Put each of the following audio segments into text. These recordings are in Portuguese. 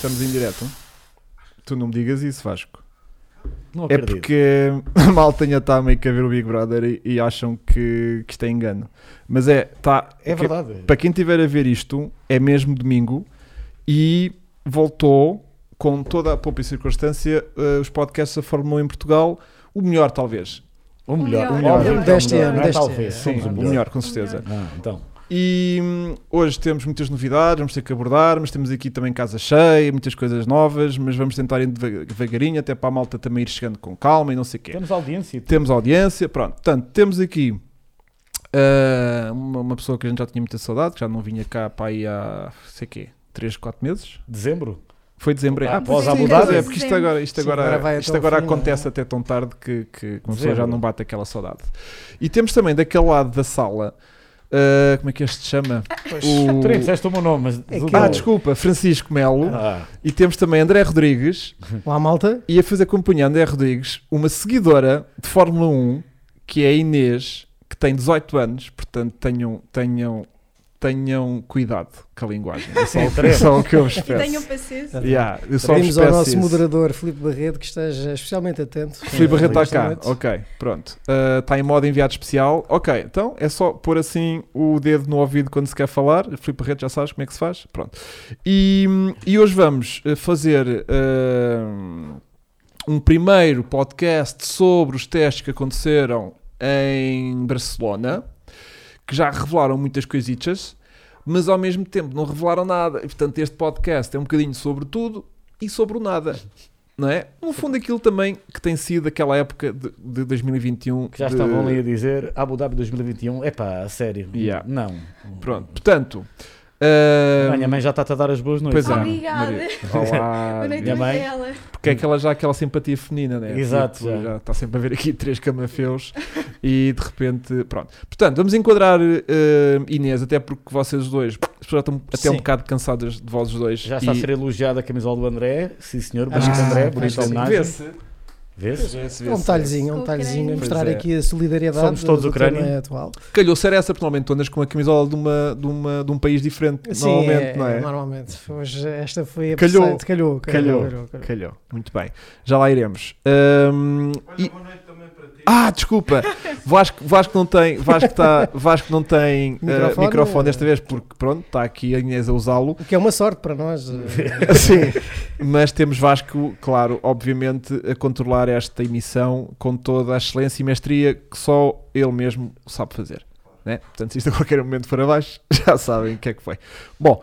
Estamos em direto. Tu não me digas isso, Vasco. Não É acredito. porque a malta ainda está meio que a ver o Big Brother e, e acham que, que isto é engano. Mas é, tá, É que- verdade. para quem estiver a ver isto, é mesmo domingo e voltou com toda a pompa e circunstância eh, os podcasts da Fórmula 1 em Portugal, o melhor talvez. O melhor. O melhor. Obviamente, Deste o melhor. ano, Não é deste talvez. ano. Somos Sim, o o melhor. melhor, com certeza. Ah, então. E hum, hoje temos muitas novidades, vamos ter que abordar, mas temos aqui também casa cheia, muitas coisas novas, mas vamos tentar ir deva- devagarinho, até para a malta também ir chegando com calma e não sei o quê. Temos audiência. Temos audiência, pronto. Portanto, temos aqui ah, uma, uma pessoa que a gente já tinha muita saudade, que já não vinha cá para aí há, sei quê, 3, 4 meses. Dezembro. Foi dezembro. Ah, Ah, pós sim, Abu pois Dhabi. é, porque isto agora, isto Sim, agora, agora vai isto ao agora fim, não é? acontece até tão tarde que, que uma pessoa já Dezembro. não bate aquela saudade. E temos também daquele lado da sala, ah, como é que este se chama? O- Tu nem disseste o meu nome, mas. É que- Ah, desculpa, Francisco Melo. Ah, E temos também André Rodrigues. Lá, malta. E a fazer companhia André Rodrigues, uma seguidora de Fórmula 1, que é a Inês, que tem 18 anos. Portanto, tenham, tenham, tenham cuidado com a linguagem. É só, o que- é só o que eu vos um E tenham peço. paciência. Yeah, eu só Pedimos ao peço nosso isso. moderador Filipe Barreto que esteja especialmente atento. Filipe Barreto está cá, ok, pronto. Uh, Está em modo enviado especial, ok. Então é só pôr assim o dedo no ouvido quando se quer falar. Filipe Barreto já sabes como é que se faz, pronto. E, e hoje vamos uh, fazer uh, um primeiro podcast sobre os testes que aconteceram em Barcelona, que já revelaram muitas coisitas, mas ao mesmo tempo não revelaram nada. E portanto este podcast é um bocadinho sobre tudo e sobre o nada. Não é? No fundo, aquilo também que tem sido aquela época de, de 2021. que já de- estavam ali a dizer Abu Dhabi 2021. Epá, a sério. Yeah. Não. Pronto, portanto. Uh, A minha mãe já está a dar as boas noites. Pois é. Obrigada. Maria. Olá. Boa noite minha mãe. ela. Porque é aquela já aquela simpatia feminina, né? Exato, Tipo, já. está sempre a ver aqui três camafeus e de repente, pronto. Portanto, vamos enquadrar uh, Inês, até porque vocês dois as pessoas já estão até um Sim. bocado cansadas de vós dois. Já está e... a ser elogiada a camisola do André. Sim, senhor. Ah, Bonito André. pois Bonita homenagem. Vês? Vê-se, É um vê-se. detalhezinho, um detalhezinho a Ucrânia. mostrar é. aqui a solidariedade Somos todos do Ucrânia. tema atual. Calhou ser essa, porque normalmente tu andas com uma camisola de, uma, de, uma, de um país diferente, Sim, normalmente, é, não é? Normalmente. Hoje esta foi a Calhou. presente. Calhou, calhou, Calhou. calhou, calhou. Muito bem. Já lá iremos. Ahm, e- Ah, desculpa. Vasco, Vasco não tem, Vasco, tá, Vasco não tem microfone, Microfone, microfone é. desta vez porque pronto, está aqui a Inês a usá-lo. O que é uma sorte para nós. eh, Sim, mas temos Vasco, claro, obviamente, a controlar esta emissão com toda a excelência e mestria que só ele mesmo sabe fazer. Né? Portanto, se isto a qualquer momento for abaixo, já sabem o que é que foi. Bom,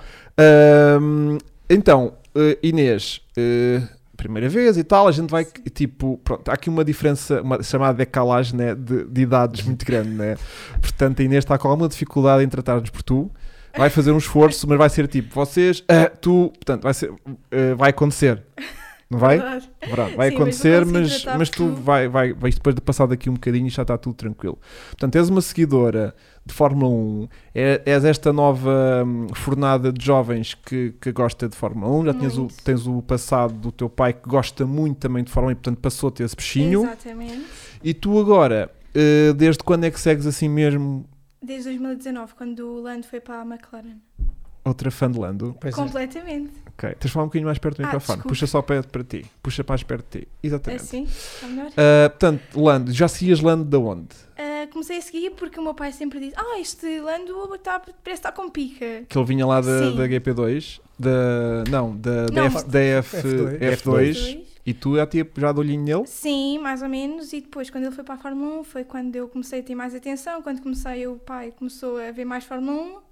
hum, então, eh, Inês, eh, primeira vez e tal, a gente vai, tipo, pronto, há aqui uma diferença, uma chamada decalagem né, de, de idades muito grande, né? Portanto, a Inês está com alguma dificuldade em tratar-nos por tu, vai fazer um esforço, mas vai ser tipo, vocês, ah, tu, portanto, vai, ser, ah, vai acontecer. Não vai? Vai Sim, mas acontecer, consigo mas, tratar mas tu vai, vai, vais depois de passar daqui um bocadinho e já está tudo tranquilo. Portanto, és uma seguidora de Fórmula 1, é- és esta nova hum, fornada de jovens que, que gosta de Fórmula 1, já tinhas o, tens o passado do teu pai que gosta muito também de Fórmula 1 e portanto passou a ter esse peixinho. Exatamente. E tu agora, eh, desde quando é que segues assim mesmo Desde 2019, quando o Lando foi para a McLaren. outra fã de Lando? pois é. Ok, tens de falar um bocadinho mais perto do Ah, microfone. desculpa. Puxa só perto para ti. Puxa mais perto de ti. Exatamente. Assim? Está melhor? Ah, portanto, Lando, já seguias Lando de onde? Ah, comecei a seguir porque o meu pai sempre disse: Ah, este Lando está, parece estar com pica. Que ele vinha lá da, da GP2, da, não, da, da, Não. F, da F, F2. F2, Dois. e tu já, tinha, já de olhinho nele? Sim, mais ou menos. E depois, quando ele foi para a Fórmula 1, foi quando eu comecei a ter mais atenção. Quando comecei, o pai começou a ver mais Fórmula 1.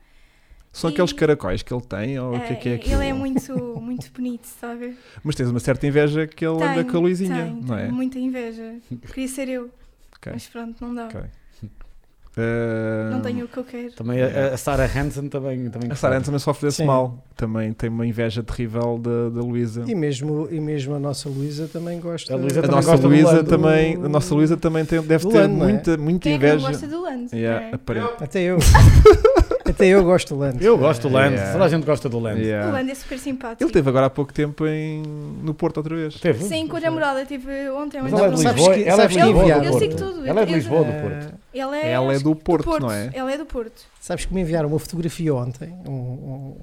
São E- aqueles caracóis que ele tem, ou o que é que é aquilo? ele é muito, muito bonito, ver? Mas tens uma certa inveja que ele anda Tenho, com a Luizinha, tenho, não é? muita inveja. Queria ser eu. Ok. Mas pronto, não dá. Ok. Ah, Não tenho o que eu quero. Também a, a Sarah Hansen também. também A Sarah Ann também sofre desse Sim. mal. Também tem uma inveja terrível da, da Luísa. E mesmo, e mesmo a nossa Luísa também gosta. A Luísa A também nossa gosta do Luísa também, a nossa Luísa também tem, deve Do ter Lando, é? muita, muita Quem é que não inveja. gosta do Lando? Yeah, é? Até eu. Até eu gosto do Lando. Eu gosto do Lando, Yeah. toda a gente gosta do Lando. Yeah. O Lando é super simpático. Ele teve agora há pouco tempo em... no Porto outra vez. Teve? Sim, com a namorada, tive ontem. Mas ela é de Sabes Lisboa, que- ela é de Lisboa do Eu que tudo, Ela é de Lisboa do Porto. Ela é, É acho do Porto, não é? Ela é do Porto. Sabes que me enviaram uma fotografia ontem, um,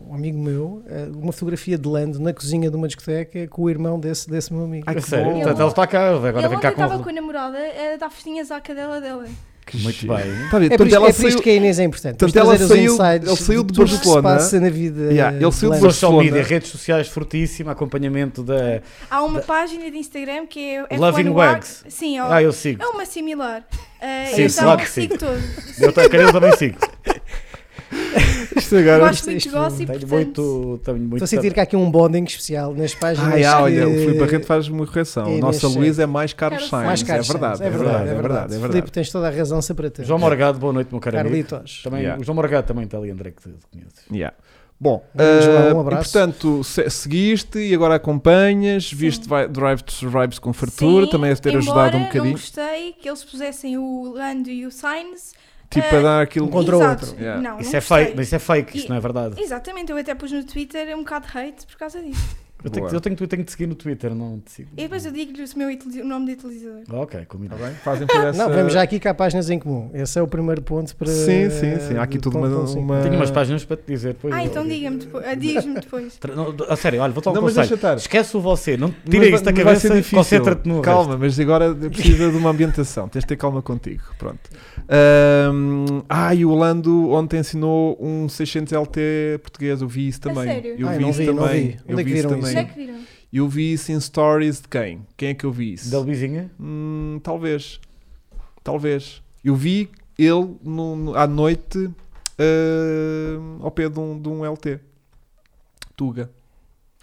um- amigo meu, eh, uma fotografia de Lando na cozinha de uma discoteca com o irmão desse, desse meu amigo. Ai, A que sério? Portanto, ela está cá, agora ele vem cá estava com. com a namorada a dar festinhas à cadela dela. Que Muito giro. bem. Tá? É por, isto, ela é por saiu- isto que a Inês é importante. Portanto, Vamos ela saiu- ele saiu de que se Barcelona. passa na vida. Yeah, ele saiu de Lando. Social Barcelona. media, redes sociais fortíssimo, acompanhamento da Há uma página de Instagram que é F1 Loving Wag- Wags. Sim, ó, Ah, eu sigo. é uma similar. Ah, Sim, então, claro que sigo todo. Eu te- eu também sigo. Isto agora... Gosto muito de gossip, Tenho muito. Tenho muito Estou a sentir que há aqui um bonding especial nas páginas. Ah, olha, que- o Filipe Barreto faz uma correção. A nossa. Luísa é mais Carlos Sainz. Mais é, verdade, Sainz. é verdade, é verdade, é verdade. Filipe, tens toda a razão sempre a ter. João Morgado, boa noite, meu caro amigo. Carlitos. Também, Yeah. O João Morgado também está ali, André, que tu conheces. Yeah. Bom, um e portanto, se- seguiste e agora acompanhas, viste Drive to Survive com fartura, Sim, também deve ter ajudado um não bocadinho, gostei que eles pusessem o Lando e o Sainz. Tipo ah, a dar aquilo... um contra o outro. Yeah. Não, Isso não é gostei. fake, mas isso é fake, isto E- não é verdade. Exatamente, eu até pus no Twitter um bocado de hate por causa disso. Eu tenho, Boa. eu tenho, eu tenho que te seguir no Twitter, não te sigo. E depois eu digo-lhe o, o nome de utilizador. Ok, combinado. Tá bem? Fazem por essa... Não, vemos já aqui que há páginas em comum. Esse é o primeiro ponto para. Sim, sim, sim. Há aqui tudo ponto uma- uma- Tenho umas páginas para te dizer depois. Ah, então diga-me depois. ah, Diz-me depois. Não, A sério, olha, vou-te um Não, mas conselho. deixa estar. Esquece o você, não Mas tira isso da mas vai ser cabeça, difícil. concentra-te no Calma, mas agora precisa de uma ambientação. Tens de ter calma contigo. Pronto. Ahm, ah, e o Lando ontem ensinou um 600 LT português. Eu vi isso também. sério? Eu Ai, vi não isso vi, não também. vi. Eu Onde é que vi isso viram É que viram? Eu vi isso em stories de quem? Quem é que eu vi isso? Da Luizinha? Hum, talvez. Talvez. Eu vi ele no- no- à noite ahm, ao pé de um, de um LT. Tuga.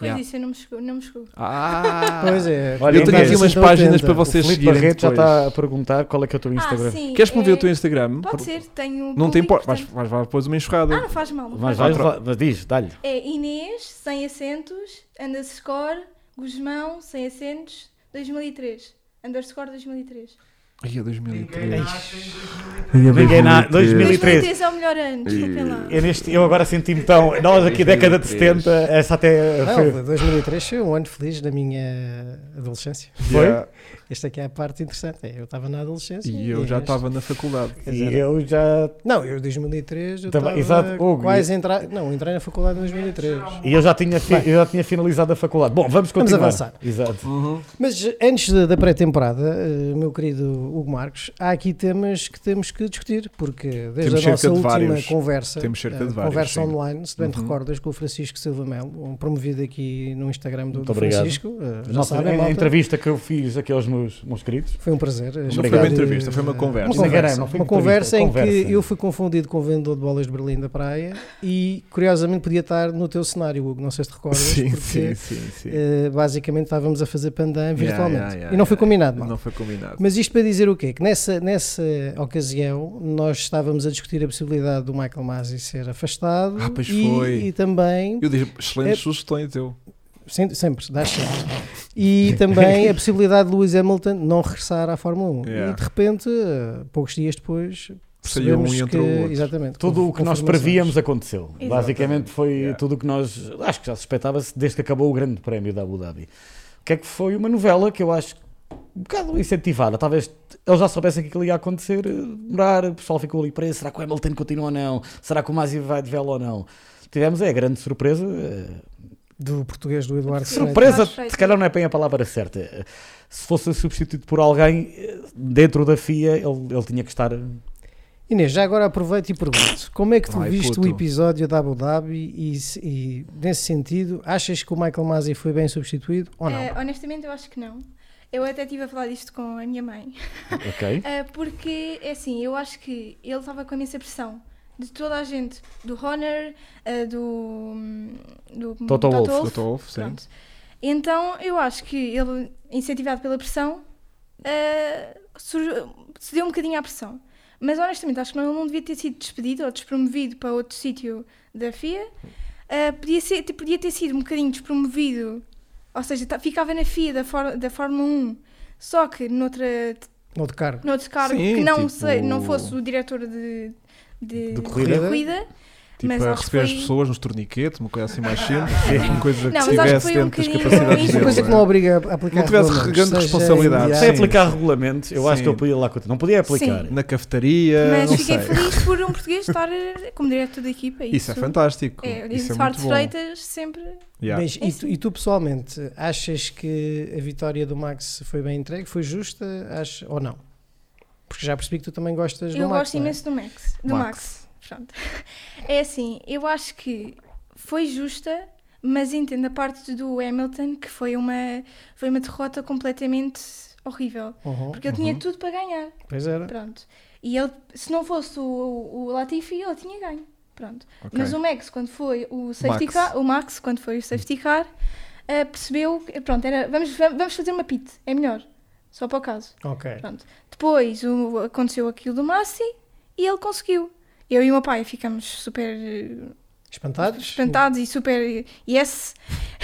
Pois Yeah. isso, eu não me chegou. Não me chegou. Ah! Pois é. Olha, eu tenho aqui umas então páginas tenta. para vocês seguirem Barreto já depois. está a perguntar qual é que é o teu Instagram. Ah, sim. Queres promover é- o teu Instagram? Pode ser, tenho. Não tem público, por... Vais, portanto- vais, vais depois uma enxurrada. Ah, não faz mal. Não Mas, faz mal. vais, mas diz, dá-lhe. É Inês, sem acentos, underscore, Guzmão, sem acentos, 2003. Underscore 2003. Ai, é 2003. Ninguém na 2013. 2003 é o melhor ano, desculpem lá. Eu, neste, eu agora senti-me tão. Nós aqui, década de 70, essa até foi. Não, 2003 foi um ano feliz da minha adolescência. Foi? Yeah. Esta aqui é a parte interessante. É, Eu estava na adolescência. E eu já este- estava na faculdade. E eu já. Não, eu em 2003 eu Também- estava exato, Hugo, quase a entrar. Não, entrei na faculdade em 2003. E eu já tinha, fi- eu já tinha finalizado a faculdade. Bom, vamos Vamos continuar. avançar. Exato. Mas eh, antes da- da pré-temporada, eh, meu querido Hugo Marcos, há aqui temas que temos que discutir, porque desde Temos a nossa última vários. conversa, Temos cerca eh, de vários, conversa sim. online, se bem te Uhum. recordas, com o Francisco Silva Melo, um promovido aqui no Instagram do, do obrigado. Francisco. eh, já Nossa, sabem, a malta. entrevista que eu fiz aqui aos meus, queridos. Foi um prazer. eh, Não foi uma entrevista, foi uma conversa. Uma conversa, não foi uma conversa em conversa. que eu fui confundido com o vendedor de bolas de Berlim da praia e curiosamente podia estar no teu cenário, Hugo, não sei se te recordas, Sim, porque sim, sim, sim. eh, basicamente estávamos a fazer pandan virtualmente Yeah, yeah, e não foi yeah. combinado. mal. Não foi combinado. Mas isto para dizer o quê? Que nessa, nessa ocasião nós estávamos a discutir a possibilidade do Michael Masi ser afastado Ah, pois e, foi. e também Eu disse excelentes É- sugestões, eu. Sempre, sempre, dás sempre. E também a possibilidade de Lewis Hamilton não regressar à Fórmula 1. Yeah. E de repente, eh, poucos dias depois, Saiu um e que, entrou o outro. exatamente, Tudo o que nós prevíamos aconteceu. Exatamente. Basicamente foi Yeah. tudo o que nós. Acho que já suspeitava-se desde que acabou o Grande Prémio da Abu Dhabi. O que é que foi uma novela que eu acho um bocado incentivada. Talvez eles já soubessem que aquilo ia acontecer, eh, demorar, o pessoal ficou ali preso. Será que o Hamilton continua ou não? Será que o Masi vai de vela ou não? Tivemos é a grande surpresa. Eh, Do português do Eduardo Surpresa, Freitas. Freitas. se calhar não é bem a palavra certa. Se fosse substituído por alguém eh, dentro da FIA, ele, ele tinha que estar. Inês, já agora aproveito e pergunto: como é que tu Vai, viste puto. o episódio da Abu Dhabi e, e, nesse sentido, achas que o Michael Masi foi bem substituído ou não? Eh, honestamente, eu acho que não. Eu até estive a falar disto com a minha mãe. Ok? Eh, porque, é assim, eu acho que ele estava com imensa pressão. De toda a gente. Do Honor, eh, do... do Toto Wolff. Toto Wolff, sim. Então, eu acho que ele, incentivado pela pressão, eh, sur- cedeu um bocadinho à pressão. Mas, honestamente, acho que não, ele não devia ter sido despedido ou despromovido para outro sítio da FIA. Eh, podia, ser, podia ter sido um bocadinho despromovido, ou seja, ficava na FIA da, For- da Fórmula 1, só que noutra, Ou de cargo? noutro cargo Sim, que não, tipo- sei, não fosse o diretor de, de, De corrida. corrida. Tipo, Mas a acho receber as foi- pessoas nos torniquetes, uma coisa assim mais simples, uma coisa que Não, acho que estivesse foi um dentro das capacidades isso. Uma coisa que não é? obriga a aplicar Não tivesse grande responsabilidade. Sem aplicar regulamentos, eu acho Sim. que eu podia lá continuar. Não podia aplicar. Sim. Na cafetaria, Mas não fiquei sei. feliz por um português estar como diretor da equipa. Isso é fantástico. É, e Isso é muito bom. Freitas sempre. Yeah. Mas, e, tu, e tu, pessoalmente, achas que a vitória do Max foi bem entregue? Foi justa? Ach- ou não? Porque já percebi que tu também gostas Eu do Max. gosto não é? imenso do Max. Do Max. Max. Pronto. É assim, eu acho que foi justa, mas entendo a parte do Hamilton que foi uma, foi uma derrota completamente horrível. Uhum, Porque ele tinha tudo para ganhar. Pois era. Pronto. E ele, se não fosse o, o Latifi, ele tinha ganho. Pronto. Ok. Mas o Max, quando foi o safety Max. car, o Max, quando foi o safety car, eh, percebeu que, pronto, era, vamos, vamos fazer uma pit, é melhor. Só para o caso. Ok. Pronto. Depois o- aconteceu aquilo do Massi e ele conseguiu. Eu e o meu pai ficamos super eh, Espantados? espantados e super yes.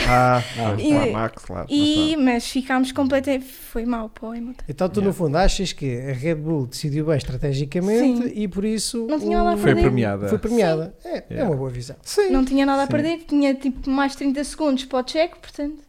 Ah, Ah, ah, e- claro, Max, claro. E, mas ficámos completamente. Foi mal para o Hamilton. Então tu, Yeah. no fundo, achas que a Red Bull decidiu bem estrategicamente Sim. e por isso Não tinha nada a o- Foi perder. premiada. foi premiada. É, é Yeah. uma boa visão. Sim. Não tinha nada a Sim. perder, tinha tipo mais 30 segundos para o check, portanto.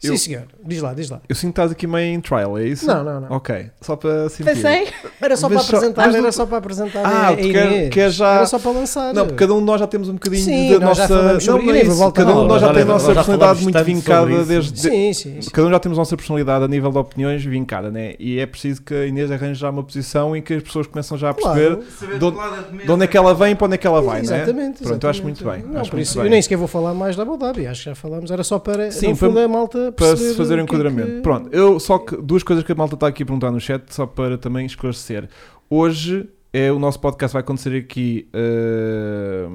Eu- Sim, senhor. Diz lá, diz lá. Eu sinto que estás aqui meio em trial, é isso? Não, não, não. Ok, só para sentir. Passei. Era só Mas para apresentar, era só para apresentar Ah, a, tu quer- quer já- Era só para lançar. Não, porque cada um de nós já temos um bocadinho Sim, da nós já nossa. falamos sobre não, não é isso. Cada um de nós já tem a nossa personalidade muito vincada desde. Sim, sim, sim. Cada um já temos a nossa personalidade a nível de opiniões vincada, né? E é preciso que a Inês arranje já uma posição em que as pessoas começam já a perceber Claro. de onde, de onde é que ela vem e para onde é que ela vai, né? Exatamente, Pronto, eu acho exatamente. muito bem. Não, acho por isso, eu nem sequer vou falar mais da Abu Dhabi, acho que já falamos, era só para, Sim, fundo, a malta para se fazer o é enquadramento. que- Pronto, eu só que duas coisas que a malta está aqui a perguntar no chat, só para também esclarecer. Hoje é o nosso podcast vai acontecer aqui eh,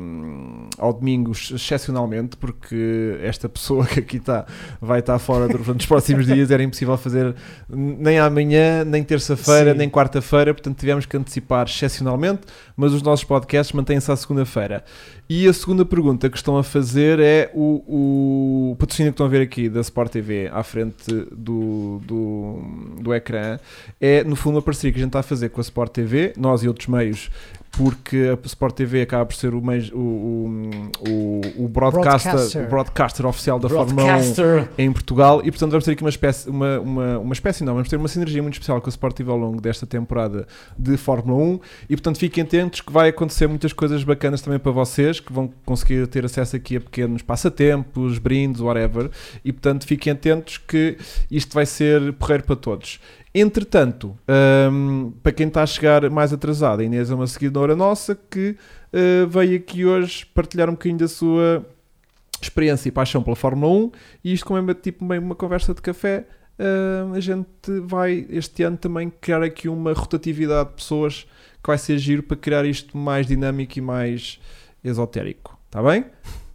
ao domingo, excepcionalmente, porque esta pessoa que aqui está vai estar fora durante os próximos dias, era impossível fazer nem amanhã, nem terça-feira, nem quarta-feira, portanto tivemos que antecipar excepcionalmente, mas os nossos podcasts mantêm-se à segunda-feira. E a segunda pergunta que estão a fazer é o, o patrocínio que estão a ver aqui da Sport TV à frente do, do, do ecrã é no fundo uma parceria que a gente está a fazer com a Sport TV, nós e outros meios, porque a Sport TV acaba por ser o, o, o, o, broadcaster, Broadcaster. o broadcaster oficial da Fórmula 1 Broadcaster. em Portugal e portanto vamos ter aqui uma espécie, uma, uma, uma espécie não, vamos ter uma sinergia muito especial com a Sport TV ao longo desta temporada de Fórmula 1 e portanto fiquem atentos que vai acontecer muitas coisas bacanas também para vocês que vão conseguir ter acesso aqui a pequenos passatempos, brindes, whatever e portanto fiquem atentos que isto vai ser porreiro para todos. Entretanto, hum, para quem está a chegar mais atrasado, a Inês é uma seguidora nossa que uh, veio aqui hoje partilhar um bocadinho da sua experiência e paixão pela Fórmula 1 e isto como é tipo meio uma conversa de café uh, a gente vai este ano também criar aqui uma rotatividade de pessoas que vai ser giro para criar isto mais dinâmico e mais esotérico está bem?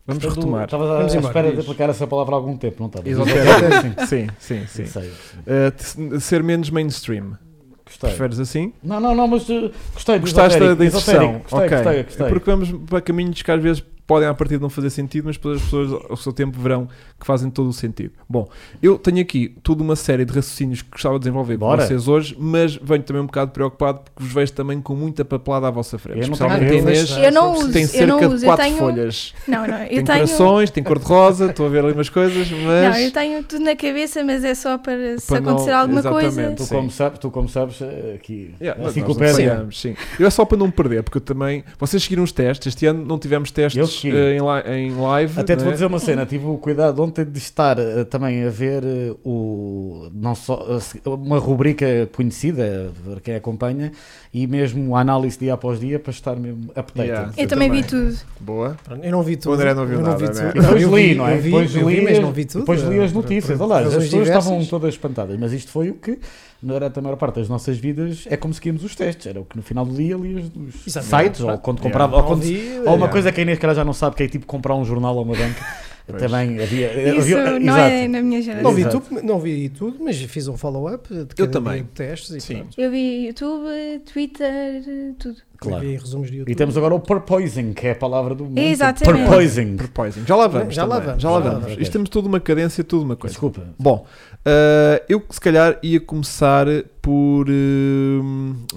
Vamos Portanto, retomar Estavas à, Vamos à embora. espera de aplicar essa palavra há algum tempo, não estavas? esotérico sim, sim, sim. Sei, Uh, ser menos mainstream Gostei. preferes assim? Não, não, não, mas uh, gostei Gostaste da, inserção? Gostei, ok. gostei, gostei. Porque vamos para caminhos que às vezes podem a partir de não fazer sentido, mas depois as pessoas ao seu tempo verão que fazem todo o sentido. Bom, eu tenho aqui toda uma série de raciocínios que gostava de desenvolver Bora. com vocês hoje, mas venho também um bocado preocupado porque vos vejo também com muita papelada à vossa frente. Eu não Especialmente a Inês. Eu não Sim, uso, tem eu cerca não de uso, eu quatro tenho. folhas. Não, não, eu Tem tenho. corações, tem cor-de-rosa, estou a ver ali umas coisas, mas... Não, eu tenho tudo na cabeça, mas é só para se Para não- acontecer alguma coisa. exatamente. Tu sim. como, sabes, tu como sabes, eh, aqui, Yeah, não enciclopédia. falhamos, sim. Eu é só para não perder, porque eu também. Vocês seguiram os testes. Este ano não tivemos Eu eh, em, li- em live. Até te não vou é? dizer uma cena, tive o cuidado ontem de estar eh, também a ver eh, o, não só, uma rubrica conhecida, para quem acompanha, e mesmo a análise dia após dia para estar mesmo updated. Yeah. Eu, Eu também vi tudo. Boa. Eu não vi tudo. André não viu eu nada, vi né? tudo. Depois li, não é? eu vi, Depois li mas as- não vi tudo. Depois li as notícias, olha, as razões pessoas estavam todas espantadas, mas isto foi o que, durante a maior parte das nossas vidas, é como seguíamos os testes, era o que no final do dia lias dos Exatamente. sites, ou quando comprava, ou, quando, ou uma coisa que a Inês cara já não sabe, que é tipo comprar um jornal ou uma banca, Pois. Também havia. Isso havia, não é exato. é na minha geração. Não vi, YouTube, não vi YouTube, mas fiz um follow-up de cada Eu também. testes e Sim. Pronto. Eu vi YouTube, Twitter, tudo. Claro. Resumos de YouTube. E temos agora o purposing, que é a palavra do mundo. Exatamente. Purposing. purposing. Já lá vamos. Já também. lá vamos. Já lá vamos. Isto temos toda uma cadência, toda uma coisa. Desculpa. Bom, uh, eu se calhar ia começar por. Uh,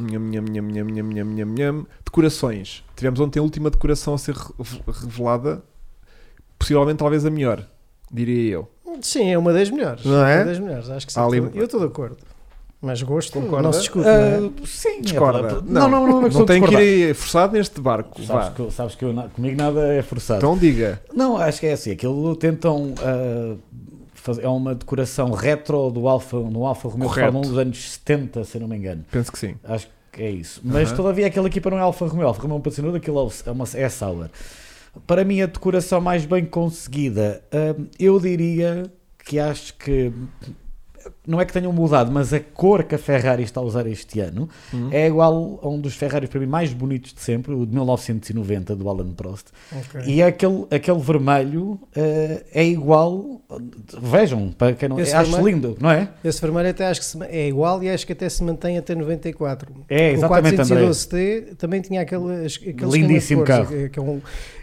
nham, nham, nham, decorações. Tivemos ontem a última decoração a ser revelada possivelmente talvez a melhor, diria eu. Sim, é uma das melhores. Não é? Uma das melhores, acho que sim. Ali- Eu estou de acordo. Mas gosto Concorda? não se discute, não é? Ah, sim, Discorda. é para- não, não, não, não, é não de tem que ir forçado neste barco. Sabes Vá. que, sabes que eu, comigo nada é forçado. Então diga. Não, acho que é assim. Aquilo tentam ah, fazer. É uma decoração retro do Alfa, no Alfa Romeo Correto. Fórmula 1 dos anos 70, se não me engano. Penso que sim. Acho que é isso. Mas Aham. todavia aquela equipa não é Alfa Romeo. Alfa Romeo é um patrocinador, aquilo é uma é Sauber. Para mim, a decoração mais bem conseguida, hum, eu diria que acho que. Não é que tenham mudado, mas a cor que a Ferrari está a usar este ano Hum. é igual a um dos Ferraris para mim mais bonitos de sempre, o de 1990 do Alan Prost. Ok. E é aquele, aquele vermelho eh, é igual. Vejam, para quem não Esse acho vermelho- lindo, não é? Esse vermelho até acho que se- é igual e acho que até se mantém até 94. É, exatamente, o André. 412T também tinha aquele, aquele Lindíssimo carro. cores, que é um,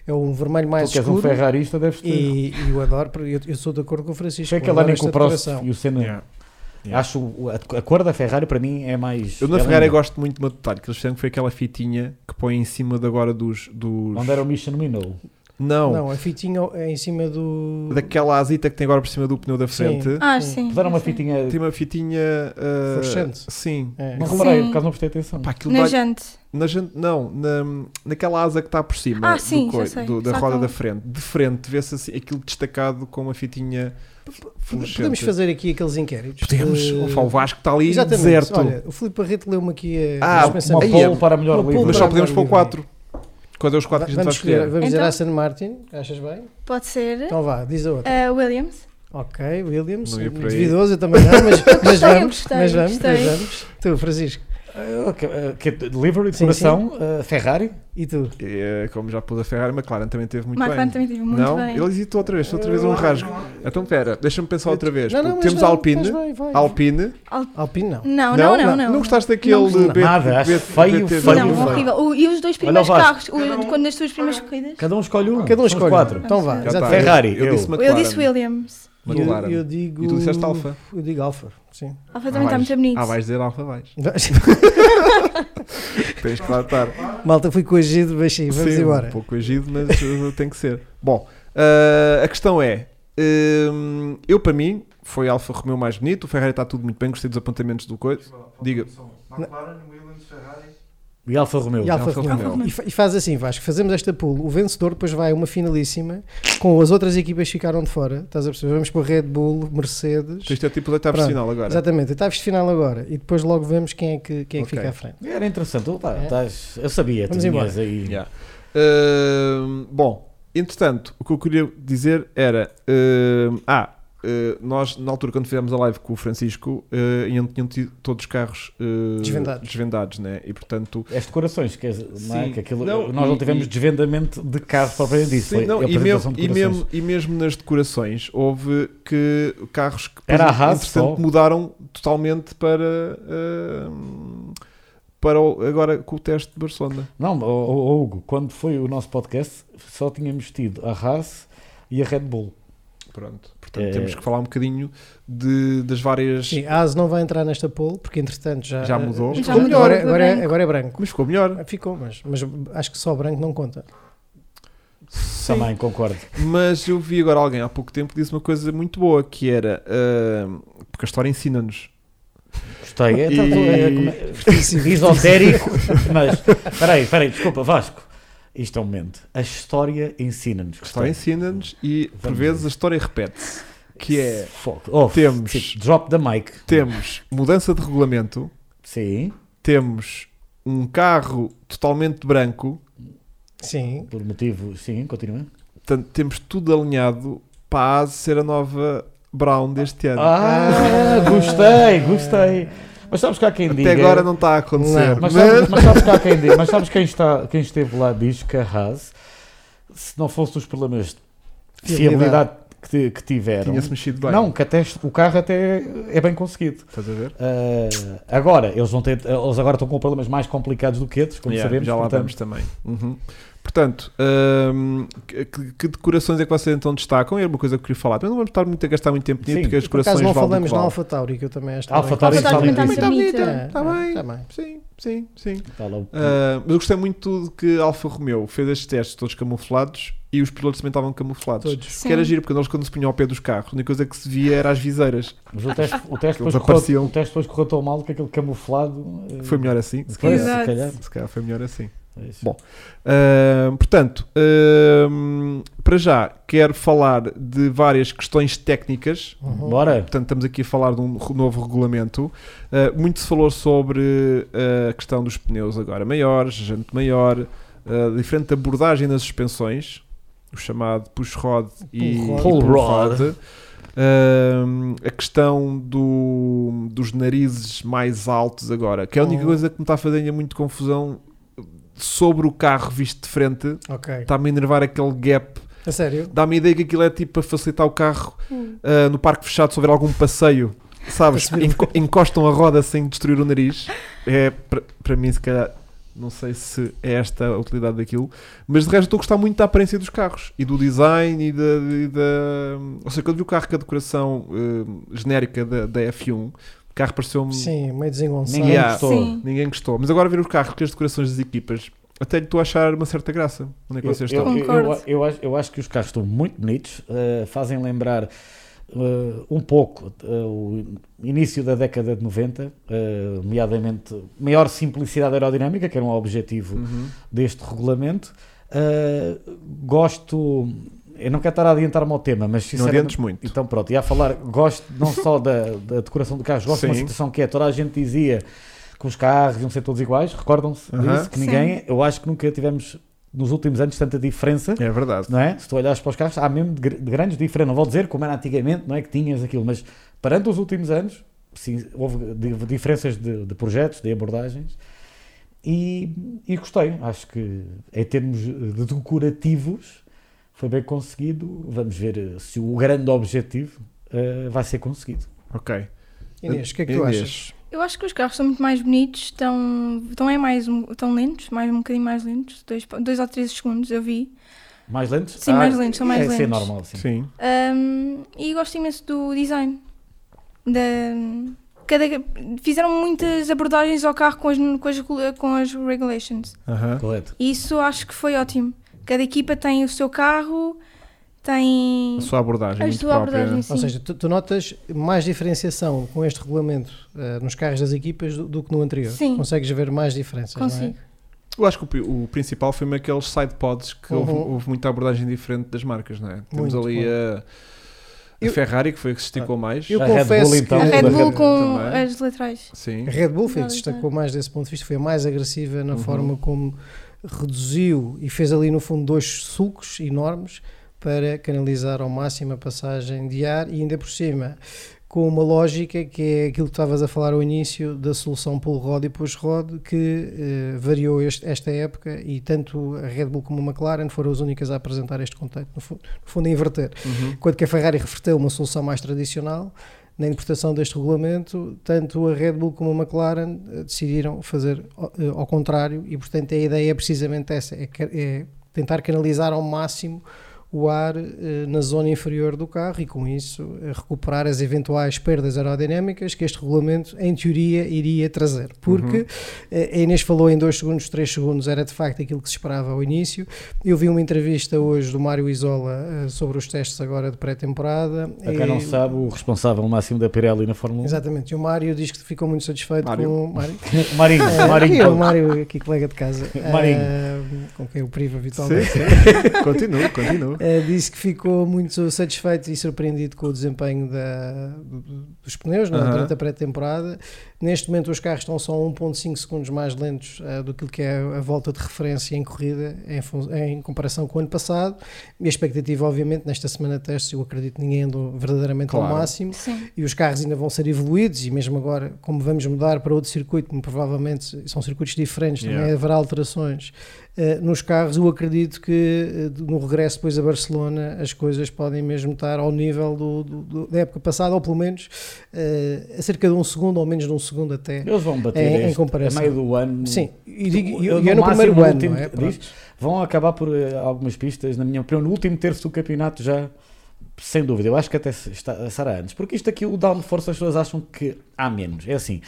é um vermelho mais tu que és um escuro. ferrarista, deves ter. e, e eu adoro, porque eu, eu sou de acordo com o Francisco. Em que esta o Prost e o Senna. Yeah. Yeah. Acho a, a cor da Ferrari para mim é mais. Eu na é Ferrari linda. gosto muito de uma detalhe que eles fizeram que foi aquela fitinha que põe em cima de agora dos. dos... Onde era o Mission Minnow. Não, Não, a fitinha é em cima do. daquela asita que tem agora por cima do pneu da Sim. frente. Ah, Sim. sim. Puseram uma sim. fitinha. Tem uma fitinha. Fluorescente. Sim. É. Não Sim. reparei, por causa não prestei atenção. Pá, aquilo Na dá- jante. na jan- não, na, naquela asa que está por cima Ah, do sim, coi- do- da Só roda com- da frente. De frente, vê-se assim, aquilo destacado com uma fitinha. fluorescente. Podemos fazer aqui aqueles inquéritos. Podemos. Eh, o Vasco está ali Exatamente. deserto. Olha, o Filipe Barreto leu-me aqui a, Ah, Uma pole para melhor livro. Mas só podemos pôr livre. 4. Quais é os 4 que a gente vai Vamos escolher, escolher? vamos dizer Então? Aston Martin, achas bem? Pode ser. Então vá, diz a outra. Uh, Williams. Ok, Williams, duvidoso, eu também não, mas, mas Gostei, vamos, gostei, mas vamos, gostei. mas vamos. Tu, Francisco, Ah, ah, que é Delivery, Sim, decoração, ah, Ferrari. e tu? É, como já pôs a Ferrari, McLaren também teve muito McLaren bem. também teve muito não, bem. ele hesitou outra vez, outra vez um rasgo. Então, pera, deixa-me pensar outra vez. Não, não, temos vai, Alpine, vai, vai. Alpine. Alpine não. Não, não, não, não. Não gostaste daquele Não de B- Nada, acho B- feio, BT? feio, Não, horrível. O- e os dois primeiros carros, o- quando nas tuas primeiras corridas? Cada um escolhe um. Cada um escolhe. quatro. Então vá, exatamente. Ferrari, Eu, eu. disse McLaren. Eu. Eu, McLaren. eu digo... E tu disseste Alfa? Eu digo Alfa, sim. Alfa Ah, também está muito bonito. Ah, vais dizer Alfa, vais. Tens que lá estar. Malta, fui coagido, sim, vamos Sim, embora. um pouco agido, mas uh, tem que ser. Bom, uh, a questão é: um, eu para mim foi Alfa Romeo mais bonito, o Ferrari está tudo muito bem, gostei dos apontamentos do coisa. Diga. E Alfa Romeo. E Alfa Alfa Romeo. Romeo. E, fa- e faz assim, Vasco, fazemos esta pool, o vencedor depois vai a uma finalíssima, com as outras equipas que ficaram de fora, estás a perceber? Vamos para Red Bull, Mercedes, Isto é tipo de etapa Pronto, final agora. exatamente, oitavos de final agora, e depois logo vemos quem é que, quem é que fica à frente. Era interessante. Opa, É. estás- eu sabia, Vamos embora. aí. Yeah. Uh, bom, entretanto, o que eu queria dizer era: uh, ah, uh, nós na altura, quando fizemos a live com o Francisco, uh, ainda não tinham tido todos os carros uh, Desvendados. desvendados, né? E portanto, As decorações, que, é- não é? Que aquilo, Não, nós não e- tivemos e- desvendamento de carro propriamente disso. Sim, não, e, mesmo, e, mesmo, e mesmo nas decorações houve que carros que Era entretanto, só. mudaram totalmente para, uh, para o- agora com o teste de Barcelona. Não, o, o- o Hugo, quando foi o nosso podcast, só tínhamos tido a Haas e a Red Bull. Pronto. Portanto, É. temos que falar um bocadinho de, das várias. Sim, a AS não vai entrar nesta pool, porque entretanto já, Já mudou. Já agora, mudou, agora, agora é, branco. agora é branco. Mas ficou melhor. Ficou, mas, mas acho que só branco não conta. Sim. Também concordo. Mas eu vi agora alguém há pouco tempo que disse uma coisa muito boa que era uh, porque a história ensina-nos. Gostei. É, E- é, é- esotérico, mas. Espera aí, espera aí, desculpa, Vasco. Isto é um momento. A história ensina-nos. A história ensina-nos e por Vamos vezes ver. a história repete-se. Que é. Oh, Temos- tipo, drop the mic. temos mudança de regulamento, Sim, temos um carro totalmente branco, Sim. por motivo. Sim, continua. portanto temos tudo alinhado para a ASE ser a nova Brown deste ano. Ah, gostei, gostei. Mas sabes que há quem diga. Até agora não está a acontecer. Não, Mas mas- sabes, mas sabes que há quem diga. Mas sabes quem, está, quem esteve lá diz que a Haas, se não fosse os problemas fiabilidade que, que tiveram. Tinha-se mexido bem. Não, que até o carro até é bem conseguido. Estás a ver? Uh, agora, eles, vão ter, eles agora estão com problemas mais complicados do que outros, como Yeah, sabemos. já lá portanto, vamos também. Uhum. Portanto, hum, que, que decorações é que vocês então destacam? Era uma coisa que eu queria falar. Mas não vamos estar muito a gastar muito tempo nisso, porque as Por decorações acaso não falamos na. Alpha Tauri, que eu também acho Alpha também- Tauri está está lindíssimo. bonita. É, Está é, bem. tá bem. Sim, sim, sim. Está Ah, mas eu gostei muito de que a Alfa Romeo fez estes testes todos camuflados e os pilotos também estavam camuflados. Todos. Sim. Que era giro, porque eles quando se punham ao pé dos carros, a única coisa que se via era as viseiras. Mas o teste, o, teste depois apareciam. correu, o teste depois correu tão mal que aquele camuflado eh, Foi melhor assim. Se foi, calhar, se calhar. se calhar foi melhor assim. É. Bom. Ah, portanto, ah, para já quero falar de várias questões técnicas. Uhum. Bora. Portanto, estamos aqui a falar de um novo regulamento. Ah, muito se falou sobre ah, a questão dos pneus agora maiores, jante maior, ah, diferente abordagem nas suspensões, o chamado push rod e Pull rod. e pull. Ah, a questão do, dos narizes mais altos agora, que é a única Uhum. coisa que me está a fazer muito confusão sobre o carro visto de frente. Ok. Está-me a enervar aquele gap. A sério? Dá-me a ideia que aquilo é tipo para facilitar o carro Hum. ah, no parque fechado se houver algum passeio, sabes? Encostam a roda sem destruir o nariz. É para- mim, se calhar, não sei se é esta a utilidade daquilo, mas de resto estou a gostar muito da aparência dos carros e do design e da. e da- ou seja, quando vi o carro com a decoração ah, genérica da, da F1, o carro pareceu-me. Sim, meio desengonçado. Ninguém Yeah. gostou. Sim. Ninguém gostou. Mas agora ver os carros com as decorações das equipas, até lhe estou a achar uma certa graça. Onde é que Eu, vocês eu, estão? eu, eu, eu acho, eu acho que os carros estão muito bonitos, eh, fazem lembrar eh, um pouco eh, o início da década de 90, eh, nomeadamente maior simplicidade aerodinâmica, que era um objetivo Uhum. deste regulamento. Uh, gosto, eu não quero estar a adiantar-me ao tema, mas Não sinceramente. adiantes muito. Então pronto, ia a falar, gosto não só da, da decoração do carro, gosto de uma Sim. situação que é, toda a gente dizia que os carros iam ser todos iguais, recordam-se Aham. disso, que Sim. ninguém, eu acho que nunca tivemos nos últimos anos tanta diferença, É verdade. não é? Se tu olhares para os carros, há mesmo de, de grandes diferenças, não vou dizer como era antigamente, não é que tinhas aquilo, mas perante os últimos anos, sim, houve di- diferenças de, de projetos, de abordagens, e, e gostei, acho que em termos de decorativos foi bem conseguido, vamos ver eh, se o grande objetivo eh, vai ser conseguido. Ok. Inês, o que é que tu Inês. achas? Eu acho que os carros são muito mais bonitos, estão, estão é mais, estão lentos, mais um bocadinho mais lentos, dois, dois ou três segundos eu vi. Mais lentos? Sim, mais lentos, são mais é, Isso é lentos. normal, sim. Sim. Um, e gosto imenso do design. Da, cada, fizeram muitas abordagens ao carro com as, com as, com as regulations. Aham. Correto. E isso acho que foi ótimo. Cada equipa tem o seu carro, tem A sua abordagem. a muito sua própria. abordagem. Sim. Ou seja, tu, tu notas mais diferenciação com este regulamento eh, nos carros das equipas do, do que no anterior. Sim. Consegues ver mais diferenças, não Consigo. é? Eu acho que o, pri- o principal foi aqueles side pods que houve, Uhum. houve muita abordagem diferente das marcas, não é? Temos Muito, ali muito. a, a Eu- Ferrari, que foi a que se esticou mais. Eu A Red confesso Bull, então, que A Red Bull Red com também. as laterais. Sim. A Red Bull foi a que Não, se destacou mais desse ponto de vista, foi a mais agressiva na Uhum. forma como reduziu e fez ali no fundo dois sulcos enormes para canalizar ao máximo a passagem de ar e ainda por cima com uma lógica que é aquilo que estavas a falar ao início da solução pull rod e push rod que eh, variou este- esta época e tanto a Red Bull como a McLaren foram as únicas a apresentar este conceito, no, fu- no fundo a inverter. Uhum. Enquanto que a Ferrari reverteu uma solução mais tradicional, na interpretação deste regulamento, tanto a Red Bull como a McLaren eh, decidiram fazer ao, eh, ao contrário e, portanto, a ideia é precisamente essa: é, é tentar canalizar ao máximo o ar eh, na zona inferior do carro e, com isso, recuperar as eventuais perdas aerodinâmicas que este regulamento, em teoria, iria trazer. Porque eh, a Inês falou em 2 segundos, 3 segundos, era de facto aquilo que se esperava ao início. Eu vi uma entrevista hoje do Mário Isola eh, sobre os testes agora de pré-temporada. Para quem não sabe, o responsável máximo da Pirelli na Fórmula 1. Exatamente, e o Mário diz que ficou muito satisfeito Mário. com o Mário. Marinho, Eh, Marinho. é o Mário, aqui colega de casa, Marinho. eh, com quem eu privo Sim, habitualmente. sim. continua, continua. Eh, disse que ficou muito satisfeito e surpreendido com o desempenho da- do- dos pneus não é? Aham. durante a pré-temporada. Neste momento, os carros estão só 1,5 segundos mais lentos eh, do que que é a volta de referência em corrida em, em comparação com o ano passado. E a expectativa, obviamente, nesta semana de testes, eu acredito que ninguém andou verdadeiramente Claro. ao máximo Sim. e os carros ainda vão ser evoluídos e mesmo agora, como vamos mudar para outro circuito, como provavelmente são circuitos diferentes, também Yeah. haverá alterações. Uh, nos carros, eu acredito que uh, no regresso depois a Barcelona as coisas podem mesmo estar ao nível do, do- do- da época passada, ou pelo menos uh, a cerca de um segundo, ou menos de um segundo até. Eles vão bater Em- em este comparação. a meio do ano. Sim, e, digo, Eu, e é no primeiro ano, último- é? diz, vão acabar por eh, algumas pistas, na minha opinião, no último terço do campeonato já, sem dúvida. Eu acho que até está, será antes. Porque isto aqui, o downforce, as pessoas acham que há menos. É assim,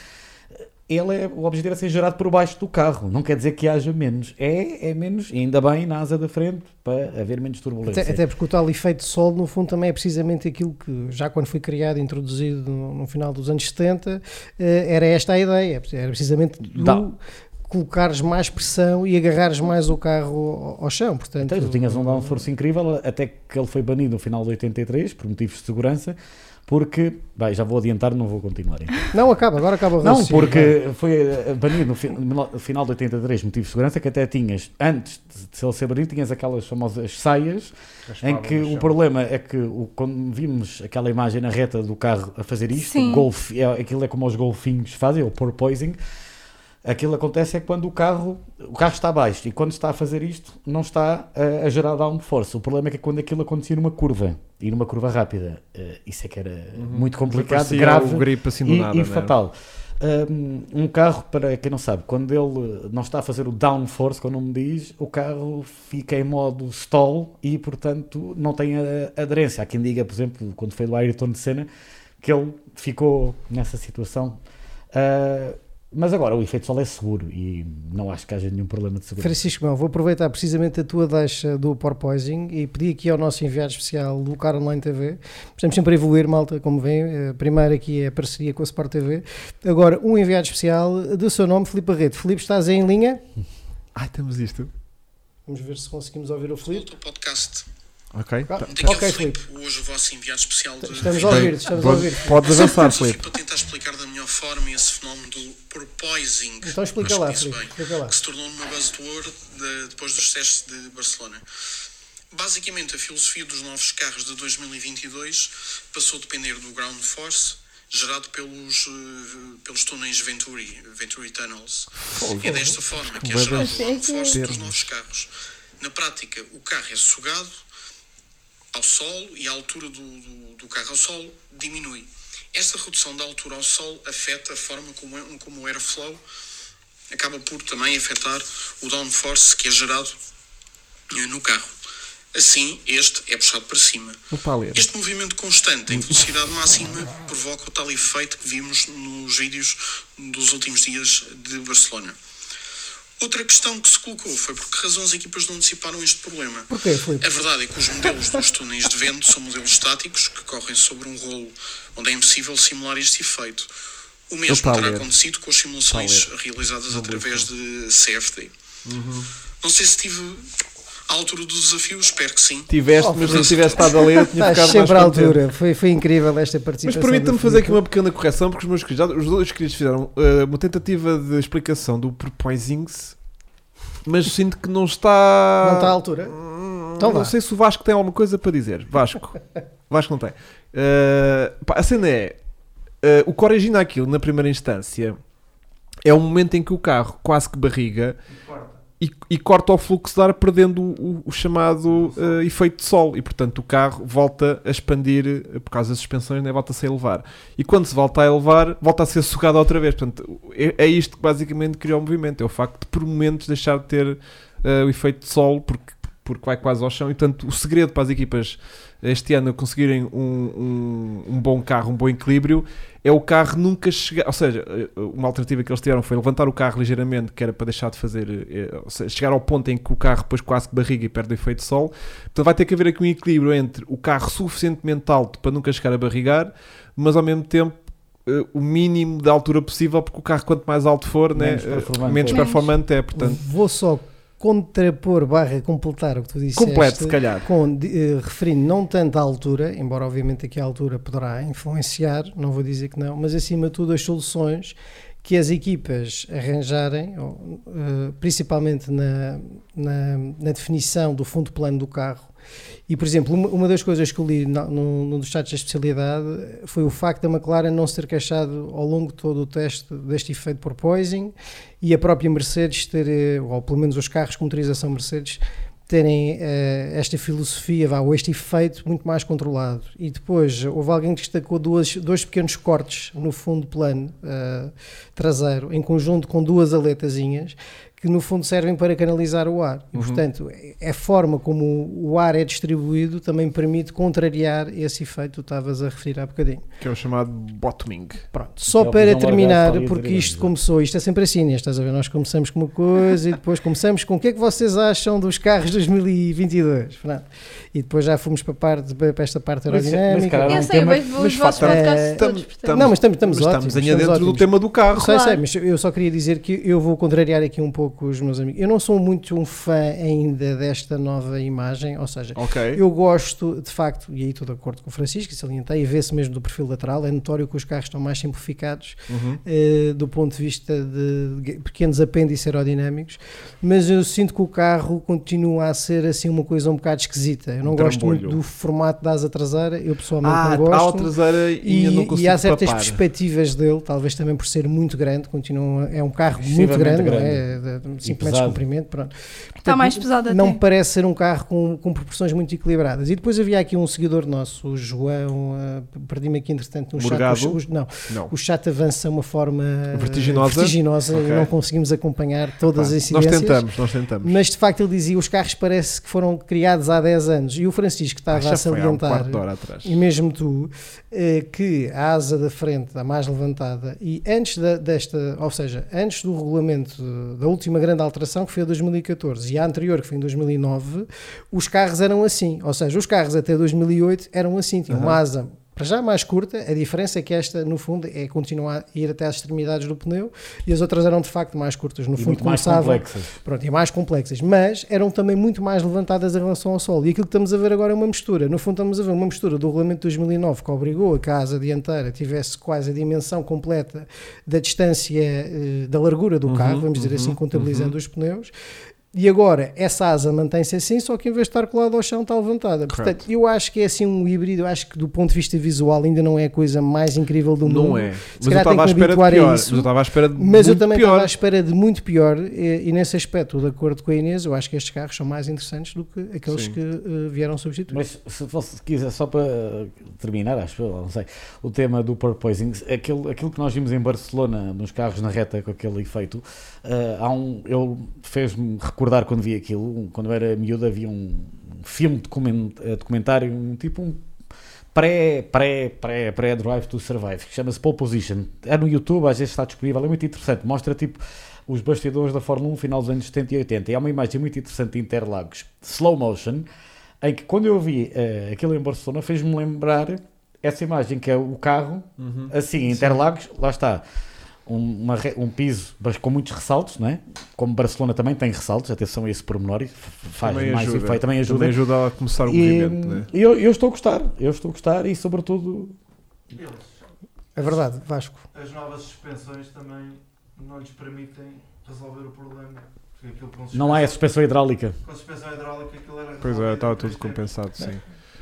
ele é, o objetivo é ser gerado por baixo do carro. Não quer dizer que haja menos. É, é menos, e ainda bem, na asa da frente, para haver menos turbulência. Até, até porque o tal efeito de sol, no fundo, também é precisamente aquilo que, já quando foi criado e introduzido no, no final dos anos 70, eh, era esta a ideia. Era precisamente Dá. colocares mais pressão e agarrares mais o carro ao, ao chão. Portanto, Então, tu tinhas um downforce incrível, até que ele foi banido no final de 83, por motivos de segurança, porque, bem, já vou adiantar, não vou continuar. então. Não, acaba, agora acaba o Não, vai. porque foi eh, banido no, fi- no final de 83, motivos de segurança, que até tinhas, antes de ele ser banido, tinhas aquelas famosas saias, em que o problema é que o- quando vimos aquela imagem na reta do carro a fazer isto, Sim. golf, é, aquilo é como os golfinhos fazem, o porpoising, aquilo acontece é quando o carro, o carro está abaixo e quando está a fazer isto não está a, a gerar downforce. O problema é que quando aquilo acontecia numa curva e numa curva rápida, eh, isso é que era muito complicado, grave assim e, nada, e né? fatal. Um, um carro, para quem não sabe, quando ele não está a fazer o downforce, como o nome diz, o carro fica em modo stall e, portanto, não tem a, aderência. Há quem diga, por exemplo, quando foi do Ayrton de Senna, que ele ficou nessa situação. Uh, mas agora o efeito sol é seguro e não acho que haja nenhum problema de segurança. Francisco, não, vou aproveitar precisamente a tua deixa do porpoising e pedir aqui ao nosso enviado especial do Car Online TV. Estamos sempre a evoluir, malta, como vem. Primeiro aqui é a parceria com a Sport TV. Agora, um enviado especial do seu nome, Filipe Barreto. Filipe, estás aí em linha? Ai, temos isto. Vamos ver se conseguimos ouvir o Filipe. Outro podcast. Ok. Tá- é Ok, Filipe, hoje o vosso enviado especial de Estamos a ouvir, estamos a Pode- ouvir. Podes avançar, Filipe. para tentar explicar da melhor forma esse fenómeno do porpoising. Então explica lá, Filipe, bem, explica lá. Que se tornou numa buzzword de, depois dos testes de Barcelona. Basicamente, a filosofia dos novos carros de 2022 passou a depender do ground force gerado pelos, eh, pelos túneis Venturi, Venturi Tunnels. É desta forma que é gerado o ground force dos novos carros. Na prática, o carro é sugado ao solo e a altura do, do, do carro ao solo diminui. Esta redução da altura ao solo afeta a forma como, é- como o airflow acaba por também afetar o downforce que é gerado no carro. Assim, este é puxado para cima. Este movimento constante em velocidade máxima provoca o tal efeito que vimos nos vídeos dos últimos dias de Barcelona. Outra questão que se colocou foi por que razões as equipas não anteciparam este problema. Porquê, Filipe? A verdade é que os modelos dos túneis de vento são modelos estáticos que correm sobre um rolo onde é impossível simular este efeito. O mesmo terá ler. acontecido com as simulações realizadas através de CFD. Não sei se tive à altura do desafio, espero que sim. Tiveste, Oh, mas não tivesse estado a ler, eu tinha ficado mais sempre à contente. altura. Foi, foi incrível esta Mas participação. permita-me do fazer aqui uma pequena correção, porque os meus queridos, os dois queridos fizeram eh, uma tentativa de explicação do porpoisings, mas sinto que não está. Não está à altura? Hum, Então não vá. sei se o Vasco tem alguma coisa para dizer. Vasco. Vasco não tem. Eh, pá, a cena é. eh, o que origina aquilo na primeira instância é o momento em que o carro quase que barriga e, e corta o fluxo de ar, perdendo o, o- chamado eh, efeito de sol. E portanto o carro volta a expandir eh, por causa das suspensões, né? volta-se a elevar. E quando se volta a elevar, volta a ser sugado outra vez. Portanto, é, é isto que basicamente cria o movimento. É o facto de por momentos deixar de ter eh, o efeito de sol porque, porque vai quase ao chão. E portanto, o segredo para as equipas este ano conseguirem um, um, um bom carro, um bom equilíbrio, é o carro nunca chegar. Ou seja, eh, uma alternativa que eles tiveram foi levantar o carro ligeiramente, que era para deixar de fazer. eh, ou seja, chegar ao ponto em que o carro depois quase que barriga e perde o efeito de sol. Portanto, vai ter que haver aqui um equilíbrio entre o carro suficientemente alto para nunca chegar a barrigar, mas ao mesmo tempo. eh, o mínimo de altura possível, porque o carro, quanto mais alto for, né, Menos eh, performante menos é. performante é. Portanto, Vou só contrapor barra completar o que tu disseste. completo, se calhar. com, de- eh, referindo não tanto à altura, embora obviamente aqui a altura poderá influenciar, não vou dizer que não, mas acima de tudo as soluções que as equipas arranjarem, ou, eh, principalmente na, na, na definição do fundo plano do carro. E, por exemplo, uma, uma das coisas que eu li num, dos sites da especialidade foi o facto da McLaren não se ter queixado ao longo de todo o teste deste efeito porpoising e a própria Mercedes ter, eh, ou pelo menos os carros com motorização Mercedes, terem eh, esta filosofia, vá, ou este efeito muito mais controlado. E depois houve alguém que destacou duas, dois pequenos cortes no fundo plano eh, traseiro, em conjunto com duas aletazinhas, que no fundo servem para canalizar o ar. E, Uhum. portanto, a forma como o ar é distribuído também permite contrariar esse efeito que tu estavas a referir há bocadinho. Que é o chamado bottoming. Pronto, só É para terminar, porque isto começou, isto é sempre assim, né? estás a ver? Nós começamos com uma coisa e depois começamos com o que é que vocês acham dos carros 2022? Pronto. E depois já fomos para, parte, para esta parte Mas- mas, aerodinâmica. cara, Era Eu um sei, eu tema- vejo mas os vossos fato, podcasts é, todos, estamos- portanto. não, mas estamos, estamos Mas ótimos. estamos ainda dentro ótimos. do tema do carro. Sei, sei, Claro. mas eu só queria dizer que eu vou contrariar aqui um pouco os meus amigos. Eu não sou muito um fã ainda desta nova imagem, ou seja, Ok. eu gosto, de facto, e aí estou de acordo com o Francisco, e salientei, e vê-se mesmo do perfil lateral, é notório que os carros estão mais simplificados Uhum. eh, do ponto de vista de pequenos apêndices aerodinâmicos, mas eu sinto que o carro continua a ser assim uma coisa um bocado esquisita. Eu não Um gosto muito trambolho. do formato da asa traseira, eu pessoalmente Ah, não a gosto. traseira e, eu não E, consigo e há certas papar. perspectivas dele, talvez também por ser muito grande, continua, é um carro muito grande, não grande. é? De 5 metros de pesado. comprimento, pronto. Está Portanto, mais pesado até. Não me parece ser um carro com, com proporções muito equilibradas. E depois havia aqui um seguidor nosso, o João, ah, perdi-me aqui entretanto no Morgado? chat. os- não, Não. o chat avança de uma forma Vertiginosa? vertiginosa Ok. e não conseguimos acompanhar todas Pá, as nós incidências. tentamos, nós tentamos. Mas de facto ele dizia os carros parece que foram criados há 10 anos. E o Francisco Ah, estava já a um salientar. atrás. E mesmo tu, eh, que a asa da frente está mais levantada e antes da- desta, ou seja, antes do regulamento da última grande alteração que foi a 2014 e a anterior que foi em 2009, os carros eram assim, ou seja, os carros até 2008 eram assim, tinham uma Aham. asa para já mais curta, a diferença é que esta no fundo é continuar a ir até às extremidades do pneu e as outras eram de facto mais curtas, no E fundo mais complexas. Pronto, e mais complexas, mas eram também muito mais levantadas em relação ao solo. E aquilo que estamos a ver agora é uma mistura. No fundo, estamos a ver uma mistura do regulamento de 2009 que obrigou a que a asa dianteira tivesse quase a dimensão completa da distância, eh, da largura do Uhum, carro, vamos dizer uhum, assim, contabilizando os pneus. E agora, essa asa mantém-se assim, só que em vez de estar colada ao chão, está levantada. Portanto, eu acho que é assim um híbrido. Eu acho que do ponto de vista visual ainda não é a coisa mais incrível do mundo. Não é. Mas eu estava à espera de pior. isso. Mas eu estava à espera de Mas eu também pior. estava à espera de muito pior, e, e nesse aspecto, de acordo com a Inês, eu acho que estes carros são mais interessantes do que aqueles Sim. que eh, vieram substituir. Mas se fosse, quiser, só para terminar, acho não sei, o tema do porpoising, aquilo, aquilo que nós vimos em Barcelona, nos carros na reta com aquele efeito, ah, há um, ele fez-me recordar quando vi aquilo, quando eu era miúdo havia um filme document, eh, documentário, um tipo um pré, pré, pré, pré Drive to Survive, que chama-se Pole Position. É no YouTube, às vezes está disponível, é muito interessante, mostra tipo os bastidores da Fórmula 1 final dos anos 70 e 80. E há uma imagem muito interessante de Interlagos, slow motion, em que quando eu vi eh, aquilo em Barcelona fez-me lembrar essa imagem que é o carro, Uhum. assim, em Interlagos, lá está. Um, uma um piso mas com muitos ressaltos, não é? Como Barcelona também tem ressaltos, atenção a esse pormenor, e faz Também mais ajuda. efeito, também ajuda. Também ajuda a começar o E, movimento. Né? e eu, eu estou a gostar, eu estou a gostar e sobretudo Eles, É verdade, Vasco. as novas suspensões também não lhes permitem resolver o problema. Não há a suspensão- hidráulica. Com suspensão hidráulica aquilo era Pois é, estava tudo compensado, sim.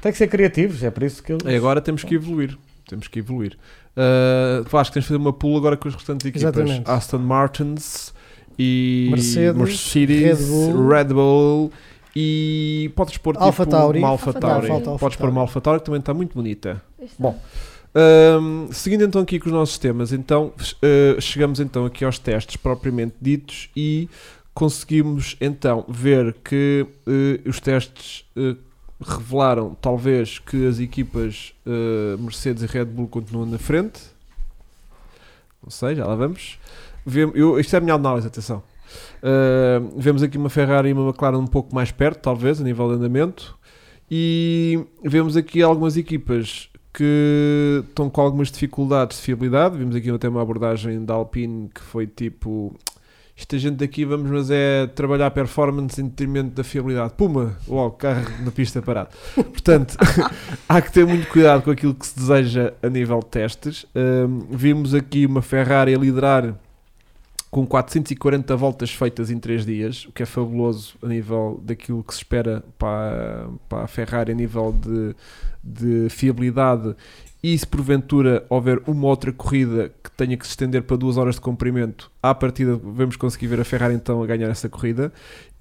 Tem que ser criativos, é por isso que eu. E agora temos que evoluir. Temos que evoluir. Uh, Vasco, tens de fazer uma pool agora com as restantes equipas. Exatamente. Aston Martins e Mercedes, Mercedes, Red Bull. Red Bull e podes pôr tipo Alpha Tauri. uma Alpha Alpha Tauri. Tauri. Podes pôr uma Alpha Tauri que também está muito bonita. Bom. Um, seguindo então aqui com os nossos temas, então uh, chegamos então aqui aos testes propriamente ditos e conseguimos então ver que uh, os testes uh, revelaram talvez que as equipas uh, Mercedes e Red Bull continuam na frente. Não sei, já lá vamos. Vem- eu, isto é a minha análise, atenção. Uh, vemos aqui uma Ferrari e uma McLaren um pouco mais perto, talvez, a nível de andamento. E vemos aqui algumas equipas que estão com algumas dificuldades de fiabilidade. Vimos aqui até uma abordagem da Alpine que foi tipo: esta gente daqui vamos, mas é trabalhar performance em detrimento da fiabilidade. Puma, logo, carro na pista parado. Portanto, há que ter muito cuidado com aquilo que se deseja a nível de testes. Um, vimos aqui uma Ferrari a liderar com 440 voltas feitas em 3 dias, o que é fabuloso a nível daquilo que se espera para, para a Ferrari a nível de, de fiabilidade e se porventura houver uma outra corrida que tenha que se estender para duas horas de comprimento, à partida vamos conseguir ver a Ferrari então a ganhar essa corrida.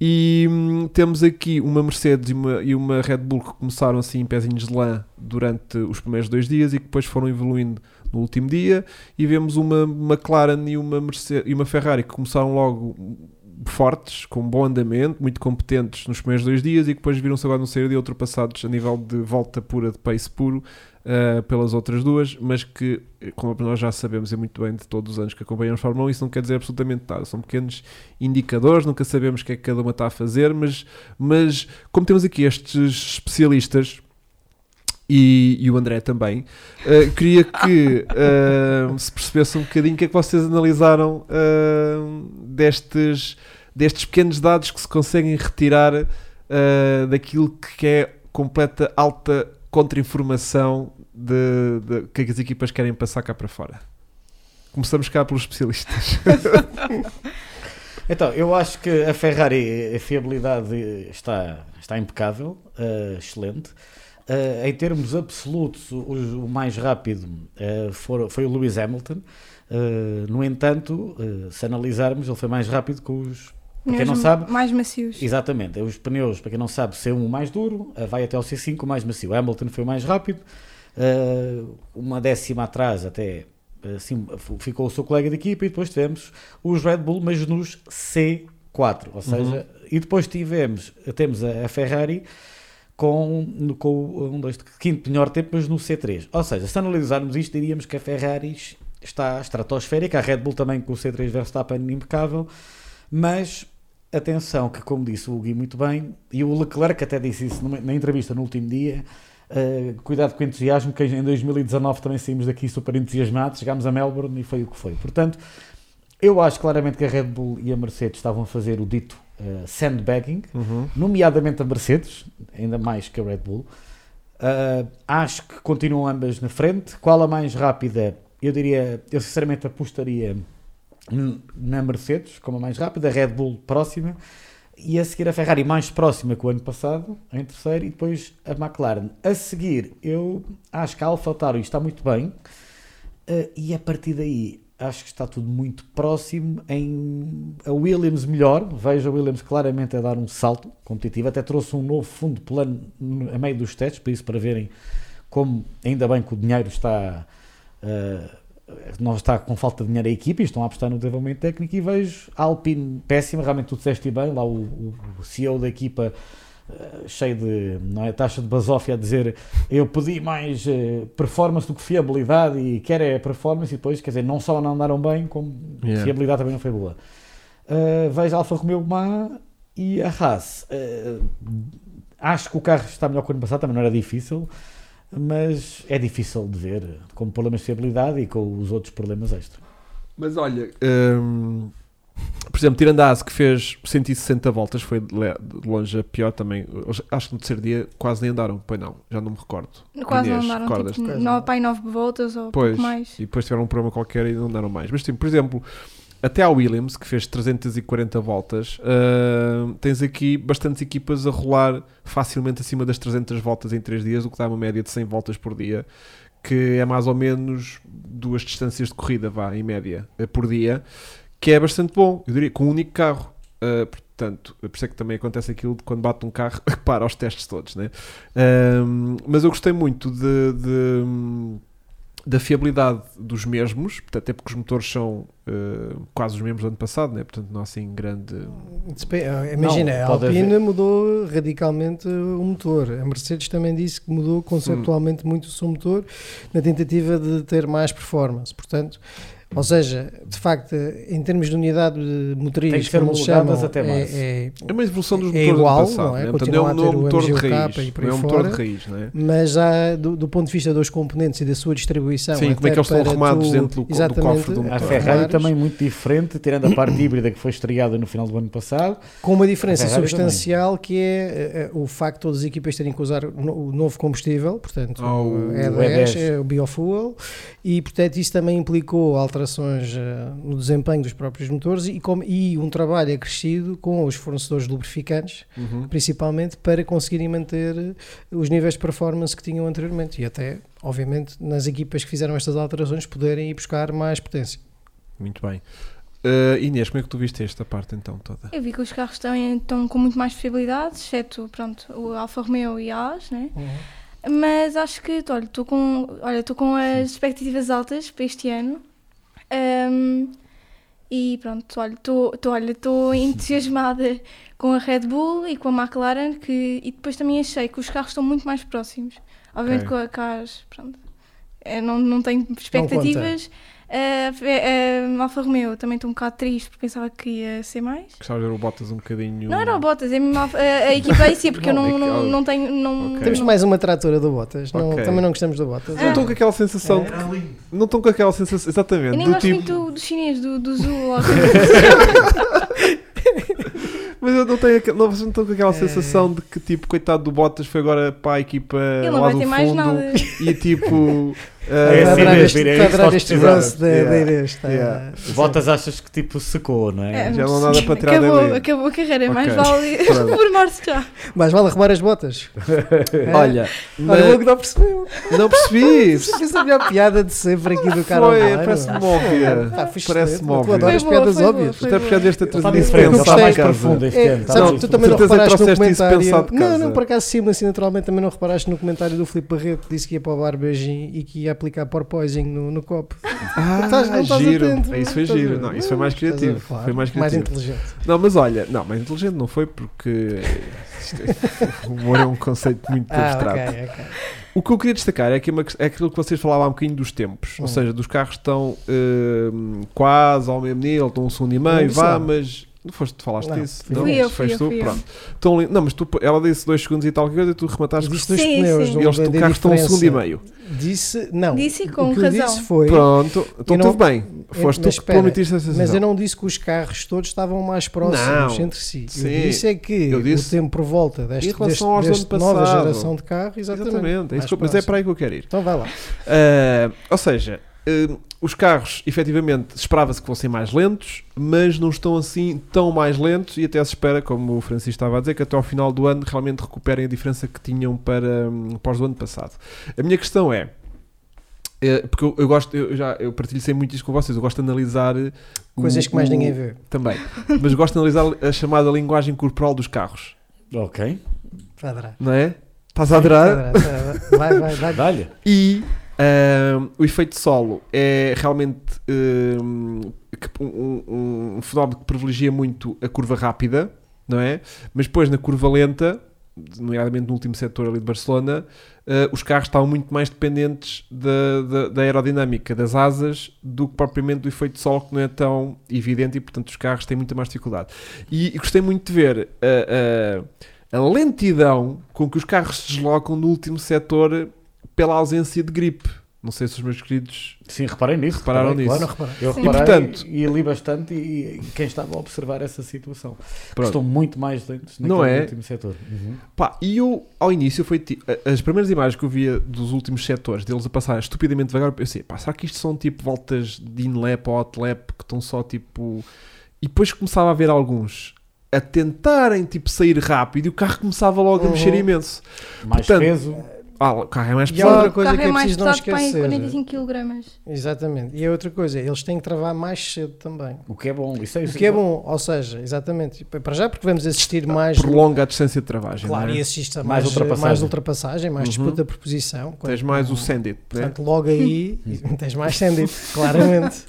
E hum, temos aqui uma Mercedes e uma, e uma Red Bull que começaram assim em pezinhos de lã durante os primeiros dois dias e que depois foram evoluindo no último dia. E vemos uma McLaren e uma, Mercedes, e uma Ferrari que começaram logo fortes, com bom andamento, muito competentes nos primeiros dois dias e que depois viram-se agora no sair dia ultrapassados a nível de volta pura, de pace puro, uh, pelas outras duas, mas que, como nós já sabemos, é muito bem de todos os anos que acompanhamos a Fórmula 1, isso não quer dizer absolutamente nada. São pequenos indicadores, nunca sabemos o que é que cada uma está a fazer, mas, mas como temos aqui estes especialistas. E, e o André também, uh, queria que uh, se percebesse um bocadinho o que é que vocês analisaram destes, destes pequenos dados que se conseguem retirar daquilo que é completa alta contra-informação de, de, que as equipas querem passar cá para fora. Começamos cá pelos especialistas. então, eu acho que a Ferrari, a fiabilidade está, está impecável, uh, excelente. Uh, em termos absolutos, o, o mais rápido uh, for, foi o Lewis Hamilton. no entanto, se analisarmos, ele foi mais rápido com os para quem não sabe, mais macios. Exatamente, os pneus, para quem não sabe, C1 o mais duro, vai até o C5 o mais macio. Hamilton foi o mais rápido, uma décima atrás até assim, ficou o seu colega de equipa e depois tivemos os Red Bull, mas nos C4, ou seja, uhum. e depois tivemos, temos a, Ferrari com, com um, dois, quinto melhor tempo, mas no C3. Ou seja, se analisarmos isto, diríamos que a Ferrari está estratosférica, a Red Bull também com o C3 Verstappen impecável, mas atenção que, como disse o Gui muito bem, e o Leclerc até disse isso na entrevista no último dia, uh, cuidado com o entusiasmo, que em 2019 também saímos daqui super entusiasmados, chegámos a Melbourne e foi o que foi. Portanto, eu acho claramente que a Red Bull e a Mercedes estavam a fazer o dito uh, sandbagging, uhum. nomeadamente a Mercedes, ainda mais que a Red Bull. Uh, acho que continuam ambas na frente. Qual a mais rápida? Eu diria, eu sinceramente apostaria na Mercedes, como a mais rápida, a Red Bull próxima, e a seguir a Ferrari mais próxima que o ano passado, em terceiro, e depois a McLaren. A seguir, eu acho que a AlphaTauri está muito bem, uh, e a partir daí acho que está tudo muito próximo. Em a Williams melhor, vejo a Williams claramente a dar um salto competitivo, até trouxe um novo fundo plano a meio dos testes, por isso para verem como ainda bem que o dinheiro está uh, não está com falta de dinheiro a equipe e estão a apostar no desenvolvimento técnico e vejo a Alpine péssima, realmente tu disseste bem, lá o, o CEO da equipa uh, cheio de não é, taxa de basófia a dizer eu pedi mais uh, performance do que fiabilidade e quer é performance e depois, quer dizer, não só não andaram bem, como yeah. fiabilidade também não foi boa. Uh, vejo a Alfa Romeo má e a Haas. acho que o carro está melhor que o ano passado, também não era difícil mas é difícil de ver com problemas de fiabilidade e com os outros problemas extra. Mas olha, hum, por exemplo, tirando a ASE que fez 160 voltas, foi de longe a pior também. Acho que no terceiro dia quase nem andaram, pois não, já não me recordo. Quase Inês, não andaram, tipo, no, pai 9 voltas ou pois, pouco mais. E depois tiveram um problema qualquer e não andaram mais. Mas, tipo, por exemplo, até a Williams, que fez 340 voltas, uh, tens aqui bastantes equipas a rolar facilmente acima das 300 voltas em 3 dias, o que dá uma média de 100 voltas por dia, que é mais ou menos duas distâncias de corrida, vá, em média, uh, por dia, que é bastante bom, eu diria, com um único carro. Uh, portanto, por isso é que também acontece aquilo de quando bate um carro, para os testes todos, né? mas eu gostei muito de, de da fiabilidade dos mesmos, até porque os motores são uh, quase os mesmos do ano passado, né? portanto não há assim grande. Eh, imagina, não, a Alpine haver. mudou radicalmente o motor, a Mercedes também disse que mudou conceptualmente hum. muito o seu motor na tentativa de ter mais performance, portanto ou seja, de facto, em termos de unidade de motriz, como se chama, até mais. É, é, é, uma evolução dos motores é igual, do passado, não é? Né? Portanto, não é um motor de raiz, e por não é um motor de raiz, não é? Mas já do, do, ponto de vista dos componentes e da sua distribuição, Sim, como é que eles estão arrumados dentro do, do cofre do motor. A Ferrari também muito diferente, tirando a parte híbrida que foi estreada no final do ano passado. Com uma diferença substancial também. que é uh, o facto de todas as equipas terem que usar o novo combustível, portanto, oh, o E10, é o biofuel, e portanto isso também implicou alterações alterações eh, no desempenho dos próprios motores e, como- e um trabalho acrescido com os fornecedores de lubrificantes, Uhum. principalmente para conseguirem manter eh, os níveis de performance que tinham anteriormente e até, obviamente, nas equipas que fizeram estas alterações poderem ir buscar mais potência. Muito bem. Uh, Inês, como é que tu viste esta parte então toda? Eu vi que os carros estão, estão com muito mais possibilidades, exceto pronto, o Alfa Romeo e a AS, né? Mas acho que, olha, estou com, olha, estou com as expectativas altas para este ano. Ahm, e pronto, olha, estou, olha, estou entusiasmada com a Red Bull e com a McLaren que, e depois também achei que os carros estão muito mais próximos. Obviamente Ok. com a CAS, pronto, eh, não, não tenho expectativas. A a Alfa Romeo também estou um bocado triste porque pensava que ia ser mais. Gostava de ver o Bottas um bocadinho. Não era o Bottas, é mesmo a, a, a equipa em si, porque Não, eu é que- não, não, não tenho. Não, Ok. Temos não- mais uma tratora do Bottas, não- Ok. também não gostamos do Bottas. Não estão com aquela sensação. de- Era lindo. Não estão com aquela sensação. Exatamente. Eu nem do gosto tipo, muito do, chinês, do, do Zul. ou- Mas eu não tenho não, não estão com aquela É. sensação de que tipo, coitado do Bottas foi agora para a equipa Ele não lá vai ter mais fundo nada. e tipo. É assim adorar mesmo, este, Inês, está a adorar só este bronze da, Yeah. da Inês. Está, Yeah. Botas achas que tipo secou, não é? É, Já não há mas nada para tirar acabou, dali. acabou a carreira, mais Ok. vale Pronto. formar-se já. Mais vale arrumar as botas. É. Olha, Olha, o mas que não percebeu. não percebi. Fez a melhor piada de sempre aqui do cara. Foi, parece-me óbvia. Pá, foi Parece-me óbvio. Tu adoras piadas óbvias. Até porque a Ele está mais profundo este É, ano. sabes, mais tu também não reparaste no comentário. Não, não, por acaso sim, assim naturalmente também não reparaste no comentário do Filipe Barreto que disse que ia para o bar beijinho e que ia aplicar porpoising no, no copo. Ah, Estás- não estás giro. atento, Isso foi estás giro. Não, isso foi mais criativo. claro. Foi mais Mais criativo. inteligente. Não, mas olha, não, mais inteligente não foi porque é- o humor é um conceito muito Ah, abstrato. ok, ok. O que eu queria destacar é, que é, é aquilo que vocês falavam há um bocadinho dos tempos. Ou Hum. seja, dos carros estão hum, quase ao mesmo nível, estão um segundo e meio, disse vá, mas. Não foste, tu falaste Não, disso? fui não? Eu, fui eu, tu? fui. Pronto. Li- não, mas tu, ela disse dois segundos e tal coisa e tu remataste Disse Sim, pneus. sim. do- eles, o carro estão um segundo e meio. Disse, não. Disse com o que razão. disse foi. Pronto, então não- tudo bem. Foste tu que prometiste essa sensação. Mas eu não disse que os carros todos estavam mais próximos Não. entre si. Sim. Eu disse é que Eu disse- o tempo por volta deste, relação deste, deste nova geração de carro, exatamente. Exatamente, é isso mas é para aí que eu quero ir. Então vai lá. Ah, ou seja, ah, os carros, efetivamente, esperava-se que fossem mais lentos, mas não estão assim tão mais lentos e até se espera, como o Francisco estava a dizer, que até ao final do ano realmente recuperem a diferença que tinham para, hum, para os do ano passado. A minha questão é, eh, porque eu, eu gosto, eu já eu partilho sempre muito isto com vocês, eu gosto de analisar eh, o- Coisas que mais ninguém vê. Também, mas gosto de analisar a chamada linguagem corporal dos carros, Ok, Vai adorar. não é? Estás a adorar? Vai, vai, vai, vai. dá-lhe. E ahm, o efeito solo é realmente que- um, um- fenómeno que privilegia muito a curva rápida, não é? Mas depois na curva lenta, nomeadamente no último setor ali de Barcelona, ah, os carros estavam muito mais dependentes da, da- da aerodinâmica das asas do que propriamente do efeito solo, que não é tão evidente e, portanto, os carros têm muita mais dificuldade. E, e gostei muito de ver a lentidão com que os carros se deslocam no último setor pela ausência de gripe. Não sei se os meus queridos. Sim, reparem nisso. Repararam reparei, nisso? Claro. repara. Eu Sim. reparei E, portanto- e li bastante e, e quem estava a observar essa situação. Pronto. Estão muito mais lentos Não naquele é? último setor. Uhum. Pá, e eu, ao início, foi a- as primeiras imagens que eu via dos últimos setores, deles a passar estupidamente devagar, eu pensei, pá, será que isto são tipo voltas de in-lap ou out-lap que estão só tipo. E depois começava a ver alguns a tentarem tipo sair rápido e o carro começava logo a Uhum. mexer imenso. Mais Portanto, peso. Ah, o carro é mais E há pesado. outra O coisa carro que é é mais preciso não esquecer. 45 kg. Exatamente. E a outra coisa, eles têm que travar mais cedo também. O que é bom. Isso é, O isso que é bom, ou seja, exatamente, para já porque vamos assistir mais. Prolonga a distância de travagem. Claro, não é? e assiste a Mais mais, ultrapassagem. mais ultrapassagem, mais Uhum. disputa por posição. Tens Quando- mais o sandit, né? Portanto, logo aí, tens mais sandwich, claramente.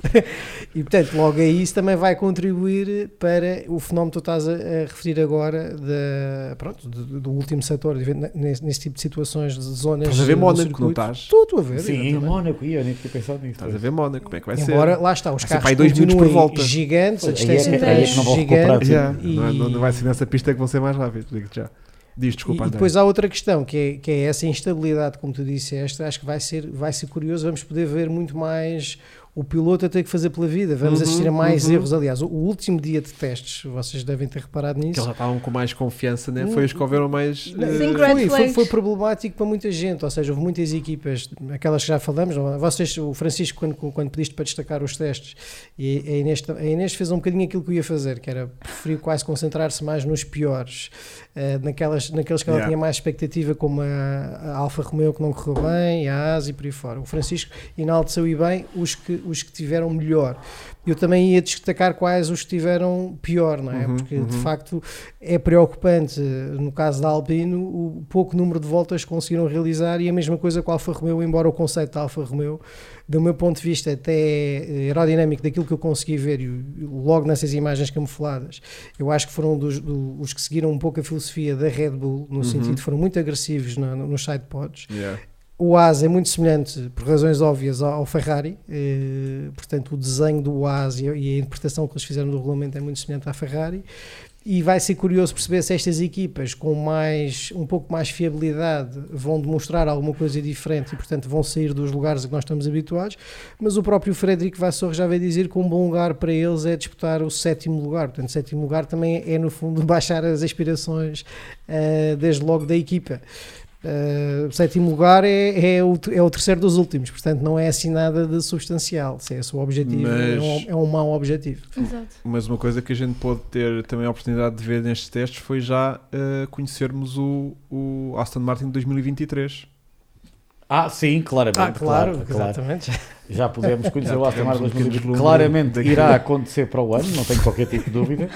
e portanto, logo aí isso também vai contribuir para o fenómeno que tu estás a, a referir agora da, pronto, do, do último setor, de- nesse, nesse tipo de situações, de zonas. Estás a ver Mónaco, não estás? Estou, a ver. Sim. Mónaco, eu nem tinha pensado nisso. Estás a ver Mónaco, como é que vai Embora, ser? lá está, os Vai carros dois minutos por volta. gigantes, a é que- distância é é não vão recuperar gigante. E- não, é- não vai ser nessa pista que vão ser mais rápidos, digo-te já. Diz, E, desculpa, e André. depois há outra questão, que é, que é essa instabilidade, como tu disseste, acho que vai ser, vai ser curioso, vamos poder ver muito mais o piloto a ter que fazer pela vida. Vamos Uhum, assistir a mais uhum. erros. Aliás, o, o último dia de testes, vocês devem ter reparado Que nisso. eles já estavam com mais confiança, né? Foi os que houveram mais. Sim, foi, foi, foi problemático para muita gente, ou seja, houve muitas equipas, aquelas que já falamos, vocês, o Francisco, quando, quando pediste para destacar os testes, e a Inês, a Inês fez um bocadinho aquilo que eu ia fazer, que era preferir quase concentrar-se mais nos piores, eh, naquelas, naqueles que ela Yeah. tinha mais expectativa, como a, a Alfa Romeo que não correu bem, a Asa e por aí fora. O Francisco enalteceu e bem os que, os que tiveram melhor. Eu também ia destacar quais os tiveram pior, não é? Uhum, Porque uhum. de facto é preocupante, no caso da Alpino, o pouco número de voltas que conseguiram realizar e a mesma coisa com a Alfa Romeo, embora o conceito da Alfa Romeo, do meu ponto de vista até aerodinâmico, daquilo que eu consegui ver, logo nessas imagens camufladas, eu acho que foram dos, do- os que seguiram um pouco a filosofia da Red Bull, no Uhum. sentido foram muito agressivos na- no- nos sidepods. yeah. O AS é muito semelhante, por razões óbvias, ao Ferrari, eh, portanto, o desenho do AS e a, interpretação que eles fizeram do regulamento é muito semelhante à Ferrari. E vai ser curioso perceber se estas equipas com mais, um pouco mais fiabilidade vão demonstrar alguma coisa diferente e, portanto, vão sair dos lugares a que nós estamos habituados. Mas o próprio Frederico Vassor já veio dizer que um bom lugar para eles é disputar o sétimo lugar. Portanto, sétimo lugar também é, no fundo, baixar as aspirações, eh, desde logo, da equipa. Uh, o sétimo lugar é, é, o, é o terceiro dos últimos, portanto não é assim nada de substancial. Se é esse o objetivo, é, Mas- um, é um mau objetivo. Exato. Mas uma coisa que a gente pôde ter também a oportunidade de ver nestes testes foi já eh, conhecermos o, o Aston Martin de 2023. Ah, sim, claramente. Ah, claro, claro, claro. exatamente. Já podemos conhecer Já o Aston Martin um pequeno 2020. vislumbre Claramente daquilo. irá acontecer para o ano, não tenho qualquer tipo de dúvida.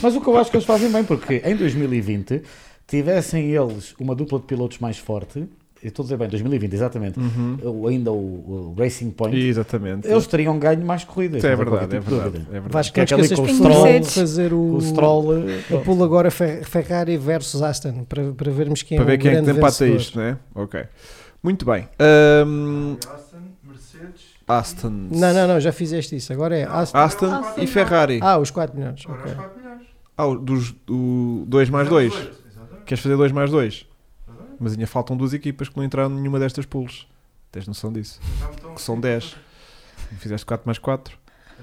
Mas o que eu acho que eles fazem bem, porque em 2020 tivessem eles uma dupla de pilotos mais forte, eu estou a dizer bem, 2020, exatamente, o- ainda o, o Racing Point, Exatamente. eles teriam ganho mais corridas. É tenho verdade, é qualquer tipo de verdade, é verdade. Vasco, Que é aquele com o Stroll fazer o, O Stroll, eh, a pulo agora Fer- Ferrari versus Aston para, para vermos quem Para é ver o quem é que grande tem pata vencedor. isto, né? Ok. Muito bem. Ahm, Aston, Mercedes. Aston. Não, não, não, já fizeste isso. Agora é Aston. Aston Aston. e Ferrari. Ah, os 4 milhões. Agora ok. os 4 milhões. Ah, dos 2 mais 2. Queres fazer 2 mais 2? Exatamente. Mas ainda faltam duas equipas que não entraram em nenhuma destas pools. Tens noção disso? Já me estão Que são a- 10. Fizeste 4 mais 4.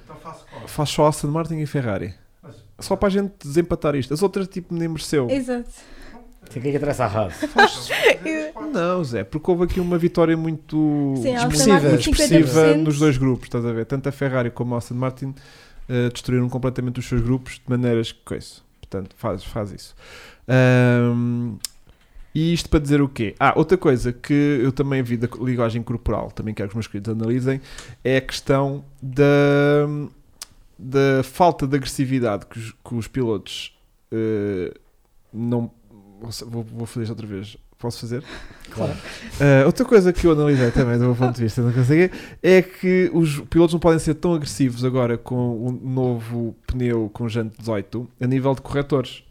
Então faço qual? Faz só Aston Martin e Ferrari. Mas- Só para a gente desempatar isto. As outras, tipo, nem mereceu. Exato. O que é que interessa à Haas? Não, Zé, porque houve aqui uma vitória muito Sim, a Expressiva, Martin expressiva 50%. nos dois grupos, estás a ver? Tanto a Ferrari como a Aston Martin eh, destruíram completamente os seus grupos de maneiras que coisa. Portanto, faz, faz isso. Ahm, e isto para dizer o quê? Ah, outra coisa que eu também vi da linguagem corporal, também quero que os meus queridos analisem, é a questão da, da falta de agressividade que os, que os pilotos eh, não. Vou, vou fazer isto outra vez. Posso fazer? Claro. Uh, outra coisa que eu analisei também do meu ponto de vista, não consegui, é que os pilotos não podem ser tão agressivos agora com o novo pneu com jante 18 a nível de corretores.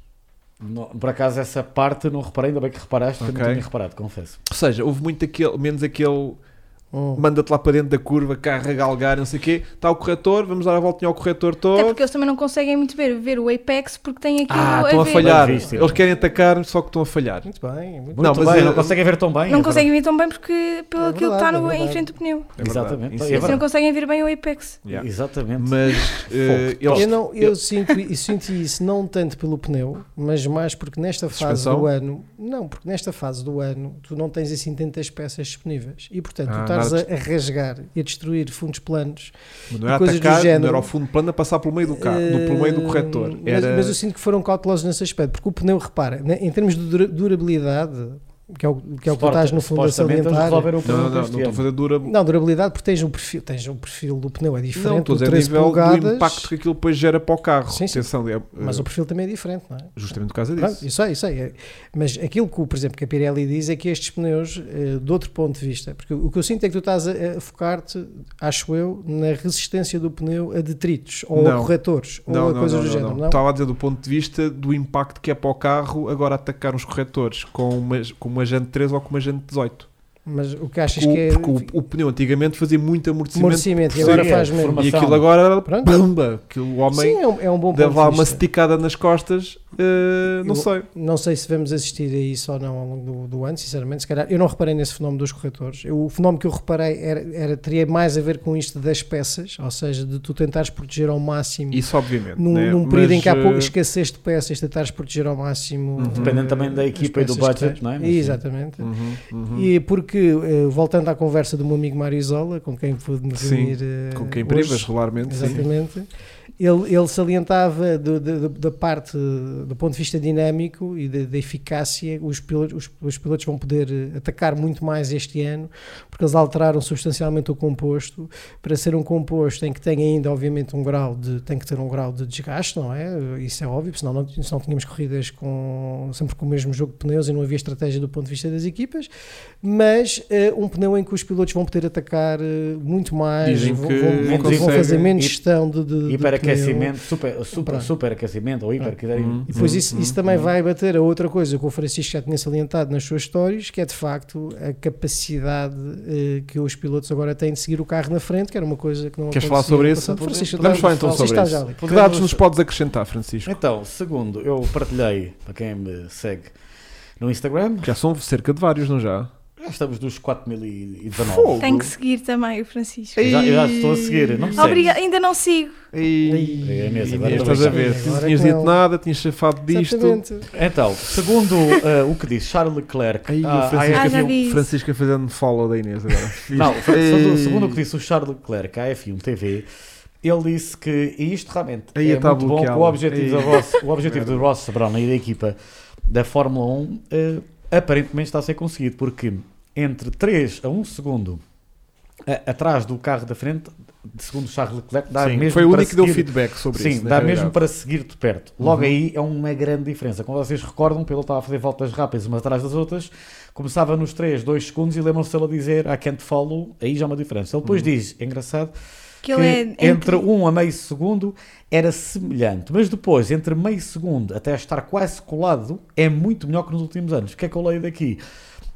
Não, por acaso essa parte não reparei, ainda bem que reparaste, que eu Ok. não tinha reparado, confesso. Ou seja, houve muito aquele, menos aquele Hum. manda-te lá para dentro da curva, carro a galgar, não sei o quê. Está o corretor, vamos dar a voltinha ao corretor Até todo. porque eles também não conseguem muito ver, ver o Apex porque tem aquilo Ah, a estão a ver. falhar. Visto. Eles querem atacar, só que estão a falhar. Muito bem, muito Muito Não, mas bem, eu- não conseguem ver tão bem. Não é conseguem ver tão bem porque pelo É aquilo que está é no, em verdade. frente do pneu. É. Exatamente. Isso É é Eles não conseguem ver bem o Apex. Yeah. Exatamente. Mas eh, eles. Eu, não, eu, sinto, e senti isso não tanto pelo pneu, mas mais porque nesta fase Suspensão? do ano, não, porque nesta fase do ano tu não tens assim tantas peças disponíveis e portanto Ah, tu estás nada a, a rasgar e a destruir fundos planos. Não era coisas do atacar, não género. era ao fundo plano a passar pelo meio do carro, do, pelo meio do corretor. Eh, Mas, Era... mas eu sinto que foram cautelosos nesse aspecto, porque o pneu, repara, né, em termos de dura- durabilidade, que é o que, é o que tu estás no fundo a salientar. Não, não, não, não estou a fazer dura. Não, durabilidade porque tens um perfil, tens um perfil do pneu é Não, diferente, estou a o dizer a 13 nível do impacto que aquilo depois gera para o carro. Sim, sim. Atenção, é, mas eh, o perfil também é diferente, não é? justamente por causa Pronto, disso. isso é, isso é. Mas aquilo que, o- por exemplo, que a Pirelli diz é que estes pneus, eh, de outro ponto de vista, porque o que eu sinto é que tu estás a, a focar-te, acho eu, na resistência do pneu a detritos ou Não. a corretores ou Não, a não, coisas não, do não, género. não. Não, Estava a dizer do ponto de vista do impacto que é para o carro agora atacar os corretores com uma, com uma jante 13 ou com uma jante 18. Mas o que achas O- que é. Porque o, o pneu antigamente fazia muito amortecimento. amortecimento e agora Sim, faz é, menos. E aquilo agora, Pronto. pumba, que o homem Sim, é um, é um bom deve lá uma esticada nas costas, eh, não Eu- sei. Não sei se vamos assistir a isso ou não ao longo do, do ano, sinceramente. Se calhar, eu não reparei nesse fenómeno dos corretores. Eu- o fenómeno que eu reparei era, era- teria mais a ver com isto das peças, ou seja, de tu tentares proteger ao máximo. Isso, obviamente. Num, né? num período Mas, em que há pouco eh, escassez de peças, tentares proteger ao máximo. Uhum. Dependendo também da equipa e do budget, não é? Mas, Exatamente. uhum, uhum. E porque, eh, voltando à conversa do meu amigo Mário Isola, com quem pude me Sim, reunir eh, Com quem hoje, privas regularmente, sim. Ele, ele salientava do- do- da parte, do ponto de vista dinâmico e da, eficácia, os pilotos, os, os pilotos vão poder eh, atacar muito mais este ano, porque eles alteraram substancialmente o composto. Para ser um composto em que tem ainda, obviamente, um grau de, tem que ter um grau de desgaste, não é? Isso é óbvio, senão não, senão tínhamos corridas com, sempre com o mesmo jogo de pneus e não havia estratégia do ponto de vista das equipas, mas eh, um pneu em que os pilotos vão poder atacar eh, muito mais, Dizem vão, vão- vão- vão fazer menos gestão de, de, de Hiperaquecimento, super, super, Pronto. superaquecimento ou hiper, quiserem. Uhum. E depois Uhum, isso, isso uhum, também uhum. vai bater a outra coisa que o Francisco já tinha salientado nas suas histórias, que é de facto a capacidade eh, que os pilotos agora têm de seguir o carro na frente, que era uma coisa que não Queres falar sobre isso? Francisco, falar então sobre isso. já. Que dados nos podes acrescentar, Francisco? Então, segundo, eu partilhei, para quem me segue no Instagram, Já são cerca de vários, não já? Já estamos dos 4019. Fogo. Tenho que seguir também o Francisco. Eu já, eu já estou a seguir, não me? Obrigada, ainda não sigo. Ei, É mesmo, agora estás a ver? Tu tinhas com dito ele. nada, tinhas chafado disto. Exatamente. Então, segundo eh, o que disse Charles Leclerc, Aí, ah, o Francisco, Ah, já AF1 vi. isso. Francisco a fazendo follow da Inês agora. Não, segundo, segundo o que disse o Charles Leclerc, à F1 TV, ele disse que, e isto realmente Aí é está muito bom, que o objetivo, Ei. Ross, o objetivo do Ross Brown e da equipa da Fórmula 1 eh, aparentemente está a ser conseguido, porque entre 3 a 1 segundo a- atrás do carro da frente, de segundo Charles Leclerc, dá Sim, mesmo foi o único que deu feedback sobre Sim, isso. na dá realidade. mesmo para seguir de perto. Logo Uhum. aí é uma grande diferença. Como vocês recordam, o piloto estava a fazer voltas rápidas umas atrás das outras, começava nos 3, 2 segundos e lembram-se ele a dizer I can't follow, aí já é uma diferença. Ele depois Uhum. diz, é engraçado, Que que ele é entre 1 a meio segundo era semelhante, mas depois, entre meio segundo até estar quase colado, é muito melhor que nos últimos anos. O que é que eu leio daqui?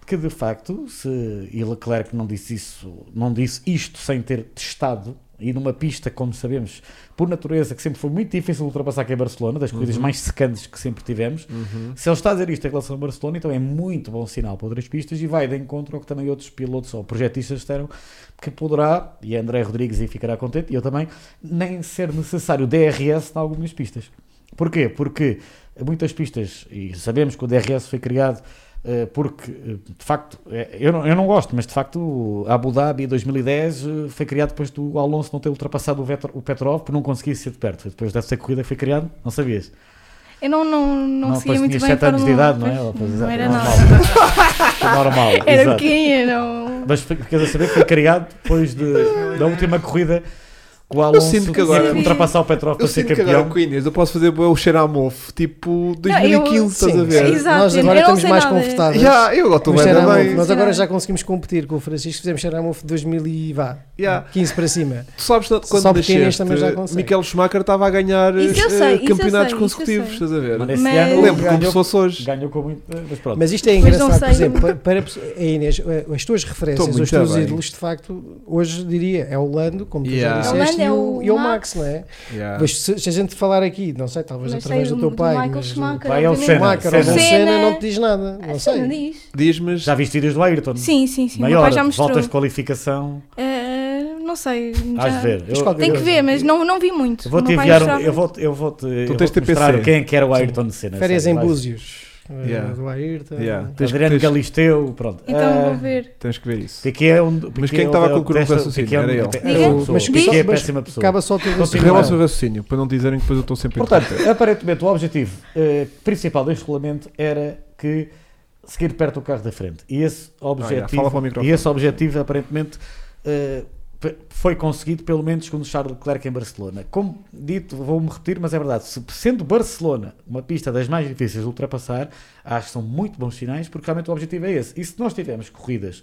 Que de facto, se e Leclerc não disse isso, não disse isto sem ter testado, e numa pista, como sabemos, por natureza, que sempre foi muito difícil ultrapassar aqui em Barcelona, das corridas Uhum. mais secantes que sempre tivemos. Uhum. Se ele está a dizer isto em relação a Barcelona, então é muito bom sinal para outras pistas e vai de encontro ao que também outros pilotos ou projetistas disseram que poderá, e André Rodrigues aí ficará contente, e eu também, nem ser necessário DRS em algumas pistas. Porquê? Porque muitas pistas, e sabemos que o DRS foi criado porque, eh, de facto, eh, eu não, eu não gosto, mas de facto, Abu Dhabi 2010 eh, foi criado depois do Alonso não ter ultrapassado o, Vetro- o Petrov por não conseguir ser de perto. Depois dessa corrida que foi criado, não sabias? Eu não, não, não, Não, seguia muito tinhas bem a sete anos de Fórmula 1, idade, não é? Não exato, era é nada. normal. normal. Era pequenina, não... Mas fi- ficas a saber que foi criado depois de, da última corrida o Eu Alonso sinto que agora- ultrapassar o Petrov para Eu ser sinto que campeão. agora com Inês eu posso fazer o cheiro a mofo, tipo 2015, eu- estás a Sim, ver? Exato, Nós eu agora não estamos mais nada. confortáveis. Já, eu agora estou No bem bem. Nós agora já conseguimos competir com o Francisco, fizemos Xeramove de 2000 e vá, Já. 15 para cima. Tu sabes quando Só pequenas nasceste, também. Michael Schumacher estava a ganhar eu eh, sei, eu campeonatos sei, consecutivos, eu estás a ver? Mas Mas- Lembro como ganhou, se fosse hoje. ganhou com muito. Mas pronto. Mas isto é não engraçado, por exemplo, para, para a Inês, eh, as tuas referências, os teus ídolos, de facto, hoje diria, é o Lando, como tu já É disseste, Lando, e é o, o e o Max. Max, não é? Yeah. Mas se, se a gente falar aqui, não sei, talvez Mas através sei do teu do pai, Michael mas Schumacher, Vai ao. Schumacher ou Senna. Senna, Senna Senna. não te diz nada, Ah, não sei. diz. Diz, mas Já viste vídeos do Ayrton? Sim, sim, sim. Maior, já mostrou. voltas de qualificação. Eh, não sei. Hás já- de ver. Mas Eu, Tem que ver, mas não, não vi muito. eu vou-te enviar um, eu vou eu vou-te eu tens vou-te mostrar quem é que era o Ayrton Senna. Férias sabe? em Búzios, Yeah. do Ayrton. Yeah. Tens, Adriano tens, Galisteu, pronto. Então Ah, vou ver. tens que ver isso. Piquet é um. Mas quem é estava a concorrer com o desta- raciocínio? Piquet é Era ele. é. Mas, Piquet é péssima pessoa. acaba só o teu o raciocínio. seu raciocínio, para não dizerem que depois eu estou sempre a Portanto, aparentemente o objetivo eh, principal deste regulamento era que seguir perto do carro da frente. E esse Ah, yeah, objetivo, o microfone. e esse objetivo aparentemente, pe- foi conseguido, pelo menos segundo Charles Leclerc em Barcelona. Como dito, vou-me repetir, mas é verdade. Se, sendo Barcelona uma pista das mais difíceis de ultrapassar, acho que são muito bons sinais, porque realmente o objetivo é esse. E se nós tivermos corridas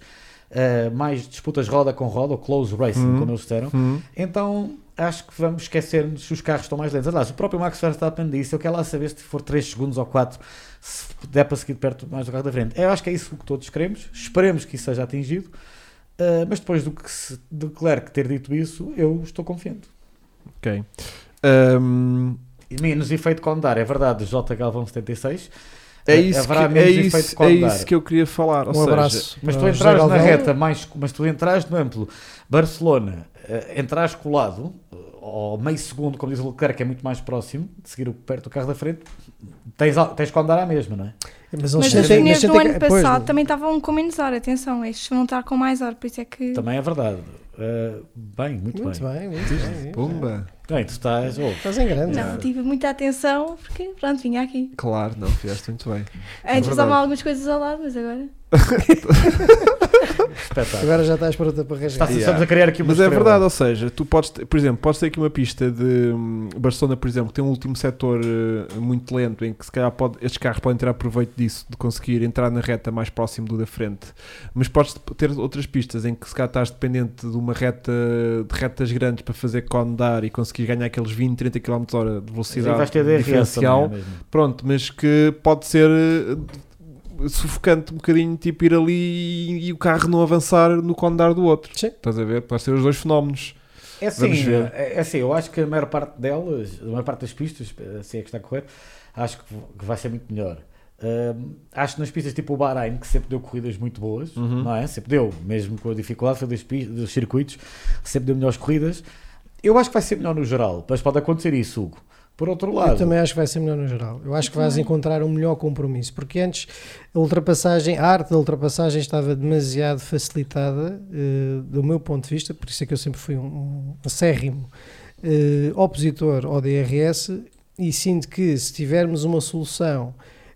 eh, mais disputas roda com roda, ou close racing, Uhum. como eles disseram, Hum. então acho que vamos esquecer-nos se os carros estão mais lentos. Aliás, o próprio Max Verstappen disse: Eu quero lá saber se for 3 segundos ou 4, se der para seguir perto mais do carro da frente. Eu acho que é isso que todos queremos. Esperemos que isso seja atingido. Uh, mas depois do que se, Leclerc ter dito isso, eu estou confiante. Ok. Ahm, E menos efeito Condar, é verdade, J Galvão 76. é Eh, isso, que, é, isso, é isso que eu queria falar. Ou Um seja, abraço. Mas tu entras na reta mais, mas tu entras no amplo Barcelona, uh, entras colado, ou meio segundo, como diz o Leclerc, que é muito mais próximo de seguir o- perto do carro da frente, tens, tens que andar à mesma, não é? Mas, Mas os pneus do ano que- pois, passado também estavam com menos ar, atenção, estes vão estar com mais ar, por isso é que. Também é verdade. Uh, bem, muito, Muito bem. bem, muito bem. Pumba. Bem, tu estás. oh, Estás em grande. Não, tive muita atenção porque, pronto, vinha aqui. Claro, não, fizeste muito bem. Antes usavam algumas coisas ao lado, mas agora. Agora já estás pronta para rasgar. Yeah. estamos a criar aqui uma Mas é estrela. verdade, ou seja, tu podes, ter- por exemplo, podes ter aqui uma pista de hum, Barcelona, por exemplo, que tem um último setor eh, muito lento em que se calhar pode, estes carros podem tirar proveito disso, de conseguir entrar na reta mais próximo do da frente. Mas podes ter outras pistas em que se calhar estás dependente de uma reta de retas grandes para fazer condar e conseguir ganhar aqueles 20, 30 km hora de velocidade vais ter diferencial. também, é mesmo. Pronto, mas que pode ser eh, sufocante um bocadinho, tipo ir ali e, e o carro não avançar no condar do outro. Sim. Estás a ver? Pode ser os dois fenómenos. É assim, Vamos ver. é é assim, eu acho que a maior parte delas, a maior parte das pistas, assim é que está a correr, acho que vai ser muito melhor. Acho que nas pistas tipo o Bahrein, que sempre deu corridas muito boas, Uhum. não é? Sempre deu, mesmo com a dificuldade pi- dos circuitos, sempre deu melhores corridas. Eu acho que vai ser melhor no geral, mas pode acontecer isso, Hugo. Por outro Eu lado, também acho que vai ser melhor no geral. Eu acho que vais encontrar um melhor compromisso, porque antes a ultrapassagem, a arte da ultrapassagem estava demasiado facilitada, eh, do meu ponto de vista, por isso é que eu sempre fui um, um acérrimo eh, opositor ao DRS e sinto que se tivermos uma solução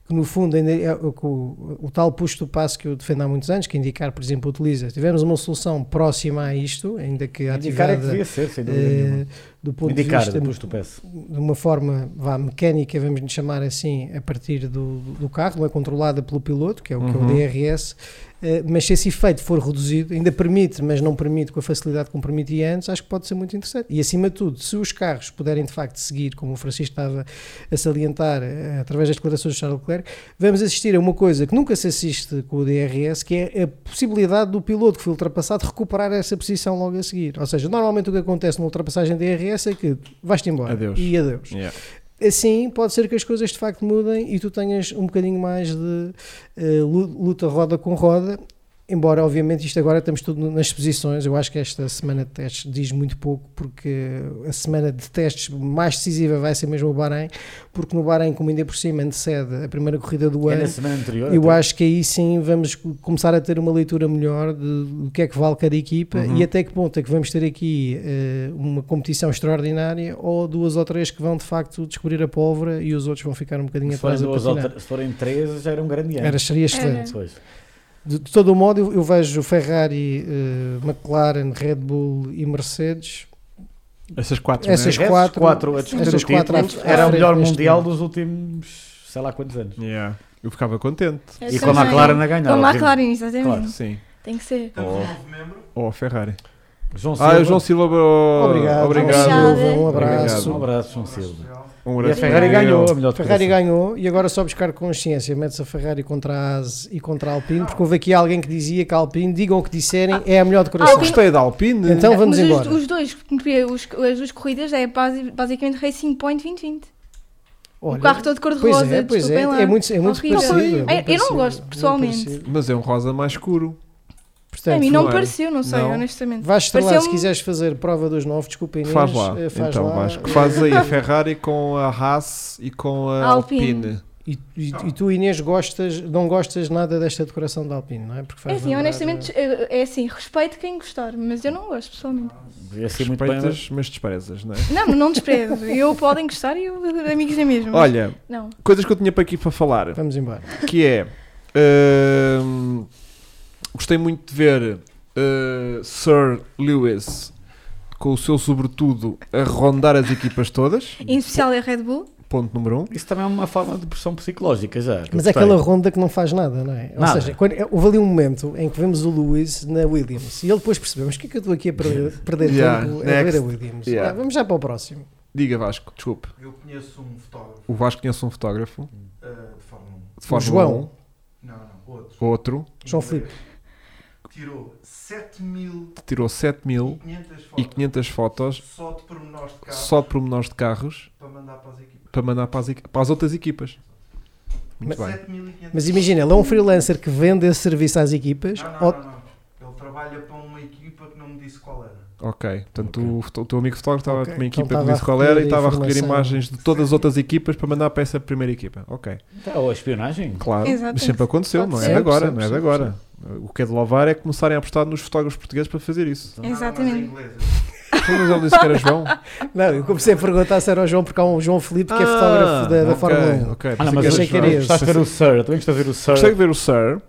que no fundo ainda é o, o, o tal push do passo que eu defendo há muitos anos, que indicar, por exemplo, utiliza, tivermos uma solução próxima a isto, ainda que a indicar é que devia ser, sem dúvida eh, nenhuma. Do ponto Indicar, de vista de uma forma vá, mecânica, vamos lhe chamar assim, a partir do, do carro, não é controlada pelo piloto, que é o, que é o Uhum. DRS, eh, mas se esse efeito for reduzido, ainda permite, mas não permite com a facilidade como permitia antes, acho que pode ser muito interessante. E acima de tudo, se os carros puderem de facto seguir, como o Francisco estava a salientar eh, através das declarações de Charles Leclerc, vamos assistir a uma coisa que nunca se assiste com o DRS, que é a possibilidade do piloto que foi ultrapassado recuperar essa posição logo a seguir. Ou seja, normalmente o que acontece numa ultrapassagem DRS é que vais-te embora Adeus. e adeus. Yeah. Assim pode ser que as coisas de facto mudem e tu tenhas um bocadinho mais de lu- luta roda com roda. Embora, obviamente, isto agora estamos tudo nas posições. Eu acho que esta semana de testes diz muito pouco, porque a semana de testes mais decisiva vai ser mesmo o Bahrein, porque no Bahrein, como ainda por cima antecede a primeira corrida do É ano, na semana anterior. eu até. acho que aí sim vamos começar a ter uma leitura melhor do que é que vale cada equipa Uhum. e até que ponto é que vamos ter aqui eh, uma competição extraordinária ou duas ou três que vão de facto descobrir a pólvora e os outros vão ficar um bocadinho se atrás duas ou se forem três, já era um grande ano. Era, seria excelente. Pois. De, de todo o modo, eu, eu vejo Ferrari, eh, McLaren, Red Bull e Mercedes. Essas quatro, Essas né? Quatro- quatro a disputar essas o quatro era o melhor mundial momento. dos últimos sei lá quantos anos. Yeah. Eu ficava contente. Eu E com a. McLaren a ganhar. Com a. McLaren, exatamente. Claro. Sim. Tem que ser. Temos Oh. um novo membro. Ou a Ferrari. João Ah, Silva. o João Silva. oh, Obrigado, Obrigado. Obrigada. Silva, um Um abraço. abraço, João Silva. Um E a Ferrari ganhou a melhor Ferrari ganhou e agora só buscar consciência. Mete-se a Ferrari contra a AS e contra a Alpine, porque houve aqui alguém que dizia que a Alpine, digam o que disserem, é a melhor Eu decoração. gostei da Alpine. Então vamos Mas embora. Os, dois, os, as duas corridas é basi- basicamente Racing Point 2020. Olha, o carro todo cor de pois rosa. é, pois é, é muito, é muito parecido. é Eu- muito eu não parecido, gosto, pessoalmente. parecido. Mas é um rosa mais escuro. Portanto, a mim não me é? pareceu, não sei, Não. honestamente. Vais estrelar, se quiseres fazer prova dos novos, desculpa Inês, Faz lá. eh, faz então, lá. Vasco. Faz aí a Ferrari com a Haas e com a Alpine. Alpine. E, e- e tu Inês gostas, não gostas nada desta decoração da Alpine, não é? Porque É faz assim, lembrar, honestamente, é é assim, respeito quem gostar, mas eu não gosto pessoalmente. Ia ser muito bem. Respeitas, mas desprezas, não é? Não, não desprezo. Eu podem gostar e eu, amigos é mesmo. mas Olha, Não. coisas que eu tinha para aqui para falar. Vamos embora. que é hum, gostei muito de ver uh, Sir Lewis com o seu sobretudo a rondar as equipas todas, Em especial a Red Bull. ponto número um. Isso também é uma forma de pressão psicológica já. Mas é aquela ronda que não faz nada, não é? Ou Nada. seja, quando, houve ali um momento em que vemos o Lewis na Williams e ele depois percebeu, mas o que é que eu estou aqui a perder, perder Yeah, tempo a next. ver a Williams? Yeah. Ah, vamos já para o próximo. Diga Vasco, desculpe. Eu conheço um fotógrafo O Vasco conhece um fotógrafo uh, de Fórmula 1. de Fórmula João. 1, Não, não, outro. outro, João Filipe. Tirou 7.500 tirou 7.500 fotos fotos só de pormenores de carro só de pormenores de carros para mandar para as equipas. para mandar para as, equi- para as outras equipas. Muito bem. 7.500 Mas imagina, ele é um freelancer que vende esse serviço às equipas. Não, não, ou- não, não. Ele trabalha para uma equipa que não me disse qual era. Ok, portanto o foto- o, teu amigo fotógrafo estava Ok, com uma então equipa que estava disse qual era e estava a recolher imagens de todas as outras equipas para mandar para essa primeira equipa. Ok, Então, Ou a espionagem? claro, mas Exatamente. sempre aconteceu, Pode não é ser. de agora, Sempre, não é de sempre, agora. O que é de louvar é começarem a apostar nos fotógrafos portugueses para fazer isso. Exatamente. em inglês. Então, Mas ele disse que era João. Não, eu comecei a perguntar se era o João, porque há um João Filipe que é fotógrafo da, da Ah, ok, Fórmula 1. ok. Ah, não, mas que achei que era esse. gostaste de ver o Sir, eu também gostei de ver o Sir. Gostei de ver o Sir.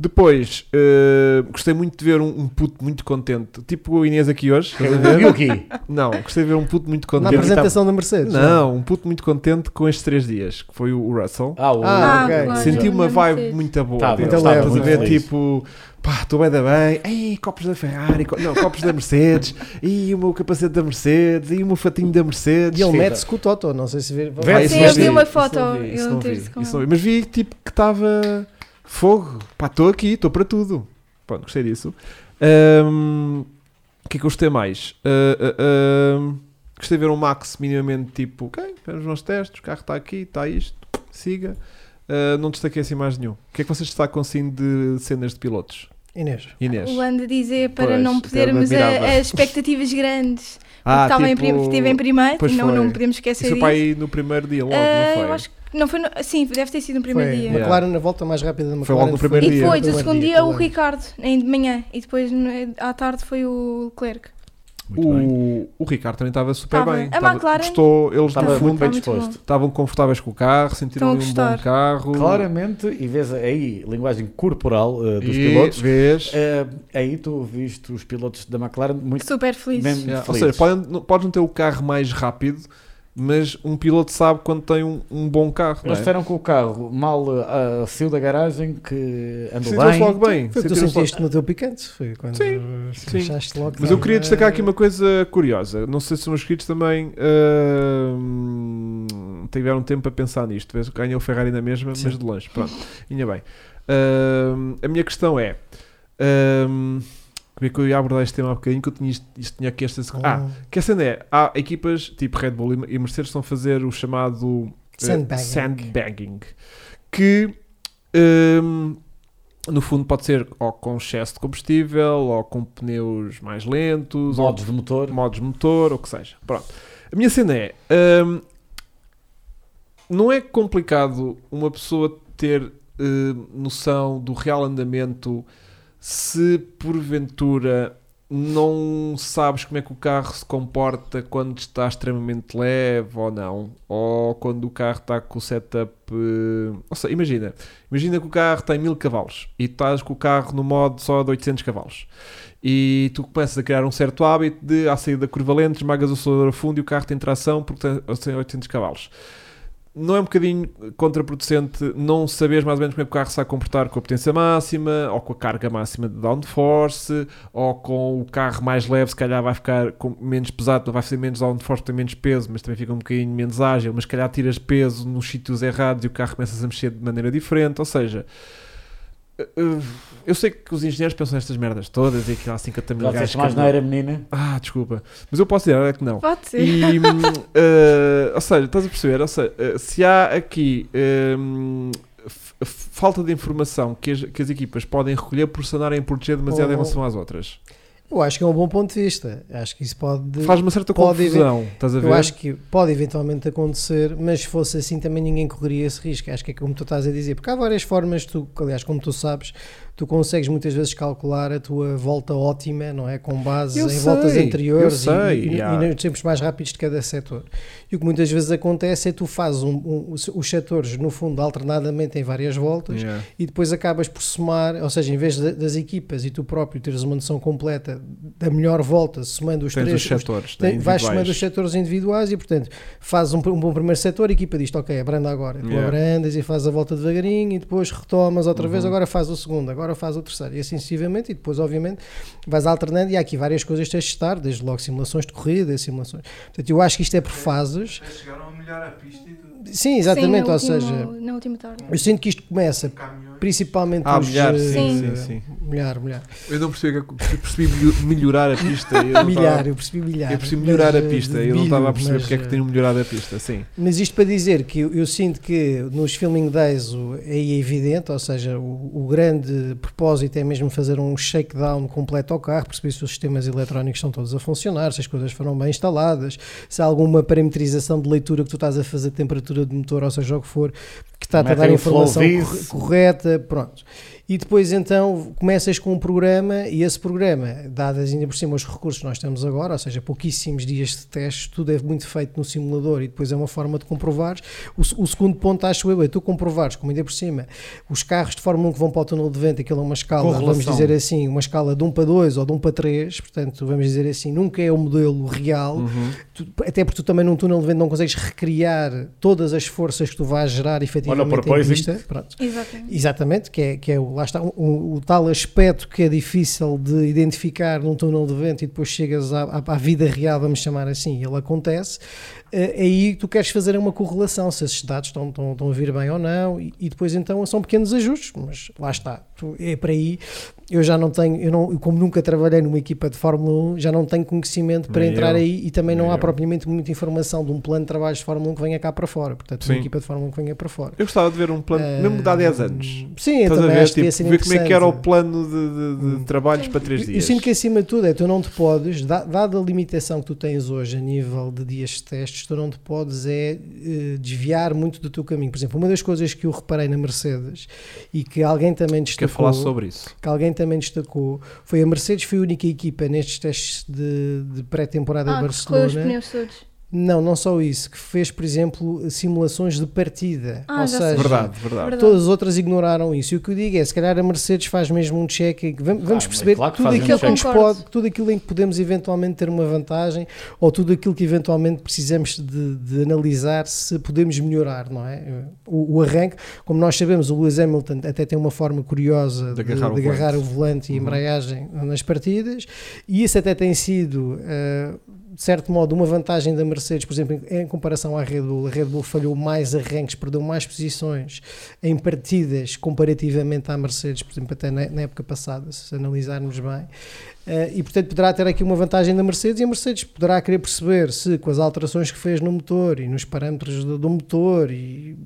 Depois, eh, gostei muito de ver um, um puto muito contente. Tipo o Inês aqui hoje. estás a ver? Yuki. Não, gostei de ver um puto muito Na contente. apresentação da Mercedes. Não, um puto muito contente com estes três dias, que foi o Russell. Ah, o... Ah, Ah, ok. claro. Senti uma vibe muito boa. Tá, dele. muito Estás a ver, feliz. tipo, pá, estou bem da bem. Ei, copos da Ferrari, co- não, copos da Mercedes, e o meu capacete da Mercedes, e o meu fatinho da Mercedes. E ele mete-se com o Toto, não sei se vê. Ah, Sim, eu vi uma isso foto. não vi, isso não vi, isso não vi. Mas vi tipo que estava fogo. Pá, estou aqui, estou para tudo. Pronto, gostei disso. Ahm, O que é que eu gostei mais? Ah, ah, ahm, gostei de ver um Max minimamente tipo, ok, vamos aos testes, o carro está aqui, está isto, siga. Ah, não destaquei assim mais nenhum. O que é que vocês destacam assim de cenas de pilotos? Inês. Inês? O ando dizer para Pois, não podermos a- as expectativas grandes. Ah, estava em tipo, prim- estive em primeiro pois e não, foi. não podemos Isso esquecer foi disso. aí no primeiro dia logo, Ah, não foi? eu acho que não foi no, sim, deve ter sido no primeiro Foi dia. a Yeah. McLaren na volta mais rápida da Foi McLaren. logo no primeiro E dia. depois, o primeiro segundo dia, dia, o. Ricardo, em de manhã. E depois, no- à tarde, foi o Leclerc. Muito bem. O, o Ricardo também estava super Estava. bem. A Estava- McLaren gostou, eles Estava no Estava fundo muito bem muito disposto. estavam confortáveis com o carro, sentiram um bom carro. Claramente, e vês aí linguagem corporal eh, dos E pilotos, Vês, eh, aí tu viste os pilotos da McLaren muito Super feliz. mesmo Yeah, Ou felizes. seja, podem, podes não ter o carro mais rápido, mas um piloto sabe quando tem um, um bom carro. Eles é? disseram que o carro mal ah, saiu da garagem, que andou bem. logo bem. Foi tu sentiste no teu picante. Foi quando Sim, uh, sim. achaste logo Mas eu queria destacar aqui uma coisa curiosa. Não sei se os meus inscritos também ah, tiveram tempo para pensar nisto. Ganhei o Ferrari na mesma, Sim. mas de longe. Pronto, ainda bem. Ah, a minha questão é. ah, como é que eu ia abordar este tema há bocadinho? Que eu tinha, isto, isto tinha aqui esta. Ah, Oh, que a cena é: há equipas tipo Red Bull e Mercedes estão a fazer o chamado eh, Sandbagging. sandbagging, que hum, no fundo pode ser ou com excesso de combustível, ou com pneus mais lentos, Modos de motor. ou modos de motor, ou o que seja. Pronto. A minha cena é: hum, não é complicado uma pessoa ter hum, noção do real andamento se porventura não sabes como é que o carro se comporta quando está extremamente leve ou não, ou quando o carro está com o setup. eh, Ou seja, imagina, imagina que o carro tem 1000 cavalos e estás com o carro no modo só de 800 cavalos. E tu começas a criar um certo hábito de, à saída da curva lenta, esmagas o acelerador a fundo e o carro tem tração porque tem- tem 800 cavalos não é um bocadinho contraproducente não saberes mais ou menos como é que o carro se vai comportar com a potência máxima, ou com a carga máxima de downforce, ou com o carro mais leve, se calhar vai ficar menos pesado, não vai fazer menos downforce, tem menos peso, mas também fica um bocadinho menos ágil, mas se calhar tiras peso nos sítios errados e o carro começa a mexer de maneira diferente, ou seja... eh, eh, Eu sei que os engenheiros pensam nestas merdas todas e que há 50 mil gajos disseste que mais andam- não era menina? Ah, desculpa. Mas eu posso dizer, é que não. Pode ser. E, eh, ou seja, estás a perceber? Ou seja, se há aqui f- falta de informação que as, que as equipas podem recolher por se andarem a proteger demasiado em Oh. relação às outras, Eu acho que é um bom ponto de vista. Acho que isso pode. faz uma certa pode confusão. Estás a ver? Eu acho que pode eventualmente acontecer, mas se fosse assim também ninguém correria esse risco. Acho que é como tu estás a dizer, porque há várias formas, tu, aliás, como tu sabes, tu consegues muitas vezes calcular a tua volta ótima, não é? Com base Eu em sei, voltas anteriores e- sei, e, e, yeah. nos tempos mais rápidos de cada setor. E o que muitas vezes acontece é tu fazes um- um- os, os setores, no fundo, alternadamente em várias voltas Yeah. e depois acabas por somar, ou seja, em vez de- das equipas e tu próprio teres uma noção completa da melhor volta, somando os Tens três, os setores. tem- tem vais somando os setores individuais e, portanto, fazes um, um bom primeiro setor, a equipa diz ok, abranda agora. Tu Yeah. abrandas e fazes a volta devagarinho e depois retomas outra vez, Uhum. agora faz o segundo, agora faz o terceiro e assim sucessivamente. E depois, obviamente, vais alternando e há aqui várias coisas que tens de testar, desde logo simulações de corrida, simulações. Portanto, eu acho que isto é por fases. Até chegaram a melhorar a pista e tudo. Sim, exatamente, Sim, ou último- seja, Na última tarde. eu sinto que isto começa Caminhões. Principalmente Ah, os, milhar, eh, sim, Sim. sim, milhar, milhar. Eu não percebi, eu percebi melho- melhorar a pista. Eu milhar, tava- eu percebi milhar. Eu percebi melhorar a mas, eh, pista. Eu não estava a perceber mas, porque é que eh, tenho melhorado a pista. Sim. Mas isto para dizer que eu, eu sinto que nos filming days o- é evidente, ou seja, o, o grande propósito é mesmo fazer um shakedown completo ao carro, perceber se os sistemas eletrónicos estão todos a funcionar, se as coisas foram bem instaladas, se há alguma parametrização de leitura que tu estás a fazer, temperatura de motor, ou seja, o que for, que está a dar a informação correta, pronto. E depois então começas com um programa e esse programa, dadas ainda por cima os recursos que nós temos agora, ou seja, pouquíssimos dias de testes, tudo é muito feito no simulador e depois é uma forma de comprovares. O, o segundo ponto acho eu é tu comprovares, como ainda por cima, os carros de Fórmula 1 que vão para o túnel de vento, aquilo é uma escala, vamos dizer assim, uma escala de 1 para 2 ou de 1 para 3, portanto vamos dizer assim, nunca é o modelo real, Uhum. Tu- até porque tu também num túnel de vento não consegues recriar todas as forças que tu vais gerar efetivamente em proposing. pista. Pronto. Exatamente. Exatamente, que é, que é o, lá está, o, tal aspecto que é difícil de identificar num túnel de vento e depois chegas à, à- à vida real, vamos chamar assim, ele acontece, aí tu queres fazer uma correlação, se esses dados estão, estão, estão a vir bem ou não, e, e depois então são pequenos ajustes, mas lá está, tu- é para aí, eu já não tenho, eu não, como nunca trabalhei numa equipa de Fórmula 1, já não tenho conhecimento para Nem entrar eu. aí e também não Nem há eu. propriamente muita informação de um plano de trabalho de Fórmula 1 que venha cá para fora, portanto Sim. uma equipa de Fórmula 1 que venha para fora. Eu gostava de ver um plano, mesmo de há 10 Ah, anos. Sim, Estás a também ver, acho tipo, ver como é que era o plano de, de- de Hum. trabalhos para 3 Eu- dias. Eu sinto que acima de tudo é tu não te podes, da- dada a limitação que tu tens hoje a nível de dias de testes, não te podes é eh, desviar muito do teu caminho. Por exemplo, uma das coisas que eu reparei na Mercedes e que alguém também Quer destacou, falar sobre isso. que alguém também destacou, foi a Mercedes foi a única equipa nestes testes de, de pré-temporada de Ah, que os Barcelona. pneus todos. Não, não só isso, que fez, por exemplo, simulações de partida. Ah, Ou seja, Verdade, verdade. Verdade. Todas as outras ignoraram isso. E o que eu digo é, se calhar a Mercedes faz mesmo um check vamos, vamos mas perceber claro que tudo, aquilo um que pode, tudo aquilo em que podemos eventualmente ter uma vantagem ou tudo aquilo que eventualmente precisamos de, de analisar se podemos melhorar, não é? O, o arranque, como nós sabemos, o Lewis Hamilton até tem uma forma curiosa de, De agarrar o de agarrar volante. o volante e a Uhum. embreagem nas partidas e isso até tem sido... eh, de certo modo, uma vantagem da Mercedes, por exemplo, em, comparação à Red Bull, a Red Bull falhou mais arranques, perdeu mais posições em partidas comparativamente à Mercedes, por exemplo, até na, época passada, se analisarmos bem. Eh, e portanto poderá ter aqui uma vantagem da Mercedes e a Mercedes poderá querer perceber se com as alterações que fez no motor e nos parâmetros do motor e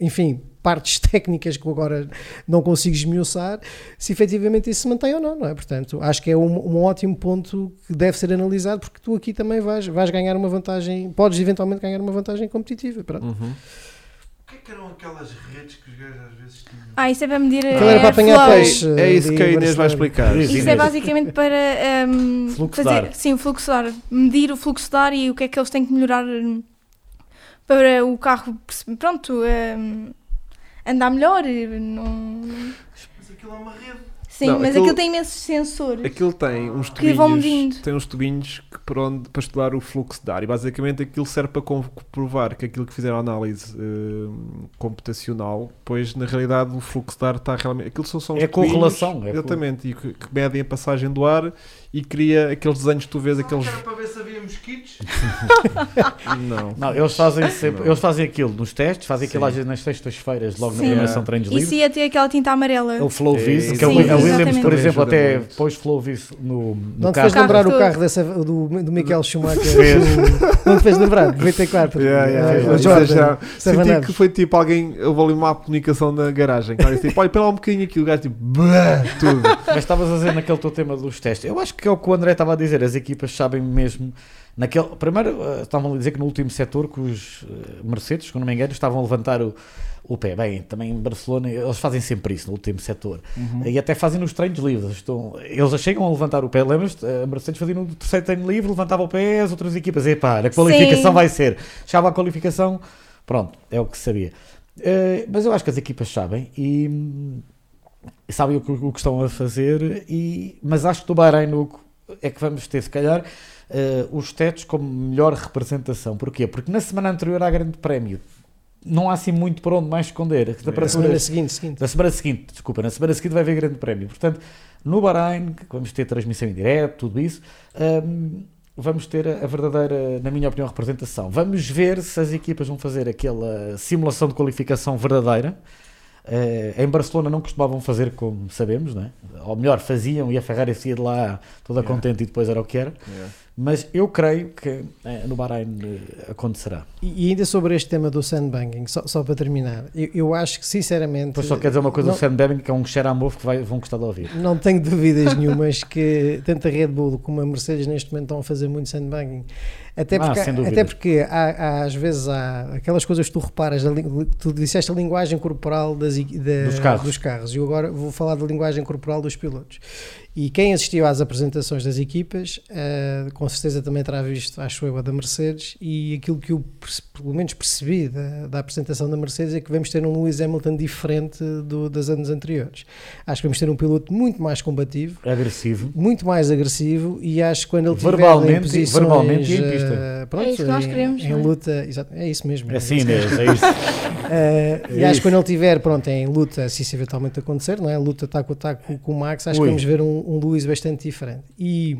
enfim, partes técnicas que eu agora não consigo esmiuçar, se efetivamente isso se mantém ou não, não é? Portanto, acho que é um, um ótimo ponto que deve ser analisado porque tu aqui também vais, vais ganhar uma vantagem, podes eventualmente ganhar uma vantagem competitiva. Pronto. Uhum. O que é que eram aquelas redes que os gajos às vezes tinham? Ah, isso é para medir Aquilo era eh, para apanhar peixe. É isso que a Inês vai explicar. Isso, Isso é basicamente para ehm, Fluxo de fazer, ar. sim, fluxo de ar, medir o fluxo de ar e o que é que eles têm que melhorar hum, para o carro, pronto, ehm, andar melhor. e Não... Mas aquilo é uma rede. Sim, Não, mas aquilo- aquilo tem imensos sensores. Aquilo tem uns Que vão tubinhos, medindo. tem uns tubinhos que por onde, para estudar o fluxo de ar e basicamente aquilo serve para comprovar que aquilo que fizeram a análise eh, computacional, pois na realidade o fluxo de ar está realmente. Aquilo são só uns É tubinhos, correlação, é exatamente, e que, que medem a passagem do ar e cria aqueles desenhos que tu vês, aqueles. era para ver se havia mosquitos? Não. Não, eles fazem sempre, Não. eles fazem aquilo nos testes, fazem aquilo às vezes nas sextas-feiras, logo na Sim. primeira são treinos Isso livres. ia ter aquela tinta amarela. É o Flow É, Vis, que é a Williams, por exemplo, até muito. pôs Flow Vis no, no Não te carro. fez lembrar o carro dessa, do, do Michael Schumacher? Fez. Não te fez lembrar? 94. Yeah, yeah, Ah, yeah. Senti que foi tipo alguém, houve ali uma comunicação na garagem. disse, tipo, olha, pera lá um bocadinho aqui, o gajo tipo, tudo. Mas estavas a dizer naquele teu tema dos testes. Eu acho que é o que o André estava a dizer. As equipas sabem mesmo Naquele, primeiro, eh, estavam a dizer que no último setor que os eh, Mercedes, se não me engano, estavam a levantar o, o pé. Bem, também em Barcelona, eles fazem sempre isso no último setor. E até fazem nos treinos livres. Estão, eles já chegam a levantar o pé. Lembras-te? A Mercedes fazia no terceiro treino livre, levantava o pé, as outras equipas, epá, a qualificação Sim. vai ser. Chegava a qualificação, pronto, é o que se sabia. Eh, mas eu acho que as equipas sabem e sabem o que, o que estão a fazer, e, mas acho que do Bahrein é que vamos ter, se calhar, eh, os tetos como melhor representação. Porquê? Porque na semana anterior à Grande Prémio não há assim muito por onde mais esconder. As Na semana temperaturas- seguinte, seguinte. na semana seguinte, desculpa, na semana seguinte vai haver grande prémio. Portanto, no Bahrein, que vamos ter transmissão em direto, tudo isso, hum, vamos ter a verdadeira, na minha opinião, representação. Vamos ver se as equipas vão fazer aquela simulação de qualificação verdadeira. Eh, em Barcelona não costumavam fazer como sabemos, não é? ou melhor, faziam e a Ferrari saía de lá toda Yeah. contente e depois era o que era. Mas eu creio que eh, no Bahrein eh, acontecerá. E, e ainda sobre este tema do sandbanking, só, só para terminar, eu, eu acho que sinceramente. Depois só quer dizer uma coisa não, do Bevin, que é um cheiro a mofo que vai, vão gostar de ouvir. Não tenho dúvidas nenhumas que tanto a Red Bull como a Mercedes neste momento estão a fazer muito sandbanking. Até Ah, porque, dúvida. até porque há, há, às vezes há aquelas coisas que tu reparas, tu disseste a linguagem corporal das, da- Dos carros. dos carros, e eu agora vou falar da linguagem corporal dos pilotos. E quem assistiu às apresentações das equipas, eh, com certeza também terá visto, acho eu, a da Mercedes, e aquilo que eu pelo menos percebi da, da apresentação da Mercedes é que vamos ter um Lewis Hamilton diferente do, dos anos anteriores. Acho que vamos ter um piloto muito mais combativo, Agressivo. muito mais agressivo e acho que quando ele tiver Verbalmente- em posições, verbalmente em eh, pronto, É isso que nós em- queremos, em, é? luta, exato, é isso mesmo. É assim, Inês, é isso. Eh, e É acho isso. que quando ele tiver pronto, em luta, se isso eventualmente acontecer, não é? Luta taco a taco com o Max, acho Ui. que vamos ver um, um Lewis bastante diferente. E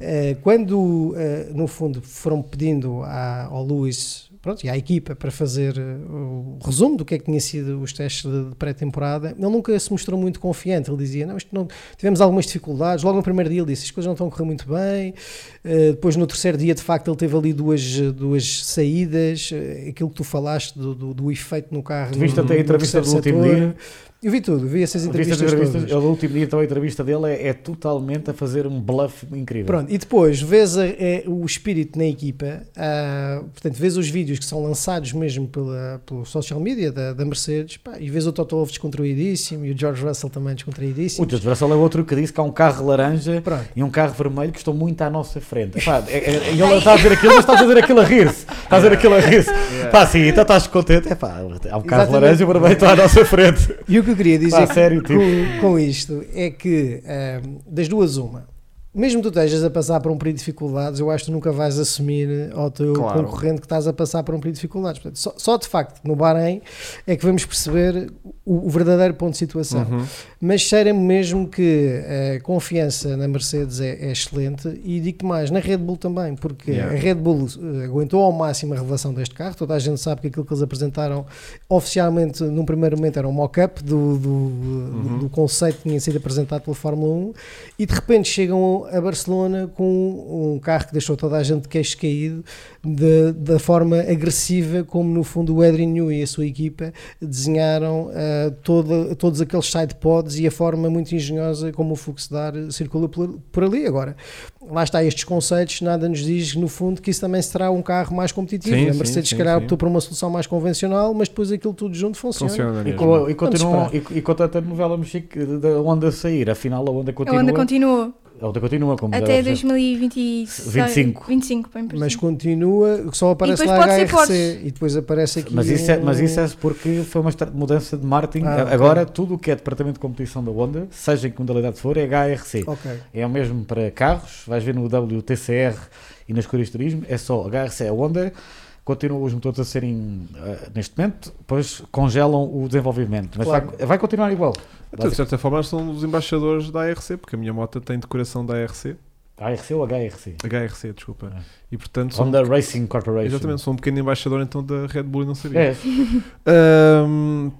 eh, quando, no fundo, foram pedindo à- ao Lewis pronto, e à equipa para fazer o resumo do que é que tinha sido os testes de, de pré-temporada, ele nunca se mostrou muito confiante. Ele dizia: Não, isto não, tivemos algumas dificuldades. Logo no primeiro dia, ele disse: As coisas não estão a correr muito bem. Uh, depois no terceiro dia, de facto, ele teve ali duas, duas saídas. Uh, aquilo que tu falaste do, do, do efeito no carro. Tu viste no, até a entrevista do terceiro último setor. dia? Eu vi tudo, vi essas entrevistas, entrevistas? todas. No último dia, então a entrevista dele é, é totalmente a fazer um bluff incrível. Pronto, e depois vês a- é, o espírito na equipa, ah, portanto, vês os vídeos que são lançados mesmo pela, pelo social media da, da Mercedes, pá, e vês o Toto Wolff descontraídíssimo e o George Russell também descontraídíssimo. O George Russell é outro que disse que há um carro laranja Pronto. e um carro vermelho que estão muito à nossa frente. Epá, é- é- e ele está a dizer aquilo, mas está a fazer aquilo a rir-se. Está a dizer aquilo a rir-se. Pá, sim, então estás contente. Epá, há um carro laranja e o vermelho está à nossa frente. E o que eu queria dizer Pá, sério, tipo. com, com isto é que ahm, das duas uma mesmo que tu estejas a passar por um período de dificuldades, eu acho que tu nunca vais assumir ao teu Claro. concorrente que estás a passar por um período de dificuldades. Portanto, só, só de facto no Bahrein é que vamos perceber o, o verdadeiro ponto de situação. Uhum. Mas cheira-me mesmo que a confiança na Mercedes é, é excelente e digo-te mais, na Red Bull também, porque Yeah. a Red Bull eh, aguentou ao máximo a revelação deste carro. Toda a gente sabe que aquilo que eles apresentaram oficialmente num primeiro momento era um mock-up do, do, Uhum. do conceito que tinha sido apresentado pela Fórmula 1 e de repente chegam a Barcelona com um carro que deixou toda a gente de queixo caído de- da forma agressiva como no fundo o Adrian Newey e a sua equipa desenharam ah, toda- todos aqueles side pods e a forma muito engenhosa como o Fuxdar circula por, por ali. Agora, lá está estes conceitos, nada nos diz no fundo que isso também será um carro mais competitivo. Sim, a Mercedes sim, se calhar sim. optou por uma solução mais convencional, mas depois aquilo tudo junto funciona. Funciona E, com, e, continuam, e, e tanta novela mexica da onda sair, afinal a onda A continua. A onda continua como até já- 2025. 25. 25, bem Mas continua, só aparece E lá HRC e depois aparece aqui. Mas isso, é, um- mas isso é porque foi uma mudança de marketing. Ah. Agora, tudo o que é departamento de competição da Honda, seja em que modalidade for, é HRC. Ok. É o mesmo para carros, vais ver no WTCR e nas cores de turismo, é só HRC, a Honda. Continuam os motores a serem, ah, neste momento, depois congelam o desenvolvimento. Mas Claro. vai, vai continuar igual. Então, de certa forma, são os embaixadores da ARC, porque a minha moto tem decoração da ARC. HRC ou HRC? HRC, desculpa. Ah. E portanto, Honda Racing Corporation. exatamente, sou um pequeno embaixador então da Red Bull e não sabia. É, Ahm,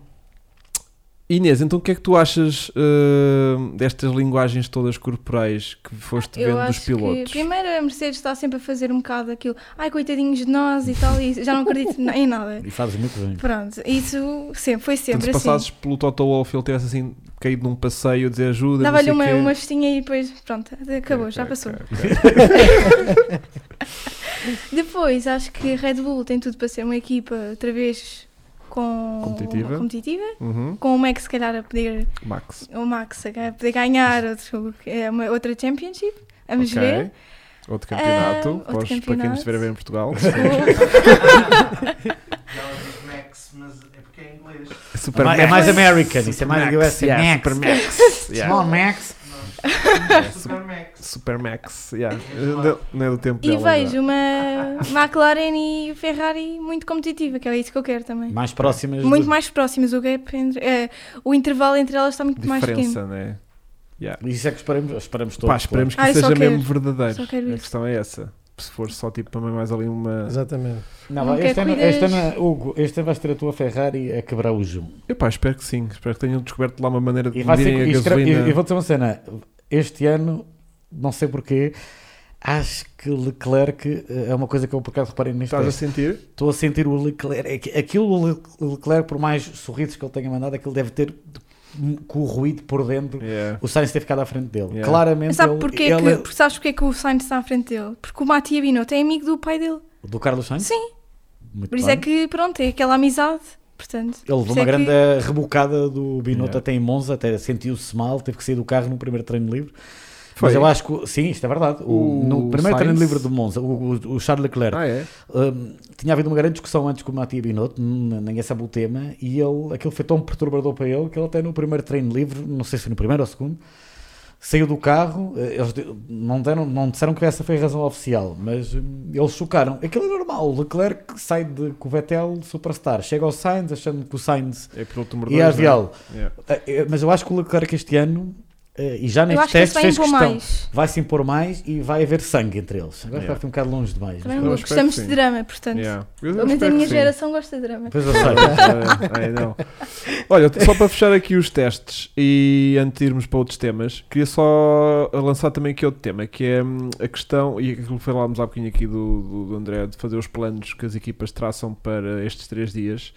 Inês, então o que é que tu achas ahm, destas linguagens todas corporais que foste Eu vendo dos pilotos? que primeiro a Mercedes está sempre a fazer um bocado aquilo, ai coitadinhos de nós e tal, e já não acredito em nada. e fazes muito bem. Pronto, isso sempre, foi sempre se assim. passasses pelo Toto Wolff ele tivesse assim caído num passeio a dizer ajuda, Dava-lhe uma, quê. uma festinha e depois, pronto, acabou, Ok, já passou. ok. Depois, acho que a Red Bull tem tudo para ser uma equipa outra vez com Competitiva. competitiva, Uhum. com o Max, se calhar, a poder, Max. o Max a poder ganhar outro, é uma, outra Championship. Vamos Ok. ver. Outro campeonato. Ah, outro para, os- para quem campeonato. nos estiver a ver em Portugal. Mas é porque é em inglês. Super é mais American, isso é mais US. yeah, Max. Super Max. yeah. On, Max. Nós, Super Max. Super Max. Yeah. Não- Não é do tempo E dela. vejo uma McLaren e Ferrari muito competitiva, que é isso que eu quero também. Mais próximas. Muito do- mais próximas, o gap entre, eh, o intervalo entre elas está muito mais pequeno. Diferença, né? Yeah. Isso é que esperamos, esperamos todos. Pá, esperemos que Ah, seja quero- mesmo verdadeiro. só quero A questão é essa. Se for só tipo também mais ali uma. Exatamente. Não, Não este, ano, este ano, Hugo, este ano vais ter a tua Ferrari a quebrar o zoom. Eu pá, espero que sim. Espero que tenham descoberto lá uma maneira de E vai ser, medirem a e gasolina. e- e vou dizer uma cena. Este ano, não sei porquê, acho que Leclerc eh, é uma coisa que eu por acaso reparei neste Estás a sentir? Estou a sentir o Leclerc. é que Aquilo, o Le- o Leclerc, por mais sorrisos que ele tenha mandado, aquilo deve ter com o ruído por dentro. Yeah. O Sainz ter ficado à frente dele. Yeah. Claramente, Mas sabe ele, porquê ele- que, porque sabes porquê que o Sainz está à frente dele? Porque o Matia Binotto é amigo do pai dele. do Carlos Sainz? Sim, Muito por isso bem. é que, pronto, é aquela amizade. Portanto, Ele levou uma é que- grande rebocada do Binotto Yeah. até em Monza, até sentiu-se mal, teve que sair do carro no primeiro treino livre. Foi. Mas eu acho que, sim, isto é verdade. O, O no primeiro treino livre de Monza, o, o- o Charles Leclerc, Ah, é? hum, tinha havido uma grande discussão antes com o Matia Binotto, ninguém sabe o tema, e ele, aquilo foi tão perturbador para ele que ele até no primeiro treino livre, não sei se foi no primeiro ou segundo, saiu do carro, eh, eles não, deram, não disseram que essa foi a razão oficial, mas hum, eles chocaram. Aquilo é normal, o Leclerc sai de, com o Vettel superstar, chega ao Sainz achando que o Sainz É piloto número ia dois, né? Yeah. Eh, eh, Mas eu acho que o Leclerc este ano, e já eu neste acho que fez impor questão, mais. vai se impor mais e vai haver sangue entre eles. Agora Yeah. vai ficar um bocado longe demais. Também espero gostamos de drama, portanto. Yeah. Pelo menos a minha sim. geração gosta de drama. Depois eu sei. Ai, não. Olha, só para fechar aqui os testes e antes de irmos para outros temas, queria só lançar também aqui outro tema, que é hum, a questão, e aquilo que falámos há bocadinho aqui do, do, do André, de fazer os planos que as equipas traçam para estes três dias,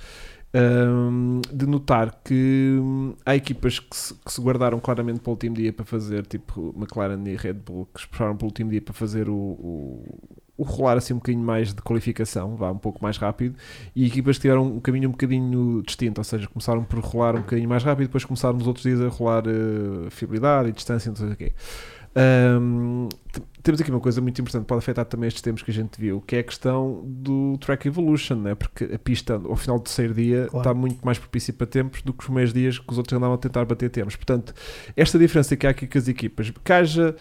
hum, de notar que hum, há equipas que se, que se guardaram claramente para o último dia para fazer, tipo McLaren e Red Bull, que esperaram para o último dia para fazer o, o, o rolar assim um bocadinho mais de qualificação, vá um pouco mais rápido, e equipas que tiveram um caminho um bocadinho distinto, ou seja, começaram por rolar um bocadinho mais rápido, depois começaram nos outros dias a rolar eh, fiabilidade e distância, não sei o quê. T- temos aqui uma coisa muito importante, pode afetar também estes tempos que a gente viu, que é a questão do Track Evolution, né? porque a pista ao final do terceiro dia Claro. está muito mais propícia para tempos do que os primeiros dias que os outros andavam a tentar bater tempos. Portanto, esta diferença que há aqui com as equipas, que haja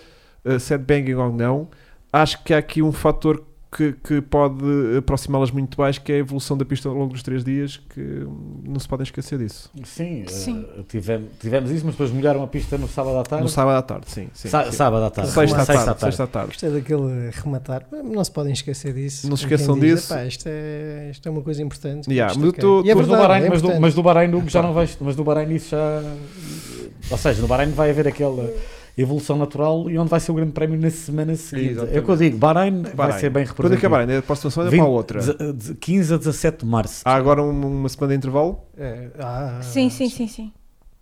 uh, set banging ou não, acho que há aqui um fator que, que pode aproximá-las muito mais, que é a evolução da pista ao longo dos três dias, que não se podem esquecer disso. Sim, eh, Sim. tivemos, tivemos isso, mas depois molharam a pista no sábado à tarde. No sábado à tarde, sim. sim, Sa- sim. Sábado à tarde. Sexta à Sexta tarde, à tarde. sexta à tarde. Gostei daquele rematar. Não se podem esquecer disso. Não se esqueçam diz, disso. "Epá, isto, é, isto é uma coisa importante. Yeah, mas eu ok." tô- E é tô- mas, do verdade, Bahrein, é mas, do, importante. mas do Bahrein Hugo, já não vais, mas do Bahrein isso já ou seja, no Bahrein vai haver aquela evolução natural e onde vai ser o grande prémio na semana seguinte. É o que eu Exatamente. digo, Bahrein, vai Bahrein. ser bem Quando representado. acabarem, é a próxima semana para a outra. de- de 15 a 17 de março. Há agora uma, semana de intervalo? É, ah, Sim, sim, sim, sim.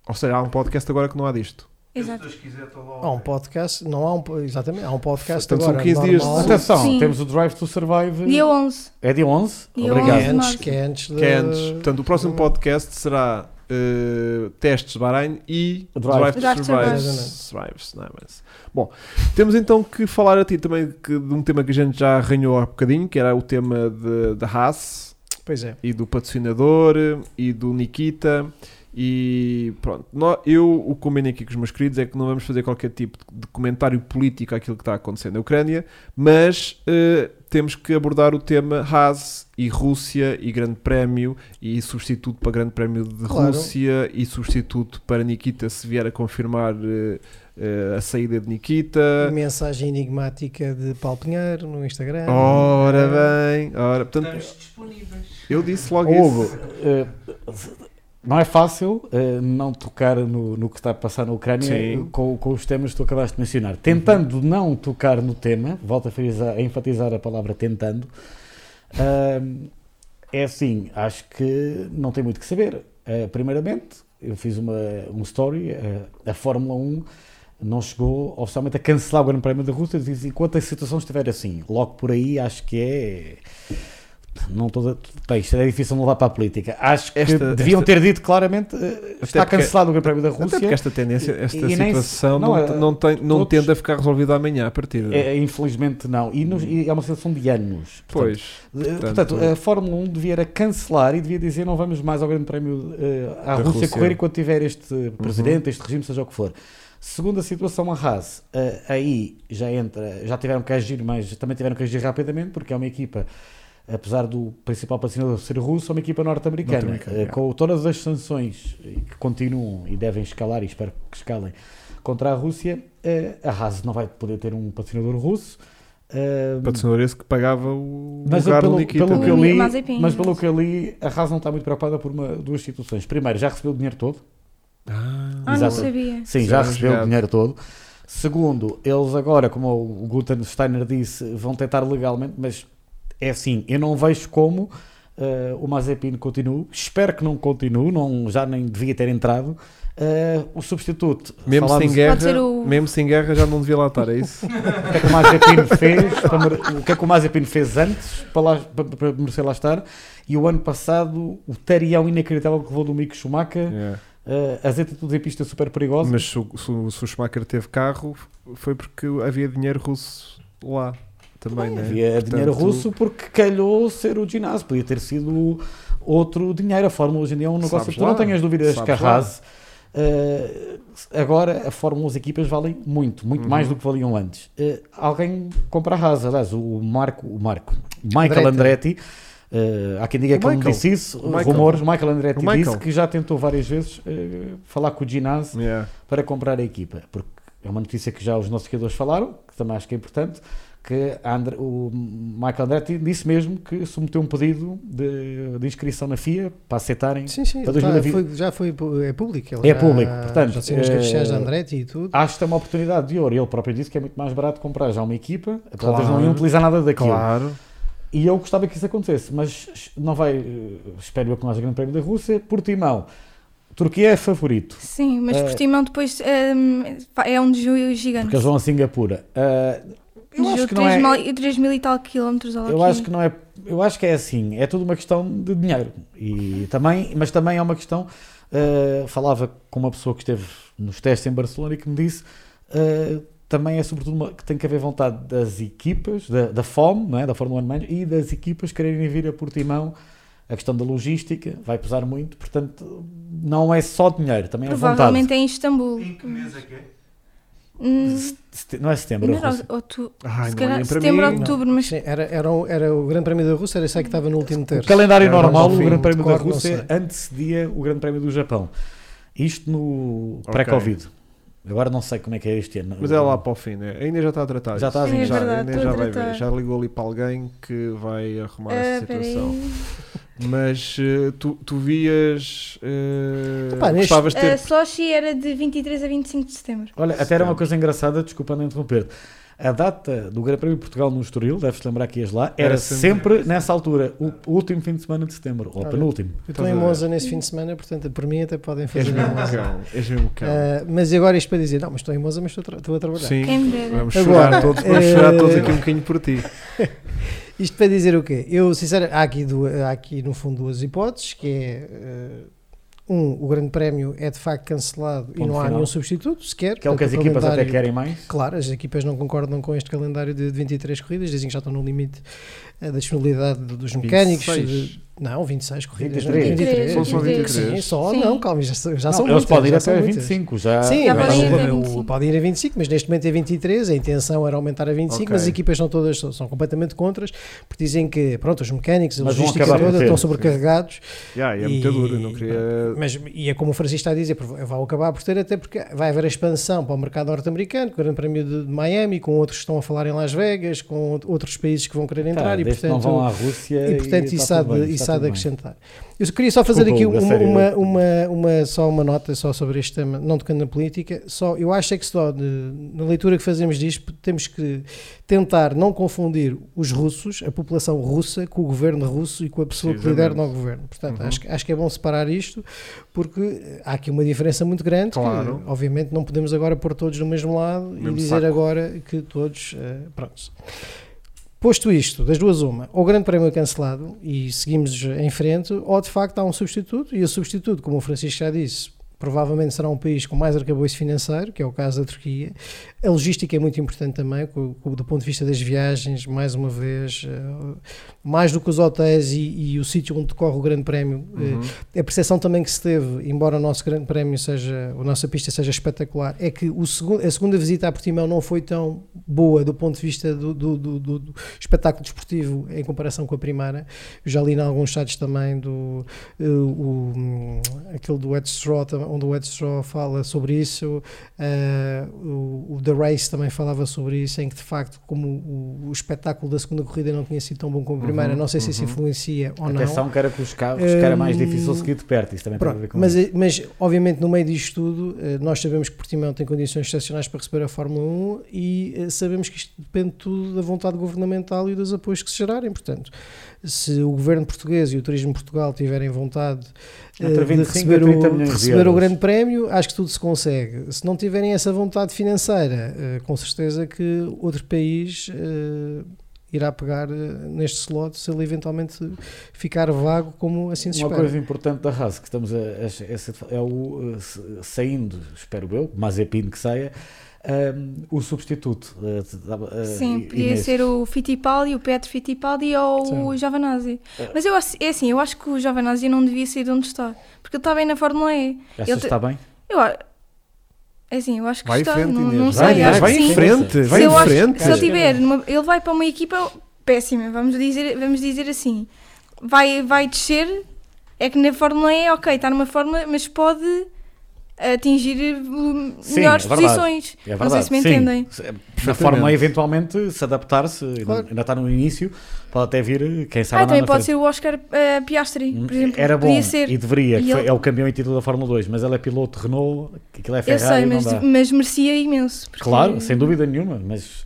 Ou seja, há um podcast agora que não há disto. Exato. Se Deus quiser, estou lá. Há um podcast, não há um, exatamente, há um podcast Portanto, são agora, 15 dias de- normal, Atenção, Sim. temos o Drive to Survive. Dia 11. É dia 11? Dia Obrigado. que é 11. antes, que é antes, Que é de- antes. Portanto, o próximo podcast será eh, testes de Bahrein e Drive. Drive, to Survive. Survive. Survives, não é? Mas- Bom, temos então que falar a ti também que- de um tema que a gente já arranhou há bocadinho, que era o tema de- da Haas Pois é. e do patrocinador e do Nikita. E pronto, eu o que combino aqui com os meus queridos é que não vamos fazer qualquer tipo de comentário político àquilo que está acontecendo na Ucrânia, mas eh, temos que abordar o tema Haas e Rússia e Grande Prémio e substituto para Grande Prémio de Claro. Rússia e substituto para Nikita se vier a confirmar eh, eh, a saída de Nikita. Mensagem enigmática de Paulo Pinheiro no Instagram. Ora bem, ora, portanto, Estamos disponíveis. eu disse logo isso. eh, não é fácil eh, não tocar no, no que está a passar na Ucrânia eh, com, com os temas que tu acabaste de mencionar. Tentando não tocar no tema, volto a, frisar- a enfatizar a palavra tentando, ahm, é assim, acho que não tem muito que saber. Eh, primeiramente, eu fiz uma, um story, a Fórmula 1 não chegou oficialmente a cancelar o Grande Prémio da Rússia. Diz enquanto a situação estiver assim, logo por aí, acho que é. Não toda, bem, isto é difícil levar para a política. Acho que Esta- deviam esta- ter dito claramente eh, está cancelado o Grande Prémio da Até Rússia. porque esta tendência, esta E- e situação não, não, não, tem, não todos- tende a ficar resolvida amanhã a partir de. É, infelizmente não. E, nos- e é uma situação de anos. Portanto, pois. Eh, Portanto, a Fórmula 1 devia era cancelar e devia dizer não vamos mais ao Grande Prémio eh, à Rússia, Rússia. correr enquanto tiver este presidente, este regime, seja o que for. Segunda situação, a Haas, eh, aí já entra, já tiveram que agir, mas também tiveram que agir rapidamente, porque é uma equipa, apesar do principal patrocinador ser russo, é uma equipa norte-americana, Norte-americana, eh, é. com todas as sanções eh, que continuam e devem escalar, e espero que escalem, contra a Rússia, eh, a Haas não vai poder ter um patrocinador russo. eh, Patrocinador esse que pagava o mas lugar pelo, do Nikita. pelo que eu O li, mas pelo que eu li, a Haas não está muito preocupada por uma, duas situações. Primeiro, já recebeu o dinheiro todo. Ah, Ah, não sabia. Sim, já é recebeu o jogado. dinheiro todo. Segundo, eles agora, como o Gunther Steiner disse, vão tentar legalmente, mas é assim, eu não vejo como eh, o Mazepin continue. Espero que não continue, não, já nem devia ter entrado. Eh, o substituto, mesmo, sem guerra, o- mesmo sem guerra já não devia lá estar, é isso? o que é que o Mazepin fez, para o que é que o Mazepin fez antes para, lá, para, para merecer lá estar. E o ano passado, o tarião inacreditável que levou do Mick Schumacher, É. eh, as atitudes em pista super perigosas. Mas se, o- se se o Schumacher teve carro, foi porque havia dinheiro russo lá também, né? Havia Portanto, dinheiro russo porque calhou ser o ginásio, podia ter sido outro dinheiro. A Fórmula hoje em dia é um negócio Sabes que tu não tenhas dúvidas sabes que a lá. Haas. eh, agora a Fórmula as equipas valem muito, muito Uhum. mais do que valiam antes. Eh, alguém compra a Haas, aliás, o Marco, o Marco, Michael Andretti. Andretti. eh, há quem diga O que ele não Michael. disse isso, O Michael. rumores. Michael Andretti Michael. disse que já tentou várias vezes eh, falar com o ginásio Yeah. para comprar a equipa, porque é uma notícia que já os nossos seguidores falaram, que também acho que é importante, que a Andre- o Michael Andretti disse mesmo que submeteu um pedido de, de inscrição na FIA para aceitarem. Sim, sim, Para tá, 2020. foi- já foi é público. ele É já- público, portanto, Já tem as redes sociais de eh, Andretti e tudo. Acho que é uma oportunidade de ouro. Ele próprio disse que é muito mais barato comprar já uma equipa, de eles não Claro. iam utilizar nada daquilo. Claro. E eu gostava que isso acontecesse, mas não vai, eh, espero eu que não haja grande prémio da Rússia. Portimão, Turquia é favorito. Sim, mas Eh, Portimão depois hum, é um desvio gigante. Porque eles vão a Singapura. Ah, eu acho que não é. 3 mil- 3 mil e tal quilómetros ao Eu aqui. acho que não é. Eu acho que é assim. É tudo uma questão de dinheiro. E também, mas também é uma questão. ah, falava com uma pessoa que esteve nos testes em Barcelona e que me disse. ah, também é sobretudo uma, que tem que haver vontade das equipas, da, da FOM, não é? da Fórmula 1 Manager, e das equipas quererem vir a Portimão. A questão da logística vai pesar muito, portanto, não é só dinheiro, também é vontade. Provavelmente é em Istambul. Em que mês é que é? Hum, Não é setembro, não é era Rússia. outu- Ai, se não calhar setembro ou mim. outubro, mas Sim, era, era, o- era o Grande Prémio da Rússia, era aí que estava no último O terço. calendário Era normal, o fim, Grande Prémio da não Rússia antecedia o Grande Prémio do Japão. Isto no Ok. pré-Covid. Agora não sei como é que é este ano. Mas é lá para o fim, né? Ainda já está a tratar. Já está isso. a vir. É já, verdade, ainda estou já a vai ver. Já ligou ali para alguém que vai arrumar ah, essa situação. Mas eh, tu, tu vias. eh, neste- gostavas de ter. A Sochi era de 23 a 25 de setembro. Olha, até era uma coisa engraçada, desculpa não interromper. A data do Grande Prémio de Portugal no Estoril, deves-te lembrar que ias lá, era, Era sempre, sempre- nessa altura, o último fim de semana de setembro, ou Olha, penúltimo. Eu estou em? Monza nesse fim de semana, portanto, por mim até podem És fazer em mesmo Monza. cão. És mesmo cão. Ah, mas agora isto para dizer, não, mas estou em Monza, mas estou, a tra- estou a trabalhar. Sim, vamos Agora, chorar todos, vamos eh, chorar todos aqui um bocadinho por ti. Isto para dizer o quê? Eu, sinceramente, há aqui, du- há aqui no fundo duas hipóteses, que é, eh, um, o grande prémio é de facto cancelado e Ponto não há final. nenhum substituto sequer. Que é o que as equipas até querem mais. Claro, as equipas não concordam com este calendário de 23 corridas, dizem que já estão no limite eh, da disponibilidade do- dos mecânicos. 26. de- não, 26 corridas. 23. 23. São só 23. 23. Sim, só, Sim. não, calma, já, são- já Não, são eles muitas, podem ir já até são a muitas. 25, já. Sim, Já podem ir o- 25. podem ir a 25, mas neste momento é 23, a intenção era aumentar a 25, Ok. mas as equipas são todas são, são completamente contras, porque dizem que pronto, os mecânicos, a Mas logística toda ter, estão sobrecarregados, Yeah, e é E- muito duro, não queria. mas e é como o Francisco está a dizer, vão acabar por ter até porque vai haver a expansão para o mercado norte-americano, com o Grande Prémio de, Miami, com outros que estão a falar em Las Vegas, com outros países que vão querer entrar Tá, e portanto não vão à Rússia e portanto está isso, há tudo bem, de, de acrescentar. Eu queria só fazer Desculpa, aqui uma, uma, uma, uma- só uma nota só sobre este tema, não tocando na política, só, eu acho é que só de- na leitura que fazemos disto temos que tentar não confundir os russos, a população russa, com o governo russo e com a pessoa que lidera no governo. Portanto, Uhum. acho, que- acho que é bom separar isto, porque há aqui uma diferença muito grande, Claro. que obviamente não podemos agora pôr todos no mesmo lado Mesmo e dizer saco. agora que todos, eh, pronto. Posto isto, das duas uma, ou o grande prémio é cancelado e seguimos em frente, ou de facto há um substituto, e o substituto, como o Francisco já disse, provavelmente será um país com mais arcabouço financeiro, que é o caso da Turquia. A logística é muito importante também, do ponto de vista das viagens, mais uma vez, eh, mais do que os hotéis e, e o sítio onde decorre o grande prémio, eh, Uhum. a percepção também que se teve, embora o nosso grande prémio seja, a nossa pista seja espetacular, é que o a segunda visita a Portimão não foi tão boa do ponto de vista do, do- do- do- espetáculo desportivo em comparação com a primeira. Eu já li em alguns sites também do eh, o, hum, aquele do Ed Straw, onde o Ed Straw fala sobre isso, eh, o, o The Race também falava sobre isso, em que de facto, como o, o espetáculo da segunda corrida não tinha sido tão bom como a primeira, Uhum, não sei se isso uhum. influencia ou não. Atenção que era com os carros, que era mais difícil seguir de perto. Isso também tem a ver Pronto, com mas, isso. mas obviamente no meio disto tudo, eh, nós sabemos que Portimão tem condições excepcionais para receber a Fórmula 1 e eh, sabemos que isto depende tudo da vontade governamental e dos apoios que se gerarem. Portanto, se o governo português e o Turismo de Portugal tiverem vontade Entre de 25 a receber, 30 o, de receber o grande prémio, acho que tudo se consegue. Se não tiverem essa vontade financeira, eh, com certeza que outro país eh, irá pegar neste slot se ele eventualmente ficar vago como assim se Uma espera. coisa importante da Haas que estamos a, a- a- é o uh, saindo, espero eu, Mazepin que saia, um, o substituto. uh, uh, Sim, podia Inês. ser o Fittipaldi, o Petro Fittipaldi ou o Sim. Giovanazzi. É. Mas eu acho- é assim, eu acho que o Giovanazzi não devia sair de onde está, porque ele está bem na Fórmula E. Achas ele que te- está bem? Eu é assim, eu acho que Vai está, frente, não, não Vai, sei, vai que em sim. frente, vai se em eu acho- frente. se ele tiver, numa- ele vai para uma equipa péssima, vamos dizer, vamos dizer assim, vai, vai descer, é que na Fórmula E, ok, está numa Fórmula, mas pode atingir uh, Sim, melhores é verdade. posições. É não sei se me sim. entendem. Na Fórmula E, eventualmente, se adaptar-se, ainda- Claro. ainda está no início, pode até vir, quem sabe, Ah, também pode frente. ser o Oscar eh, Piastri, Hum, por exemplo. Era bom Podia ser. e deveria, E ele- é o campeão em título da Fórmula 2, mas ele é piloto Renault, que aquilo é Eu Ferrari, sei, não mas, dá. mas merecia imenso. porque- Claro, sem dúvida nenhuma, mas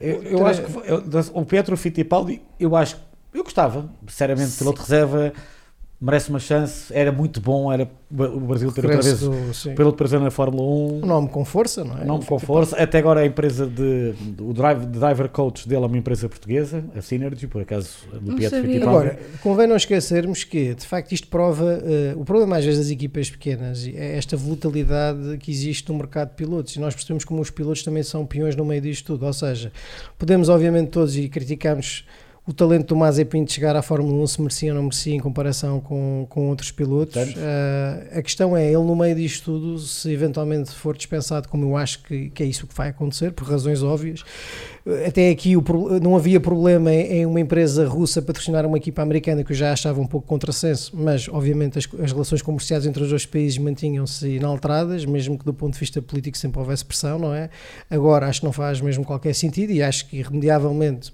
eu, eu acho que eu- o Pietro Fittipaldi, eu acho eu gostava, sinceramente, piloto de reserva, merece uma chance, era muito bom, era o Brasil ter outra vez do- piloto brasileiro na Fórmula 1. Um nome com força, não é? Não com força, até agora a empresa de o drive, de driver coach dele é uma empresa portuguesa, a Synergy, por acaso, do Pietro. Fittipaldi. Agora, convém não esquecermos que, de facto, isto prova. eh, o problema, às vezes, das equipas pequenas é esta volatilidade que existe no mercado de pilotos. E nós percebemos como os pilotos também são peões no meio disto tudo. Ou seja, podemos, obviamente, todos e criticamos o talento do Mazepin de chegar à Fórmula 1, se merecia ou não merecia em comparação com, com outros pilotos. Eh, a questão é, ele no meio disto tudo, se eventualmente for dispensado, como eu acho que, que é isso que vai acontecer, por razões óbvias, até aqui o não havia problema em, em uma empresa russa patrocinar uma equipa americana que eu já achava um pouco contrassenso, mas obviamente as, as relações comerciais entre os dois países mantinham-se inalteradas, mesmo que do ponto de vista político sempre houvesse pressão, não é? Agora acho que não faz mesmo qualquer sentido e acho que irremediavelmente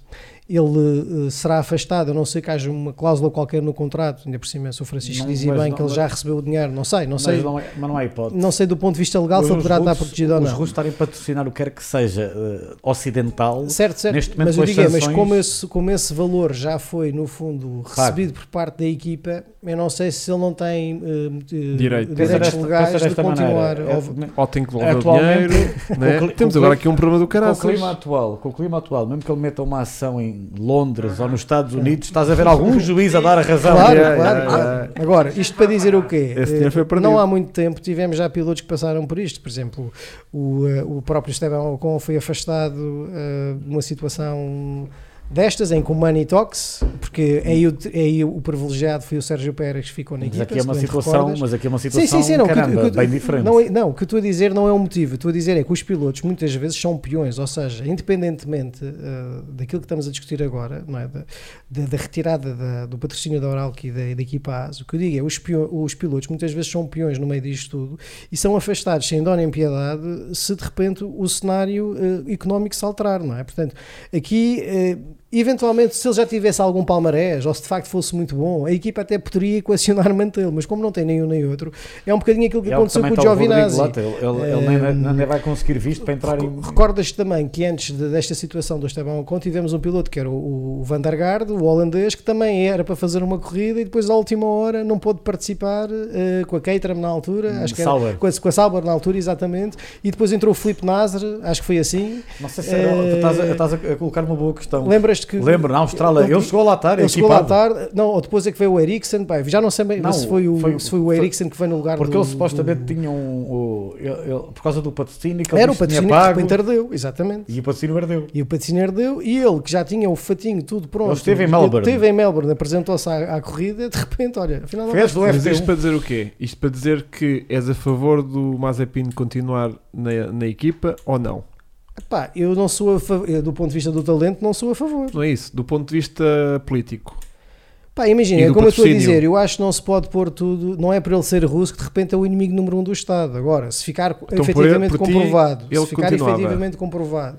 ele eh, será afastado, a não ser que haja uma cláusula qualquer no contrato, ainda por cima, se o Francisco Não, dizia bem não- que ele já recebeu o dinheiro, não sei, não mas, sei, não é, mas não há hipótese. não sei do ponto de vista legal se ele Os poderá estar russos- protegido ou Os não. russos estarem a patrocinar o que quer que seja eh, ocidental, Certo, certo. Neste momento, mas com eu digo, é, mas sanções- como esse, como esse valor já foi, no fundo, recebido por parte da equipa, eu não sei se ele não tem eh, Direito. Direitos desta- legais de continuar. é- Ou tem que devolver o dinheiro. né? Temos agora aqui um problema do Com o clima atual, com o clima atual, mesmo que ele meta uma ação em Londres ou nos Estados Unidos, estás a ver algum juiz a dar a razão. Claro, Yeah, claro, yeah. Agora, isto para dizer o quê? Esse dinheiro foi Eh, não há muito tempo tivemos já pilotos que passaram por isto. Por exemplo, o, eh, o próprio Esteban Ocon foi afastado eh, de uma situação destas, em que o Money Talks, porque aí o, aí o privilegiado foi o Sérgio Pérez que ficou na Mas equipa. aqui é uma situação, recordas. mas aqui é uma Sim, situação sim, sim, não, o que- caramba, o que- bem diferente. Não, é- não, o que eu estou a dizer não é um motivo. Que estou a dizer é que os pilotos muitas vezes são peões, ou seja, independentemente eh, daquilo que estamos a discutir agora, não é? da, da- da retirada da- do patrocínio da Oralco e da, da equipa AS, o que eu digo é os, os pilotos muitas vezes são peões no meio disto tudo e são afastados sem dó nem piedade se de repente o cenário eh, económico se alterar, não é? Portanto, aqui. eh, eventualmente, se ele já tivesse algum palmarés, ou se de facto fosse muito bom, a equipa até poderia equacionar mantê-lo, mas como não tem nenhum nem outro, é um bocadinho aquilo que É o aconteceu com o Giovinazzi. Lota, Ele, ele, ele nem, Ehm, nem vai conseguir visto para entrar em. Recordas também que antes de- desta situação do Esteban Ocon tivemos um piloto que era o, o Van der o holandês, que também era para fazer uma corrida e depois à última hora não pôde participar eh, com a Caterham na altura, Hum, acho que era, com, a, com a Sauber na altura, exatamente, e depois entrou o Filipe Nasr, acho que foi assim. Não sei se Eh, estás, a, estás a colocar uma boa questão. Que. Lembro, na Austrália, ele chegou lá estar, Ele chegou lá tarde, não, ou depois é que veio o Eriksen, pá, já não sei bem Não, se foi o, foi- se foi o foi- Eriksen que foi no lugar Porque do, ele supostamente do- tinha um. o- ele- ele- por causa do patrocínio que ele Era o patrocínio que de repente exatamente. e o patrocínio ardeu. E o patrocínio ardeu e ele, que já tinha o fatinho tudo pronto, Ele esteve em Melbourne. esteve em Melbourne, apresentou-se à, à corrida, de repente, olha, afinal não Fez Mas isto F1. para dizer o quê? Isto para dizer que és a favor do Mazepin continuar na, na equipa ou não? Pá, eu não sou a favor, do ponto de vista do talento, não sou a favor. Não é isso? Do ponto de vista político. Pá, imagina, é como eu estou a dizer, eu acho que não se pode pôr tudo, não é por ele ser russo que de repente é o inimigo número um do Estado. Agora, se ficar Então, por efetivamente ele- por ti, comprovado, ele se ficar continuava. efetivamente comprovado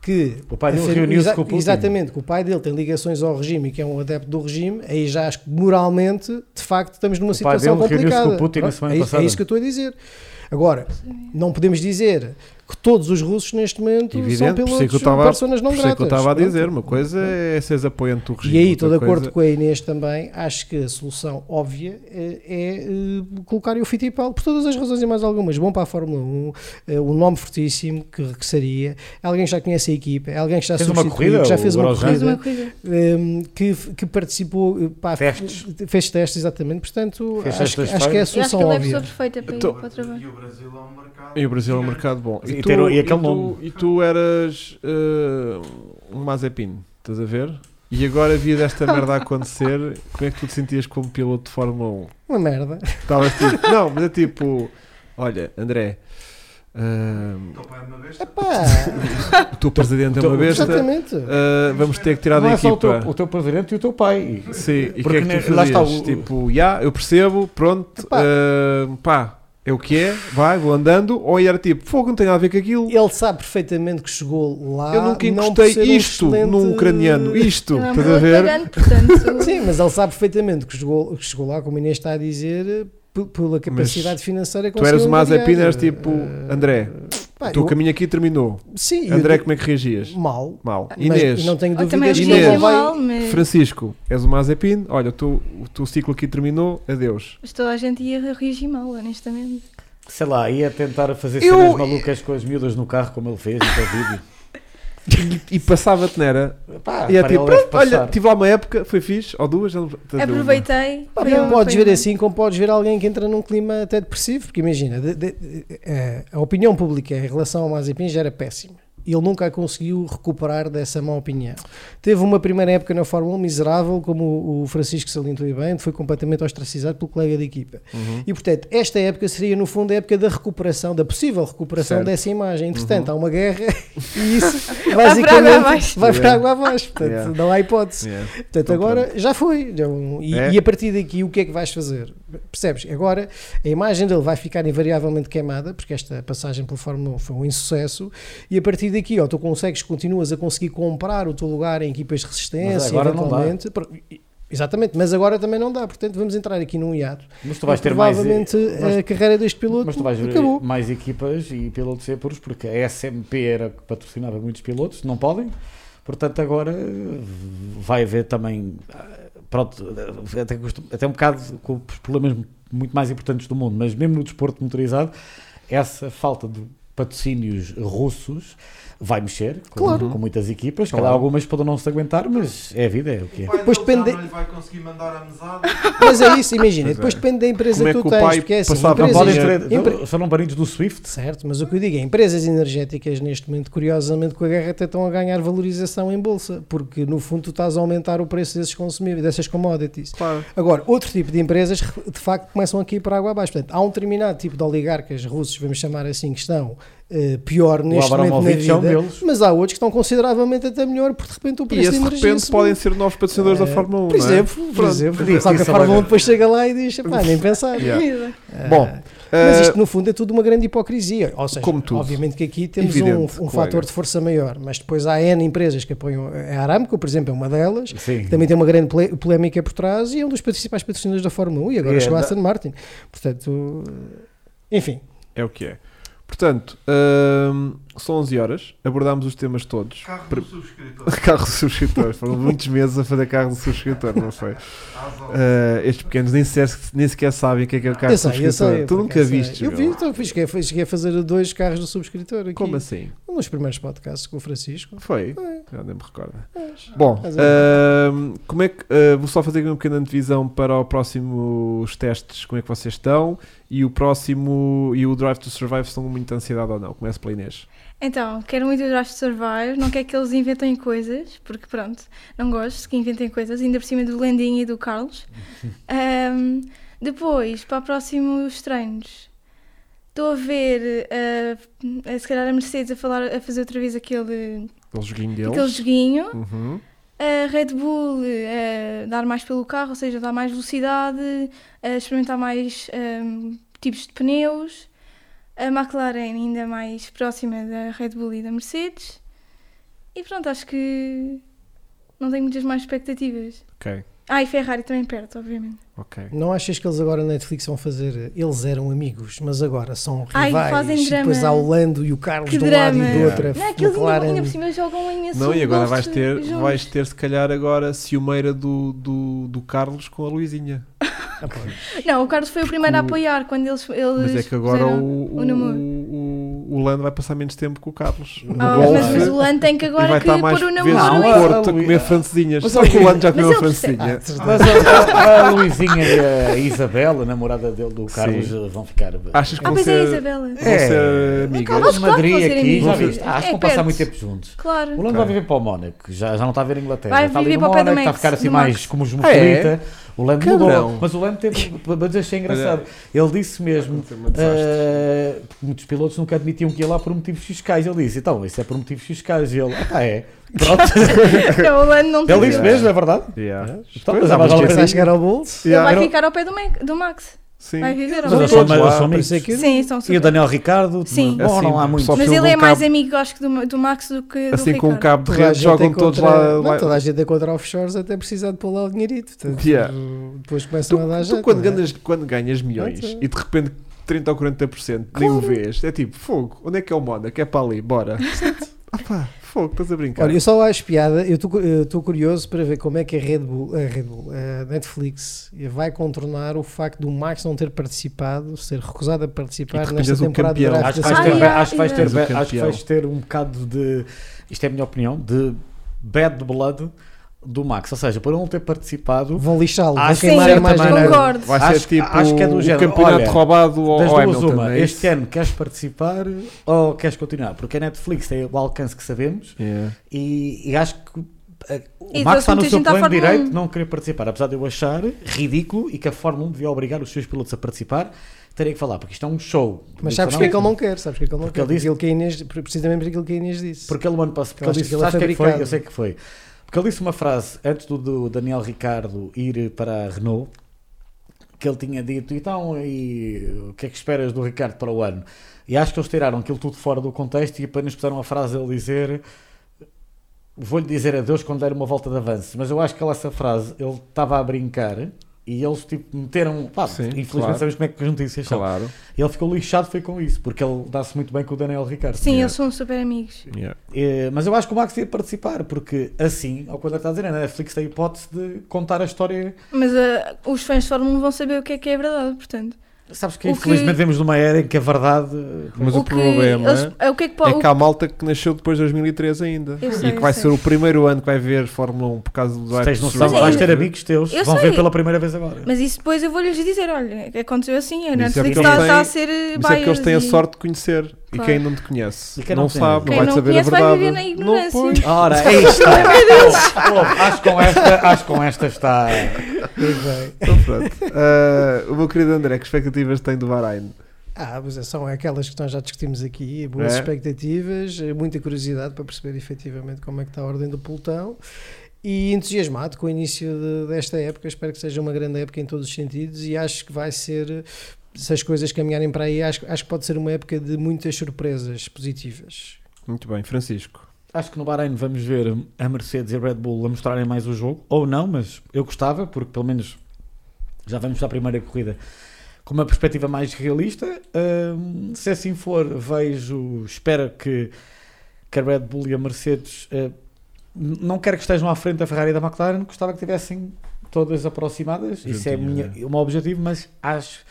que O pai dele reuniu-se com o Putin. Exatamente, que o pai dele tem ligações ao regime e que é um adepto do regime, aí já acho que moralmente, de facto, estamos numa O situação complicada. com o Putin na semana é, isso- passada. é isso que eu estou a dizer. Agora, não podemos dizer que todos os russos neste momento são Evidente, por isso é pilotos estava, pessoas não isso é que eu gratas. estava a Pronto. dizer. Uma coisa é seres apoiante do regime. E aí, estou de acordo coisa- com a Inês também, acho que a solução óbvia eh, é, eh, colocar o Fittipaldi, por todas as razões e mais algumas. Bom para a Fórmula 1, eh, um nome fortíssimo que regressaria, alguém que já conhece a equipa, alguém que já Fez uma substituiu, corrida, que já fez uma corrida, uma corrida. um, que, que participou, uh, pá, Testes. fez testes, exatamente. Portanto, Fez acho, acho que é a Eu acho que solução ele é a óbvia. pessoa perfeita para ir Então- para o trabalho. E o Brasil é um mercado. E o Brasil é um mercado bom. E ter- e aquele tu, nome. e tu eras uh, um Mazepin, estás a ver? E agora via desta merda a acontecer, como é que tu te sentias como piloto de Fórmula 1? Uma merda. Estavas tipo, não, mas é tipo, olha, André, uh, O teu pai é uma besta. Epá, o teu presidente é uma besta, exatamente. uh, vamos ter que tirar Não da é só o equipa. teu, o teu presidente e o teu pai. Sim, e o que Porque é que tu lá está o- Tipo, já, eu percebo, pronto, uh, pá, é o que é, vai, vou andando, ou era tipo, fogo, não tem nada a ver com aquilo. Ele sabe perfeitamente que chegou lá. Eu nunca não encostei ser um isto excelente- num ucraniano, isto, é um estás a ver? portanto. Sim, mas ele sabe perfeitamente que chegou, que chegou lá, como a Inês está a dizer, pela capacidade financeira que Tu eras o Mazepin, eras tipo, Eh, André, pá, o teu eu- caminho aqui terminou. Sim, André, eu, como é que reagias? mal. Mal. Mas- Inês, não tenho dúvidas Inês. mal, mas Francisco, és o Mazepin, olha, o teu, o teu ciclo aqui terminou, adeus. mas toda a gente ia reagir mal, honestamente. Sei lá, ia tentar fazer Eu- cenas malucas com as miúdas no carro, como ele fez naquele vídeo. E, e passava-te, não era? Pá, E é tipo, pronto, olha, tive lá uma época, foi fixe, ou duas, já não-. Aproveitei. Pá, uma- podes foi ver assim como podes ver alguém que entra num clima até depressivo, porque imagina, de- de- eh, a opinião pública em relação ao Mazepin já era péssima. Ele nunca a conseguiu recuperar dessa má opinião. Teve uma primeira época na Fórmula 1 miserável, como o- Francisco salientou bem, foi completamente ostracizado pelo colega de equipa. Uhum. E portanto, esta época seria no fundo a época da recuperação, da possível recuperação Certo. dessa imagem. Entretanto, há uma guerra e isso basicamente vai para água abaixo. Portanto, Yeah. não há hipótese. Yeah. Portanto, Então, agora já foi. Já um- E, É. e a partir daqui, o que é que vais fazer? Percebes? Agora a imagem dele vai ficar invariavelmente queimada, porque esta passagem pela Fórmula 1 foi um insucesso. E a partir daqui, ó, tu consegues, continuas a conseguir comprar o teu lugar em equipas de resistência, Mas agora não dá. eventualmente. Exatamente, mas agora também não dá. Portanto, vamos entrar aqui num hiato. Mas tu vais ter mais. provavelmente a carreira deste piloto Mas tu vais ver acabou. mais equipas e pilotos seguros, porque a SMP era que patrocinava muitos pilotos, não podem. Portanto, agora eh, vai haver também. Pronto, até, até um bocado com os problemas muito mais importantes do mundo, mas mesmo no desporto motorizado, essa falta de patrocínios russos vai mexer com, Claro. com muitas equipas. Claro. Algumas podem não se aguentar, mas é a vida, é o que é. Depois depende- não lhe vai conseguir mandar a mesada. Mas é isso, imagina. Pois depois é. depende da empresa Como é que tu tens. Porque é assim, Não empresas- podem ter, empre- são barinos do Swift. Certo, mas o que eu digo é, empresas energéticas neste momento, curiosamente, com a guerra até estão a ganhar valorização em bolsa, porque no fundo tu estás a aumentar o preço desses consumíveis, dessas commodities. Claro. Agora, outro tipo de empresas de facto começam aqui por água abaixo. Portanto, há um determinado tipo de oligarcas russos, vamos chamar assim, que estão eh, pior neste momento na Abramovich é um vida, deles. mas há outros que estão consideravelmente até melhor, porque de repente o E preço esse da de energia repente subiu. podem ser novos patrocinadores da Eh, Fórmula 1. Por é? exemplo, por Pronto. exemplo. Só que a Fórmula 1 olha. depois chega lá e diz, pá, nem pensar. Yeah. Vida. Eh, Bom, Mas Ah, isto, no fundo, é tudo uma grande hipocrisia. Ou seja, Como tudo. obviamente que aqui temos Evidente, um, um fator de força maior, mas depois há N empresas que apoiam a Aramco, por exemplo, é uma delas, Sim. que também tem uma grande polémica por trás e é um dos principais patrocinadores da Fórmula 1 e agora É, chegou a Aston Martin. Portanto, enfim, É o que é. Portanto, ahm, são 11 horas, abordámos os temas todos. Carro Pre- do subscritor. Carro do subscritor. Foram muitos meses a fazer carro do subscritor, não foi? Ah, estes pequenos nem sequer, nem sequer sabem o que é, que é o carro eu do subscritor. sei. tu nunca viste. Eu vi, então, fiz, cheguei, cheguei a fazer dois carros do subscritor aqui. Como assim? Um dos primeiros podcasts com o Francisco. Foi? Foi. Já nem me recordo. Mas- Bom, ahm, como é que, ah, vou só fazer aqui uma pequena antevisão para o próximo os testes, como é que vocês estão e o próximo e o Drive to Survive estão com muita ansiedade ou não? Começo pela Inês. Então, quero muito o Drive to Survive, não quero que eles inventem coisas, porque pronto, não gosto que inventem coisas, ainda por cima do Landinho e do Carlos. Ahm, depois, para próximos treinos, estou a ver, ah, se calhar a Mercedes a, falar, a fazer outra vez aquele, Aquele joguinho deles. aquele joguinho. Uhum. A Red Bull a dar mais pelo carro, ou seja, dar mais velocidade, a experimentar mais ahm, tipos de pneus. A McLaren ainda mais próxima da Red Bull e da Mercedes. E pronto, acho que não tenho muitas mais expectativas. Ok, Ah, e Ferrari também perto, obviamente. ok. Não achas que eles agora na Netflix vão fazer. Eles eram amigos, mas agora são Ai, rivais. fazem e depois drama. há o Lando e o Carlos Que de um lado drama! e do outro. Não, aqueles ainda, McLaren. ainda por cima jogam imenso Não, e agora vais ter, juntos. vais ter se calhar agora ciumeira do, do, do Carlos com a Luizinha. Ah. Não, o Carlos foi o primeiro a apoiar quando eles. eles Mas é que agora o, o, o o, o Lando vai passar menos tempo com o Carlos. Ah, golfe. mas, mas o Lando tem que agora que pôr o namoro. no Não, a- Porto a Lu- comer francesinhas. Mas Só que o Lando já comeu percebe. francesinha. Mas a, a- a Luizinha e a Isabela, a namorada dele, do Carlos, Sim. vão ficar. Achas que Ah, vão é, ser, Isabela. vão É. ser amigas? Claro que Madrid aqui, já viste? Acho que É vão passar muito tempo juntos. Claro. O Lando vai viver para o Mónaco, já, já não está a ver a Inglaterra. Vai está ali viver para o pé do Mónaco, está a ficar assim mais como os Ah, Mosquita. O Lando Cabrão. mudou, mas o Lando teve. Mas achei engraçado. Ele disse mesmo. Vai porque muitos pilotos nunca admitiam que ia lá por motivos fiscais. Ele disse: então, isso é por motivos fiscais. E ele: ah, é. Pronto. Não, o Lando não tem. ele disse mesmo, é verdade. Yeah. Então, Pois, mas que- Começa a chegar ao bolso. Ele Yeah. vai Era- ficar ao pé do, Mac- do Max. Sim. Vai viver Mas pensei amigos. que- Sim, são E o. Daniel Ricardo, Sim. bom, Assim, não há muito. só Mas ele é um mais cabo- amigo, acho que do, do Max do que Assim do com Ricardo. cabo de rede jogam é todos lá. Não, lá- toda a gente é contra offshores até precisa de pôr lá o dinheirito. Portanto, Yeah. Depois começam a dar Tu, jeito. tu quando, é? ganhas, quando ganhas milhões e de repente 30 ou 40% nem o vês, é tipo, fogo, onde é que é o Mónaco? É para ali, bora. ah pá, fogo, estás a brincar. Olha, eu só acho piada, eu estou curioso para ver como é que a Red Bull, a Red Bull, a Netflix vai contornar o facto do Max não ter participado, ser recusado a participar nesta temporada de campeão. draft Acho que vais Ah, ter, acho que vais ter, yeah. acho que campeão. vais ter um bocado de. Isto é a minha opinião, de bad blood do Max. Ou seja, por não ter participado, Vão lixá-lo, vão Acho que queimar a imagem. Concordo. Vai Acho- ser tipo acho que é do o género, campeonato olha, roubado ao, das duas Hamilton. uma, é este ano queres participar ou queres continuar? Porque a Netflix tem o alcance que sabemos Yeah. e, e acho que eh, o E Max está no seu plano direito 1. de não querer participar, apesar de eu achar ridículo e que a Fórmula 1 devia obrigar os seus pilotos a participar, terem que falar, porque isto é um show. Mas sabes porque é que ele não quer? Sabes porque é que ele não Porque quer? ele disse- Aquilo que a Inês, precisamente por aquilo que a Inês disse. Porque ele ano passado, porque Eu ele acho disse, que ele é sabes o que é que foi? Eu sei que foi. Porque ele disse uma frase antes do, do Daniel Ricardo ir para a Renault, que ele tinha dito, então, e o que é que esperas do Ricardo para o ano? E acho que eles tiraram aquilo tudo fora do contexto e apenas puseram a frase ele dizer vou-lhe dizer adeus quando der uma volta de avanço. Mas eu acho que ele, essa frase, ele estava a brincar e eles tipo meteram, pá, Sim, infelizmente claro. sabemos como é que as notícias são. Claro. E ele ficou lixado foi com isso, porque ele dá-se muito bem com o Daniel Ricardo. Sim, Yeah. eles são super amigos. Yeah. Eh, mas eu acho que o Max ia participar, porque assim, ao quando ele está a dizer, a Netflix tem a hipótese de contar a história. Mas ah, os fãs de Fórmula 1 vão saber o que é que é verdade, portanto. Sabes que O infelizmente que- vemos numa era em que a verdade. Mas o, que problema eles- é o que é que pode. é que há malta que nasceu depois de 2013 ainda. Eu sei, e que vai sei. ser o primeiro ano que vai ver Fórmula 1 por causa do tens to noção, vais ter amigos teus, Eu vão sei. ver pela primeira vez agora. Mas isso depois eu vou-lhes dizer: olha, aconteceu assim, a é Netflix está, a ser Mas é que eles têm a e- sorte de conhecer. E Claro. quem não te conhece E quem não, não sabe, não Quem vai não saber conhece a vai verdade. viver na ignorância. Não. Ora, aí está. Ouve, acho, que com esta, acho com esta está. Então, pronto. Ah, o meu querido André, que expectativas tem do Bahrein? Ah, mas são aquelas que nós já discutimos aqui, boas É? expectativas, eh, muita curiosidade para perceber efetivamente como é que está a ordem do pelotão e entusiasmado com o início de- desta época, espero que seja uma grande época em todos os sentidos e acho que vai ser se as coisas caminharem para aí, acho, acho que pode ser uma época de muitas surpresas positivas. Muito bem, Francisco. Acho que no Bahrein vamos ver a Mercedes e a Red Bull a mostrarem mais o jogo, ou não, mas eu gostava, porque pelo menos já vamos para a primeira corrida com uma perspectiva mais realista. Hum, se assim for, vejo, espero que, que a Red Bull e a Mercedes n- não quero que estejam à frente da Ferrari e da McLaren, gostava que tivessem todas aproximadas. Isso é minha, é. o meu objetivo, mas acho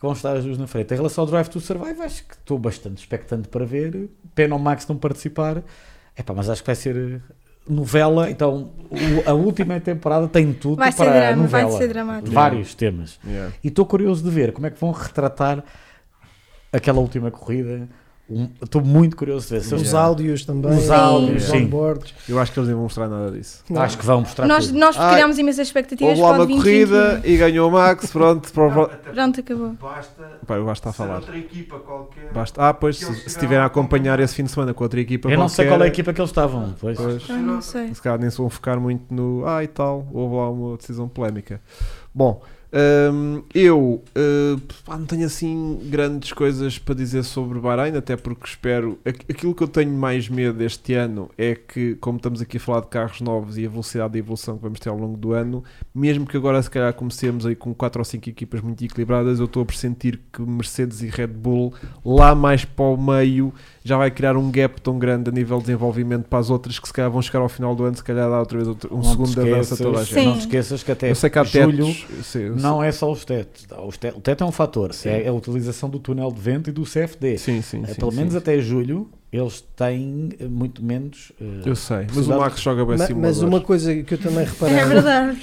que vão estar as duas na frente. Em relação ao Drive to Survive, acho que estou bastante expectante para ver. Pena o Max não participar. Epá, mas acho que vai ser eh, novela. Então, o- a última temporada tem tudo Vai ser para drama, vai novela. ser dramático. Vários temas. Yeah. E estou curioso de ver como é que vão retratar aquela última corrida. Um- Estou muito curioso de ver. Os áudios também, Os áudios, os sim. onboards. Eu acho que eles nem vão mostrar nada disso. Não. Acho que vão mostrar Nós, tudo. nós Ai, criámos imensas expectativas Houve lá uma 2021. corrida e ganhou o Max, pronto. Não, Pronto, acabou. Basta Pá, eu estar a falar. outra equipa qualquer. Basta... Ah, pois, se, estiverem a acompanhar esse fim de semana com outra equipa Eu não sei qual é a qualquer, equipa que eles estavam. Pois. Pois. Eu não sei. Se calhar nem se vão focar muito no. Ah, e tal, houve lá uma decisão polémica. Bom, hum, eu uh, pá, não tenho assim grandes coisas para dizer sobre Bahrein, até porque espero. aqu- Aquilo que eu tenho mais medo este ano é que, como estamos aqui a falar de carros novos e a velocidade de evolução que vamos ter ao longo do ano, mesmo que agora se calhar comecemos aí com 4 ou 5 equipas muito equilibradas, eu estou a pressentir que Mercedes e Red Bull lá mais para o meio já vai criar um gap tão grande a nível de desenvolvimento para as outras que se calhar vão chegar ao final do ano, se calhar dá outra vez outro- um Não segundo de avanço a toda a esqueças- gente. Não te esqueças que até Eu sei que julho tetos, sim, não é só os tetos. Os te- O teto é um fator. Sim. É a utilização do túnel de vento e do CFD. Sim, sim, Eh, sim, Pelo menos até julho eles têm muito menos eh, Eu sei, mas o Max joga bem Ma- simulador. Mas uma coisa que eu também reparei. É verdade.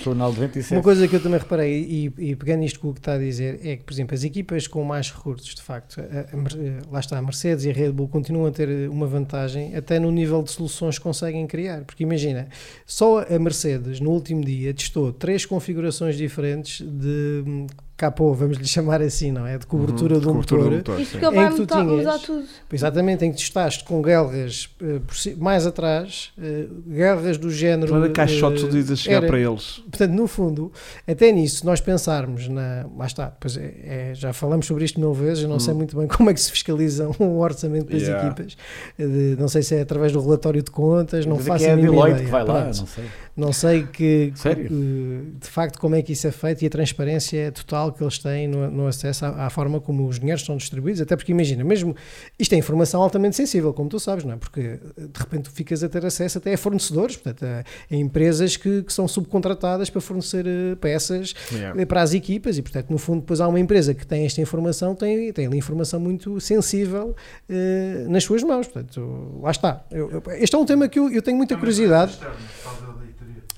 Uma coisa que eu também reparei, e, e pegando isto com o que está a dizer, é que, por exemplo, as equipas com mais recursos, de facto, a- a eh, lá está, a Mercedes e a Red Bull continuam a ter eh, uma vantagem até no nível de soluções que conseguem criar. Porque imagina, só a Mercedes no último dia testou três configurações diferentes de hum, capô, vamos lhe chamar assim, não é? De cobertura Uhum, do cobertura motor. do motor, Isto sim. porque ele Em vai que tu mudar, tinhas- mudar tudo. Exatamente, em que testaste com guerras ci- mais atrás, eh, guerras do género. Toda caixotes eh, uh, a chegar era- para eles. Portanto, no fundo, até nisso, se nós pensarmos na. Lá está, pois é, é- já falamos sobre isto mil vezes, eu não sei Hum. muito bem como é que se fiscaliza o orçamento das Yeah. equipas. De- não sei se é através do relatório de contas, não Dizem faço que é a Deloitte ideia. que vai lá, Pronto. não sei. Não sei que, Sério? que, de facto como é que isso é feito e a transparência é total que eles têm no, no acesso à, à forma como os dinheiros são distribuídos, até porque imagina, mesmo isto é informação altamente sensível, como tu sabes, não é? Porque de repente tu ficas a ter acesso até a fornecedores, portanto, a, a empresas que, que são subcontratadas para fornecer eh, peças Yeah. eh, para as equipas e, portanto, no fundo, depois há uma empresa que tem esta informação, tem, tem ali informação muito sensível eh, nas suas mãos. Portanto, lá está. Eu- eu- este é um tema que eu, eu tenho muita Também curiosidade. externo,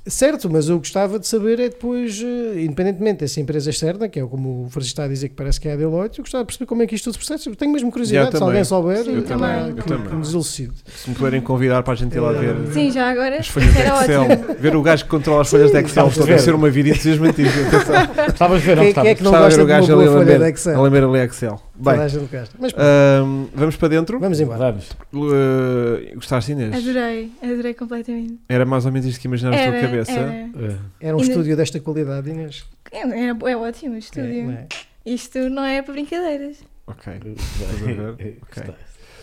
Certo, mas eu gostava de saber é depois, eh, independentemente dessa empresa externa, que é como o Francisco está a dizer que parece que é a Deloitte, eu gostava de perceber como é que isto tudo se processa. Eu tenho mesmo curiosidade, se também. alguém souber, Sim, eh, Eu também, também. eu que- também. que nos elucide. Se me puderem convidar para a gente ir lá ver Sim, já agora. as folhas de Excel, ótimo. ver o gajo que controla as folhas de Excel, deve ver. ser uma vida entusiasmantista. Atenção. Gostavas de ver, não Quem, quem é que não Gostava de ver gosta o de uma gajo boa ali a folha de lamber, Excel? a Excel. Toda a Bem, gente gosta. Mas pronto, ahm, vamos para dentro. vamos embora. Vamos. Uh, gostaste, Inês? Adorei, adorei completamente. Era mais ou menos isto que imaginavas na tua Era, cabeça? era. Eh, Era um Ainda- estúdio desta qualidade, Inês. É, é, é ótimo o estúdio. É, não é? Isto não é para brincadeiras. Ok. ver? Gostei.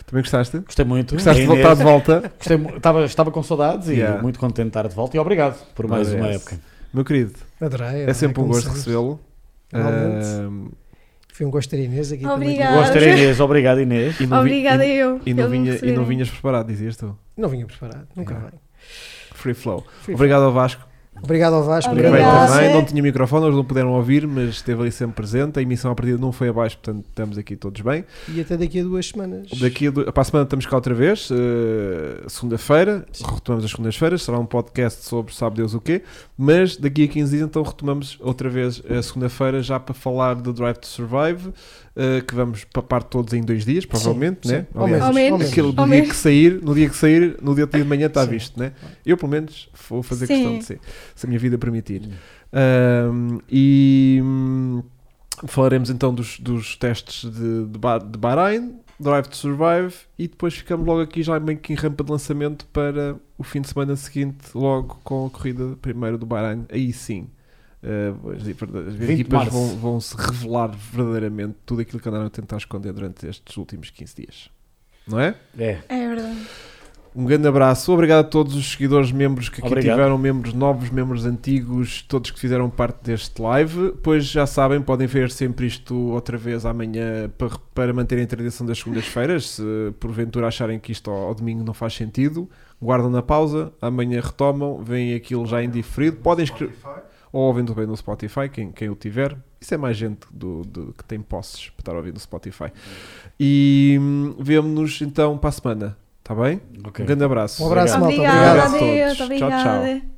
Também gostaste? Gostei muito. Gostaste de Inês- voltar de volta? Gostei mu- estava, estava com saudades Yeah. e muito contente de estar de volta e obrigado por mais uma época. Meu querido, Adorei. é adorei, sempre um como gosto sempre. recebê-lo. Igualmente. Ahm, Foi um gosto ter Inês aqui Obrigada. também. Gosto ter Inês, obrigado Inês. e não vi- Obrigada e- eu. E não, vinha, e não vinhas preparado, dizias tu. Não vinha preparado, nunca Yeah. vem. Free flow. Free Obrigado ao Vasco. Obrigado ao Vasco. Bem Obrigada. também. Não tinha microfone, eles não puderam ouvir, mas esteve ali sempre presente. A emissão à partida não foi abaixo, portanto estamos aqui todos bem. E até daqui a duas semanas. Daqui a, du- para a semana estamos cá outra vez, eh, segunda-feira, retomamos as segundas-feiras, será um podcast sobre sabe Deus o quê, mas daqui a 15 dias então retomamos outra vez a segunda-feira já para falar do Drive to Survive, eh, que vamos papar todos em dois dias, provavelmente, Sim, né? sim. Aliás, Ao menos. Aquilo do Ao dia menos. que sair, no dia que sair, no dia de manhã está Sim. visto, né? Eu pelo menos vou fazer Sim. questão de ser, se a minha vida permitir. Ahm, e hum, falaremos então dos, dos testes de, de, Ba- de Bahrein, Drive to Survive e depois ficamos logo aqui já meio que em rampa de lançamento para o fim de semana seguinte, logo com a corrida primeiro do Bahrein. Aí sim, eh, as, as 20 de equipas vão, vão se revelar verdadeiramente tudo aquilo que andaram a tentar esconder durante estes últimos 15 dias. Não é? É. É verdade. Um grande abraço, obrigado a todos os seguidores, membros que aqui Obrigado. tiveram, membros novos, membros antigos, todos que fizeram parte deste live. Pois já sabem, podem ver sempre isto outra vez amanhã para, para manterem a tradição das segundas-feiras. Se porventura acharem que isto ao, ao domingo não faz sentido, guardam na pausa, amanhã retomam, veem aquilo já em diferido. Podem escrever. Ou ouvem também no Spotify, quem, quem o tiver. Isso é mais gente do, do- que tem posses para estar ouvir no Spotify. E hum, vemo-nos então para a semana, está bem? Ok. Um grande abraço. Um abraço, malta. Obrigada, Obrigado a adeus, todos. Tchau, tchau. obrigada.